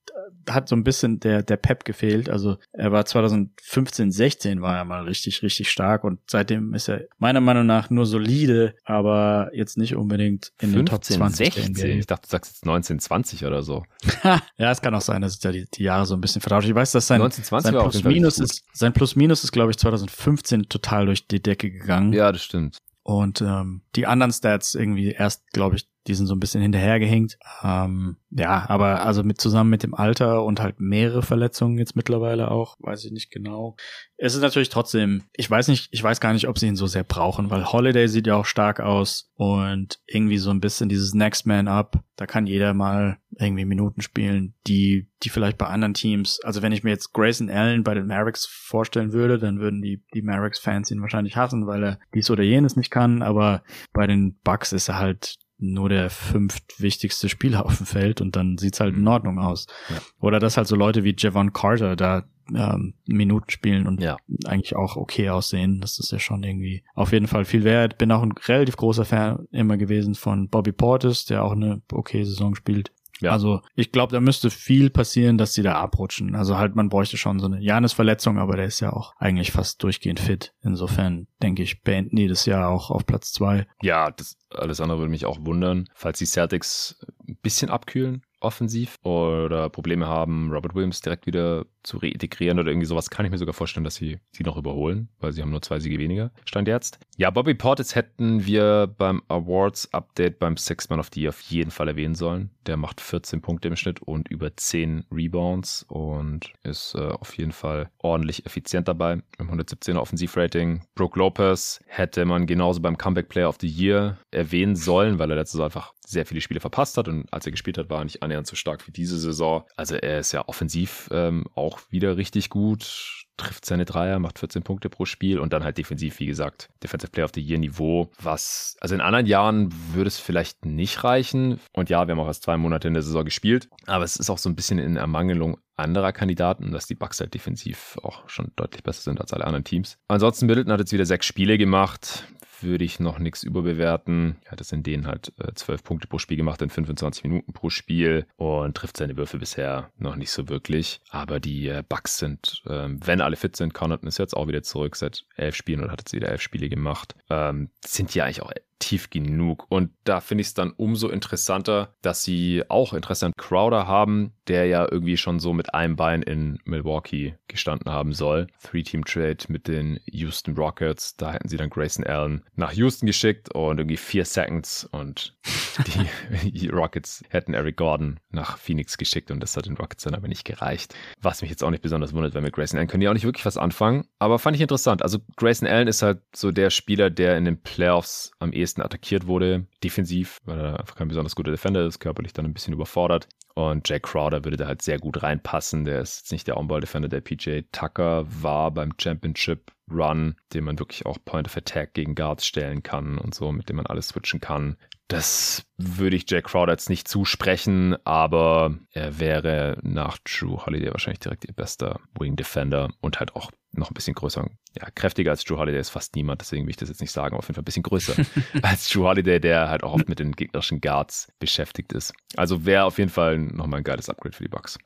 hat so ein bisschen der, der Pep gefehlt. Also er war 2015, 16 war er mal richtig, richtig stark und seitdem ist er meiner Meinung nach nur solide, aber jetzt nicht unbedingt in 15, den Top 20. 16. Ich dachte, du sagst jetzt 19, 20 oder so. ja, es kann auch sein, dass da die, die Jahre so ein bisschen vertauscht. Ich weiß, dass sein, 19, sein Plus-Minus ist, sein Plus-Minus ist, glaube ich, 2015 total durch die Decke gegangen. Ja, das stimmt. Und ähm, die anderen Stats irgendwie erst, glaube ich, die sind so ein bisschen hinterhergehängt. Ähm, ja, aber also mit zusammen mit dem Alter und halt mehrere Verletzungen jetzt mittlerweile auch, weiß ich nicht genau. Es ist natürlich trotzdem, ich weiß nicht, ich weiß gar nicht, ob sie ihn so sehr brauchen, weil Holiday sieht ja auch stark aus und irgendwie so ein bisschen dieses Next Man Up, da kann jeder mal irgendwie Minuten spielen, die, die vielleicht bei anderen Teams, also wenn ich mir jetzt Grayson Allen bei den Mavericks vorstellen würde, dann würden die, die Mavericks-Fans ihn wahrscheinlich hassen, weil er dies oder jenes nicht kann, aber bei den Bucks ist er halt nur der fünftwichtigste Spieler auf dem Feld und dann sieht's halt in mhm. Ordnung aus. Ja. Oder dass halt so Leute wie Javon Carter da ähm, Minuten spielen und ja. eigentlich auch okay aussehen. Das ist ja schon irgendwie auf jeden Fall viel wert. Bin auch ein relativ großer Fan immer gewesen von Bobby Portis, der auch eine okay Saison spielt. Ja. Also ich glaube, da müsste viel passieren, dass sie da abrutschen. Also halt, man bräuchte schon so eine Janis-Verletzung, aber der ist ja auch eigentlich fast durchgehend fit. Insofern denke ich, beenden die das Jahr auch auf Platz zwei. Ja, das alles andere würde mich auch wundern, falls die Celtics ein bisschen abkühlen offensiv oder Probleme haben, Robert Williams direkt wieder zu reintegrieren oder irgendwie sowas, kann ich mir sogar vorstellen, dass sie sie noch überholen, weil sie haben nur zwei Siege weniger. Stand jetzt. Ja, Bobby Portis hätten wir beim Awards Update beim Six Man of the Year auf jeden Fall erwähnen sollen. Der macht 14 Punkte im Schnitt und über 10 Rebounds und ist äh, auf jeden Fall ordentlich effizient dabei. Im 117er Offensivrating. Brooke Lopez hätte man genauso beim Comeback Player of the Year erwähnen sollen, weil er letztes Jahr einfach sehr viele Spiele verpasst hat und als er gespielt hat, war er nicht annähernd so stark wie diese Saison. Also er ist ja offensiv ähm, auch wieder richtig gut, trifft seine Dreier, macht 14 Punkte pro Spiel und dann halt defensiv, wie gesagt, Defensive Player of the Year Niveau, was, also in anderen Jahren würde es vielleicht nicht reichen. Und ja, wir haben auch erst zwei Monate in der Saison gespielt, aber es ist auch so ein bisschen in Ermangelung anderer Kandidaten, dass die Bucks halt defensiv auch schon deutlich besser sind als alle anderen Teams. Ansonsten Middleton hat jetzt wieder sechs Spiele gemacht, würde ich noch nichts überbewerten. Er hat es in denen halt äh, 12 Punkte pro Spiel gemacht in 25 Minuten pro Spiel und trifft seine Würfe bisher noch nicht so wirklich. Aber die äh, Bucks sind, ähm, wenn alle fit sind, Connaughton ist jetzt auch wieder zurück seit elf Spielen oder hat jetzt wieder elf Spiele gemacht, ähm, sind die eigentlich auch tief genug. Und da finde ich es dann umso interessanter, dass sie auch Interesse an Crowder haben, der ja irgendwie schon so mit einem Bein in Milwaukee gestanden haben soll. Three-Team-Trade mit den Houston Rockets. Da hätten sie dann Grayson Allen nach Houston geschickt und irgendwie vier Seconds und die Rockets hätten Eric Gordon nach Phoenix geschickt und das hat den Rockets dann aber nicht gereicht. Was mich jetzt auch nicht besonders wundert, weil mit Grayson Allen können die auch nicht wirklich was anfangen. Aber fand ich interessant. Also Grayson Allen ist halt so der Spieler, der in den Playoffs am ehesten attackiert wurde, defensiv, weil er einfach kein besonders guter Defender ist, körperlich dann ein bisschen überfordert. Und Jack Crowder würde da halt sehr gut reinpassen. Der ist jetzt nicht der On-Ball-Defender, der PJ Tucker war beim Championship Run, den man wirklich auch Point of Attack gegen Guards stellen kann und so, mit dem man alles switchen kann. Das würde ich Jack Crowder jetzt nicht zusprechen, aber er wäre nach Drew Holiday wahrscheinlich direkt ihr bester Wing Defender und halt auch noch ein bisschen größer. Ja, kräftiger als Drew Holiday ist fast niemand, deswegen will ich das jetzt nicht sagen, aber auf jeden Fall ein bisschen größer als Drew Holiday, der halt auch oft mit den gegnerischen Guards beschäftigt ist. Also wäre auf jeden Fall nochmal ein geiles Upgrade für die Bucks.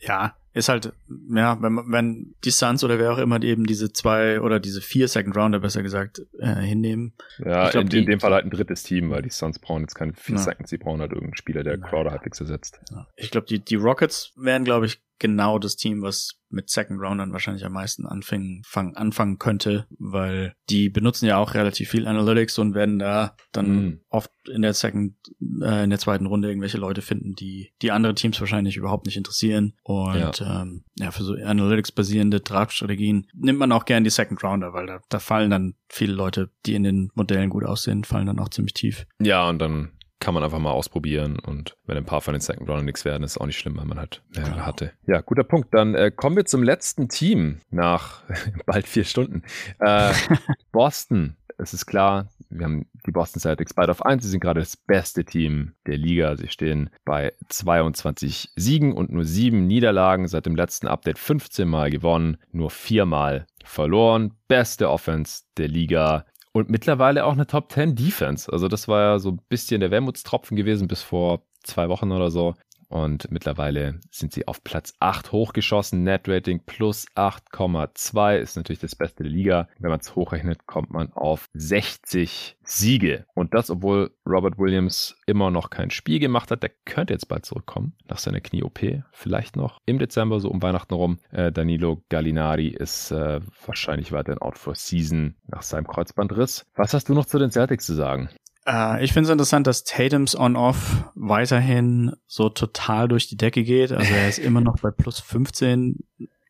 Ja, ist halt, ja, wenn, wenn die Suns oder wer auch immer die eben diese zwei oder diese vier Second Rounder besser gesagt äh, hinnehmen. Ja, glaub, in, die, in, dem Fall halt ein drittes Team, weil die Suns brauchen jetzt keine vier ja. Seconds, sie brauchen halt irgendeinen Spieler, der Crowder halbwegs ersetzt. Ja. Ich glaube, die, die Rockets wären, glaube ich, genau das Team, was mit Second Roundern wahrscheinlich am meisten anfangen, fang, anfangen könnte, weil die benutzen ja auch relativ viel Analytics und werden da dann mm. oft in der Second, äh, in der zweiten Runde irgendwelche Leute finden, die die andere Teams wahrscheinlich überhaupt nicht interessieren. Und ja, ähm, ja für so Analytics-basierende Draft-Strategien nimmt man auch gern die Second Rounder, weil da, da fallen dann viele Leute, die in den Modellen gut aussehen, fallen dann auch ziemlich tief. Ja, und dann kann man einfach mal ausprobieren und wenn ein paar von den Second Round nichts werden, ist auch nicht schlimm, weil man halt mehrere genau. hatte. Ja, guter Punkt. Dann äh, kommen wir zum letzten Team nach bald vier Stunden. Äh, Boston. Es ist klar, wir haben die Boston Celtics beide auf 1. Sie sind gerade das beste Team der Liga. Sie stehen bei 22 Siegen und nur sieben Niederlagen. Seit dem letzten Update 15 Mal gewonnen, nur viermal verloren. Beste Offense der Liga und mittlerweile auch eine Top 10 Defense. Also das war ja so ein bisschen der Wermutstropfen gewesen bis vor zwei Wochen oder so. Und mittlerweile sind sie auf Platz 8 hochgeschossen. Net Rating plus 8,2 ist natürlich das beste Liga. Wenn man es hochrechnet, kommt man auf 60 Siege. Und das, obwohl Robert Williams immer noch kein Spiel gemacht hat. Der könnte jetzt bald zurückkommen nach seiner Knie-OP. Vielleicht noch im Dezember, so um Weihnachten rum. Äh, Danilo Gallinari ist äh, wahrscheinlich weiterhin out for season nach seinem Kreuzbandriss. Was hast du noch zu den Celtics zu sagen? Äh, ich finde es interessant, dass Tatums On-Off weiterhin so total durch die Decke geht. Also er ist immer noch bei plus 15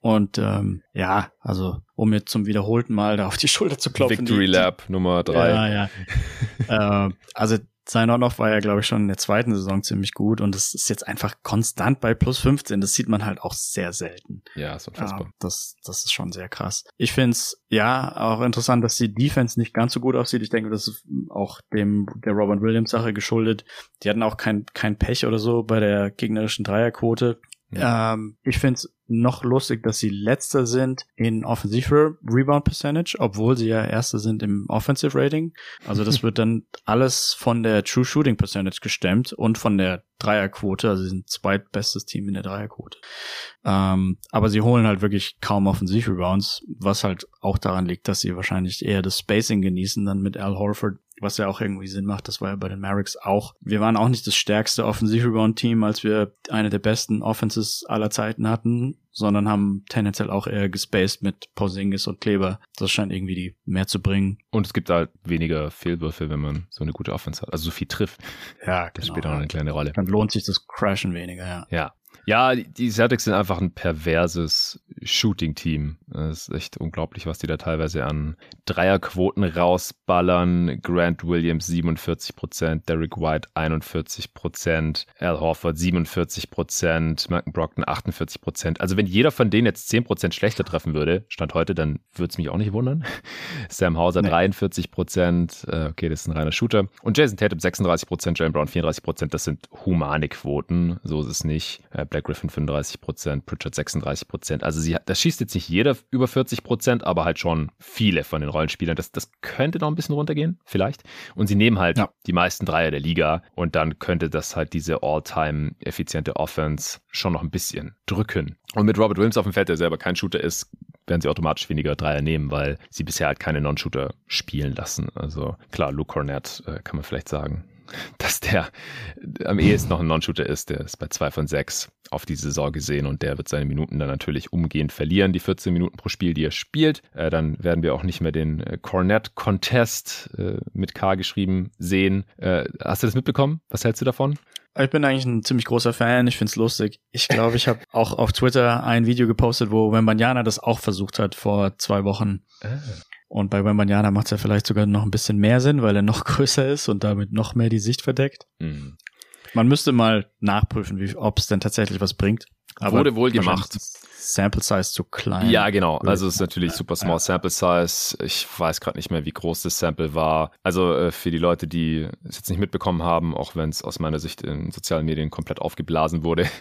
und ähm, ja, also um jetzt zum wiederholten Mal da auf die Schulter zu klopfen. Victory die, Lab Nummer drei. Ja, ja. äh, also sein On-Off war ja, glaube ich, schon in der zweiten Saison ziemlich gut und es ist jetzt einfach konstant bei plus 15. Das sieht man halt auch sehr selten. Ja, ist unfassbar. Ja, das, das ist schon sehr krass. Ich finde es ja auch interessant, dass die Defense nicht ganz so gut aussieht. Ich denke, das ist auch dem der Robert Williams Sache geschuldet. Die hatten auch kein, kein Pech oder so bei der gegnerischen Dreierquote. Ja. Ähm, ich finde es noch lustig, dass sie letzter sind in Offensive Rebound Percentage, obwohl sie ja erster sind im Offensive Rating. Also das wird dann alles von der True Shooting Percentage gestemmt und von der Dreierquote. Also sie sind zweitbestes Team in der Dreierquote. Ähm, aber sie holen halt wirklich kaum Offensive Rebounds, was halt auch daran liegt, dass sie wahrscheinlich eher das Spacing genießen dann mit Al Horford was ja auch irgendwie Sinn macht. Das war ja bei den Mavericks auch. Wir waren auch nicht das stärkste Offensiv-Rebound-Team, als wir eine der besten Offenses aller Zeiten hatten, sondern haben tendenziell auch eher gespaced mit Porzingis und Kleber. Das scheint irgendwie die mehr zu bringen. Und es gibt halt weniger Fehlwürfe, wenn man so eine gute Offense hat. Also so viel trifft. Ja, Das genau. spielt auch eine kleine Rolle. Dann lohnt sich das Crashen weniger, ja. Ja, ja, die Celtics sind einfach ein perverses Shooting-Team. Es ist echt unglaublich, was die da teilweise an Dreierquoten rausballern. Grant Williams 47% Derek White 41% Al Horford 47% Malcolm Brockton 48% Also wenn jeder von denen jetzt 10% schlechter treffen würde, Stand heute, dann würde es mich auch nicht wundern. Sam Hauser nee. 43% äh, okay, das ist ein reiner Shooter. Und Jason Tatum 36% Jalen Brown 34% das sind humane Quoten, so ist es nicht. Äh, Black Griffin 35 Prozent, Pritchard 36 Prozent. Also sie, das schießt jetzt nicht jeder über 40 Prozent, aber halt schon viele von den Rollenspielern. Das, das könnte noch ein bisschen runtergehen, vielleicht. Und sie nehmen halt ja. die meisten Dreier der Liga und dann könnte das halt diese all-time effiziente Offense schon noch ein bisschen drücken. Und mit Robert Williams auf dem Feld, der selber kein Shooter ist, werden sie automatisch weniger Dreier nehmen, weil sie bisher halt keine Non-Shooter spielen lassen. Also klar, Luke Cornett äh, kann man vielleicht sagen, dass der am ehesten noch ein Non-Shooter ist. Der ist bei zwei von sechs auf die Saison gesehen und der wird seine Minuten dann natürlich umgehend verlieren, die 14 Minuten pro Spiel, die er spielt. Äh, dann werden wir auch nicht mehr den äh, Cornet Contest äh, mit K geschrieben sehen. Äh, hast du das mitbekommen? Was hältst du davon? Ich bin eigentlich ein ziemlich großer Fan. Ich find's lustig. Ich glaube, ich habe auch auf Twitter ein Video gepostet, wo Wembanyama das auch versucht hat vor zwei Wochen. Und bei Wembanyama macht es ja vielleicht sogar noch ein bisschen mehr Sinn, weil er noch größer ist und damit noch mehr die Sicht verdeckt. Mhm. Man müsste mal nachprüfen, ob es denn tatsächlich was bringt. Aber Wurde wohl gemacht. Sample Size zu klein. Ja, genau. Also es ist natürlich super small Sample Size. Ich weiß gerade nicht mehr, wie groß das Sample war. Also äh, für die Leute, die es jetzt nicht mitbekommen haben, auch wenn es aus meiner Sicht in sozialen Medien komplett aufgeblasen wurde.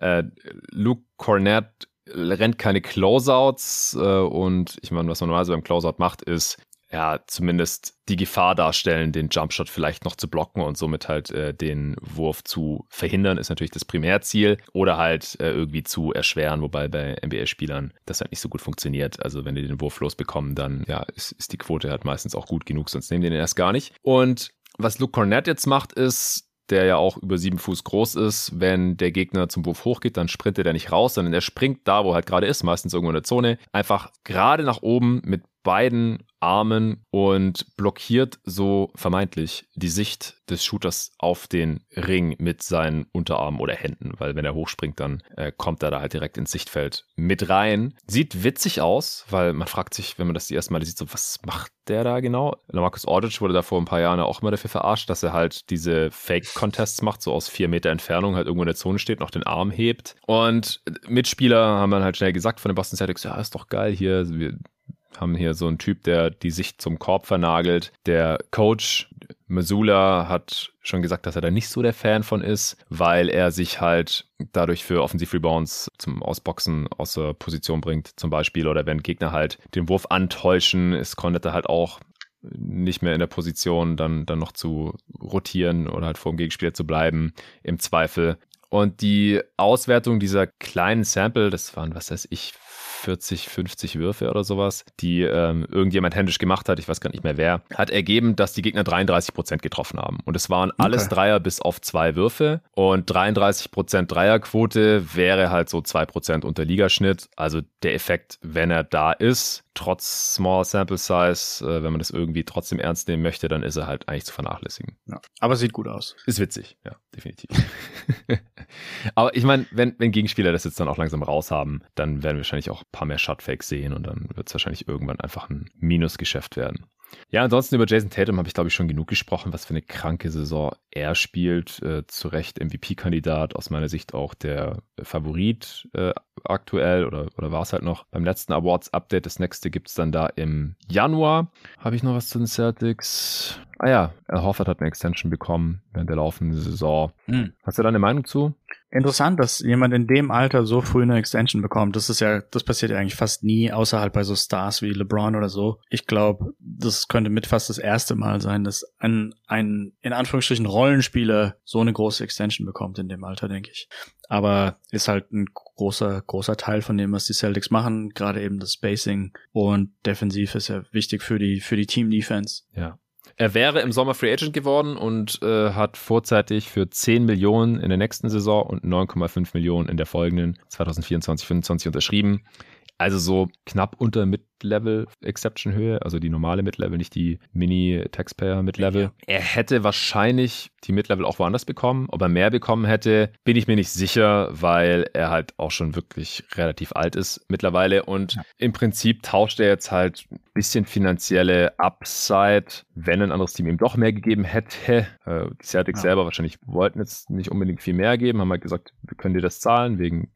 Äh, Luke Cornett rennt keine Closeouts äh, und ich meine, was man normalerweise beim Closeout macht, ist ja zumindest die Gefahr darstellen, den Jumpshot vielleicht noch zu blocken und somit halt äh, den Wurf zu verhindern, ist natürlich das Primärziel oder halt äh, irgendwie zu erschweren, wobei bei NBA-Spielern das halt nicht so gut funktioniert. Also wenn die den Wurf losbekommen, dann ja, ist, ist die Quote halt meistens auch gut genug, sonst nehmen die den erst gar nicht. Und was Luke Cornett jetzt macht, ist, der ja auch über sieben Fuß groß ist. Wenn der Gegner zum Wurf hochgeht, dann sprintet er nicht raus, sondern er springt da, wo er halt gerade ist, meistens irgendwo in der Zone, einfach gerade nach oben mit beiden Armen und blockiert so vermeintlich die Sicht des Shooters auf den Ring mit seinen Unterarmen oder Händen, weil wenn er hochspringt, dann äh, kommt er da halt direkt ins Sichtfeld mit rein. Sieht witzig aus, weil man fragt sich, wenn man das die erste Mal sieht, so was macht der da genau? Marcus Aldridge wurde da vor ein paar Jahren auch immer dafür verarscht, dass er halt diese Fake-Contests macht, so aus vier Meter Entfernung halt irgendwo in der Zone steht, noch den Arm hebt. Und Mitspieler haben dann halt schnell gesagt von den Boston Celtics, ja, ist doch geil hier, wir haben hier so einen Typ, der die Sicht zum Korb vernagelt. Der Coach Missoula hat schon gesagt, dass er da nicht so der Fan von ist, weil er sich halt dadurch für Offensiv-Rebounds zum Ausboxen aus der Position bringt, zum Beispiel. Oder wenn Gegner halt den Wurf antäuschen, ist Condit halt auch nicht mehr in der Position, dann, dann noch zu rotieren oder halt vor dem Gegenspieler zu bleiben, im Zweifel. Und die Auswertung dieser kleinen Sample, das waren, was weiß ich, 40, 50 Würfe oder sowas, die ähm, irgendjemand händisch gemacht hat, ich weiß gar nicht mehr wer, hat ergeben, dass die Gegner 33 Prozent getroffen haben. Und es waren alles okay. Dreier bis auf zwei Würfe. Und 33 Prozent Dreierquote wäre halt so zwei Prozent unter Ligaschnitt. Also der Effekt, wenn er da ist, trotz Small Sample Size, äh, wenn man das irgendwie trotzdem ernst nehmen möchte, dann ist er halt eigentlich zu vernachlässigen. Ja, aber sieht gut aus. Ist witzig, ja, definitiv. aber ich meine, wenn, wenn Gegenspieler das jetzt dann auch langsam raushaben, dann werden wir wahrscheinlich auch ein paar mehr Shotfakes sehen und dann wird es wahrscheinlich irgendwann einfach ein Minusgeschäft werden. Ja, ansonsten über Jason Tatum habe ich, glaube ich, schon genug gesprochen, was für eine kranke Saison er spielt. Äh, zu Recht MVP-Kandidat, aus meiner Sicht auch der Favorit äh, aktuell oder, oder war es halt noch beim letzten Awards-Update. Das nächste gibt es dann da im Januar. Habe ich noch was zu den Celtics? Ah ja, Horford hat eine Extension bekommen während der laufenden Saison. Hm. Hast du da eine Meinung zu? Interessant, dass jemand in dem Alter so früh eine Extension bekommt. Das ist ja, das passiert ja eigentlich fast nie, außerhalb bei so Stars wie LeBron oder so. Ich glaube, das könnte mit fast das erste Mal sein, dass ein, ein, in Anführungsstrichen, Rollenspieler so eine große Extension bekommt in dem Alter, denke ich. Aber ist halt ein großer, großer Teil von dem, was die Celtics machen, gerade eben das Spacing und defensiv ist ja wichtig für die, für die Team Defense. Ja. Er wäre im Sommer Free Agent geworden und äh, hat vorzeitig für 10 Millionen in der nächsten Saison und 9,5 Millionen in der folgenden 2024-25 unterschrieben. Also so knapp unter Mid-Level Exception Höhe, also die normale Mid-Level, nicht die Mini Taxpayer Mid-Level. Ja. Er hätte wahrscheinlich die Mid-Level auch woanders bekommen. Ob er mehr bekommen hätte, bin ich mir nicht sicher, weil er halt auch schon wirklich relativ alt ist mittlerweile und ja. im Prinzip tauscht er jetzt halt ein bisschen finanzielle Upside, wenn ein anderes Team ihm doch mehr gegeben hätte. Äh, die Celtics ja. selber wahrscheinlich wollten jetzt nicht unbedingt viel mehr geben, haben halt gesagt, wir können dir das zahlen wegen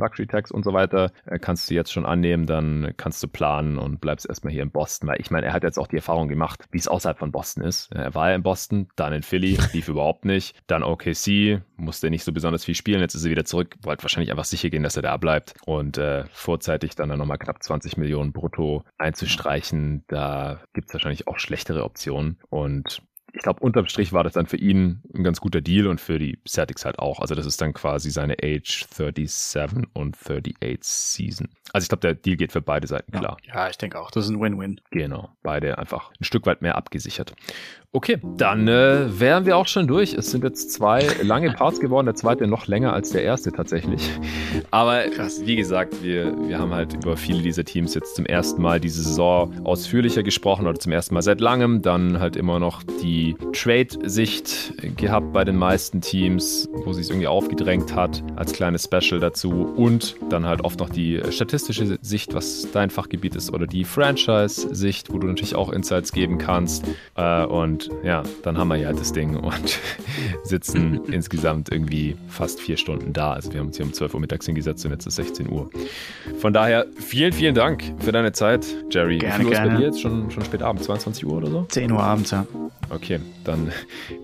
Luxury Tax und so weiter, äh, kannst du jetzt schon annehmen, dann kannst du planen und bleibst erstmal hier in Boston, weil ich meine, er hat jetzt auch die Erfahrung gemacht, wie es außerhalb von Boston ist. Er war ja in Boston, dann in Philly, lief überhaupt nicht, dann OKC, musste nicht so besonders viel spielen, jetzt ist er wieder zurück, wollte wahrscheinlich einfach sicher gehen, dass er da bleibt. Und äh, vorzeitig dann, dann nochmal knapp 20 Millionen brutto einzustreichen, da gibt es wahrscheinlich auch schlechtere Optionen. Und ich glaube, unterm Strich war das dann für ihn ein ganz guter Deal und für die Celtics halt auch. Also das ist dann quasi seine Age 37 und 38 Season. Also ich glaube, der Deal geht für beide Seiten klar. Ja, ja ich denke auch, das ist ein Win-Win. Genau, beide einfach ein Stück weit mehr abgesichert. Okay, dann äh, wären wir auch schon durch. Es sind jetzt zwei lange Parts geworden, der zweite noch länger als der erste tatsächlich. Aber Krass. wie gesagt, wir, wir haben halt über viele dieser Teams jetzt zum ersten Mal diese Saison ausführlicher gesprochen oder zum ersten Mal seit langem. Dann halt immer noch die Trade-Sicht gehabt bei den meisten Teams, wo sie es irgendwie aufgedrängt hat, als kleines Special dazu. Und dann halt oft noch die statistische Sicht, was dein Fachgebiet ist, oder die Franchise-Sicht, wo du natürlich auch Insights geben kannst. Äh, und ja, dann haben wir ja das Ding und sitzen insgesamt irgendwie fast vier Stunden da. Also wir haben uns hier um 12 Uhr mittags hingesetzt und jetzt ist 16 Uhr. Von daher vielen, vielen Dank für deine Zeit, Jerry. Gerne, Wie viel Uhr ist bei dir jetzt? Schon, schon spät abends, 22 Uhr oder so? 10 Uhr abends, ja. Okay, dann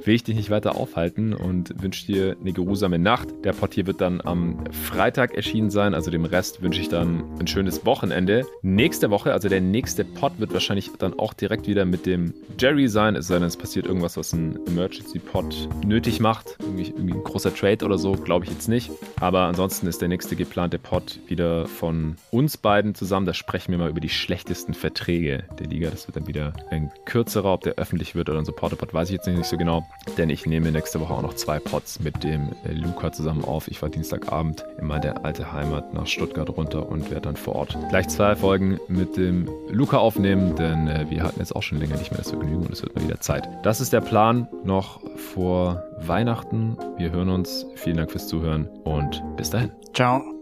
will ich dich nicht weiter aufhalten und wünsche dir eine geruhsame Nacht. Der Pod hier wird dann am Freitag erschienen sein, also dem Rest wünsche ich dann ein schönes Wochenende. Nächste Woche, also der nächste Pod wird wahrscheinlich dann auch direkt wieder mit dem Jerry sein, es sei denn, es passiert irgendwas, was ein Emergency Pod nötig macht. Irgendwie, irgendwie ein großer Trade oder so, glaube ich jetzt nicht. Aber ansonsten ist der nächste geplante Pod wieder von uns beiden zusammen. Da sprechen wir mal über die schlechtesten Verträge der Liga. Das wird dann wieder ein kürzerer, ob der öffentlich wird oder ein Supporter-Pod, weiß ich jetzt nicht so genau. Denn ich nehme nächste Woche auch noch zwei Pods mit dem Luca zusammen auf. Ich war Dienstagabend in meine alte Heimat nach Stuttgart runter und werde dann vor Ort gleich zwei Folgen mit dem Luca aufnehmen, denn wir hatten jetzt auch schon länger nicht mehr das Vergnügen und es wird mal wieder Zeit. Das ist der Plan noch vor Weihnachten. Wir hören uns. Vielen Dank fürs Zuhören und bis dahin. Ciao.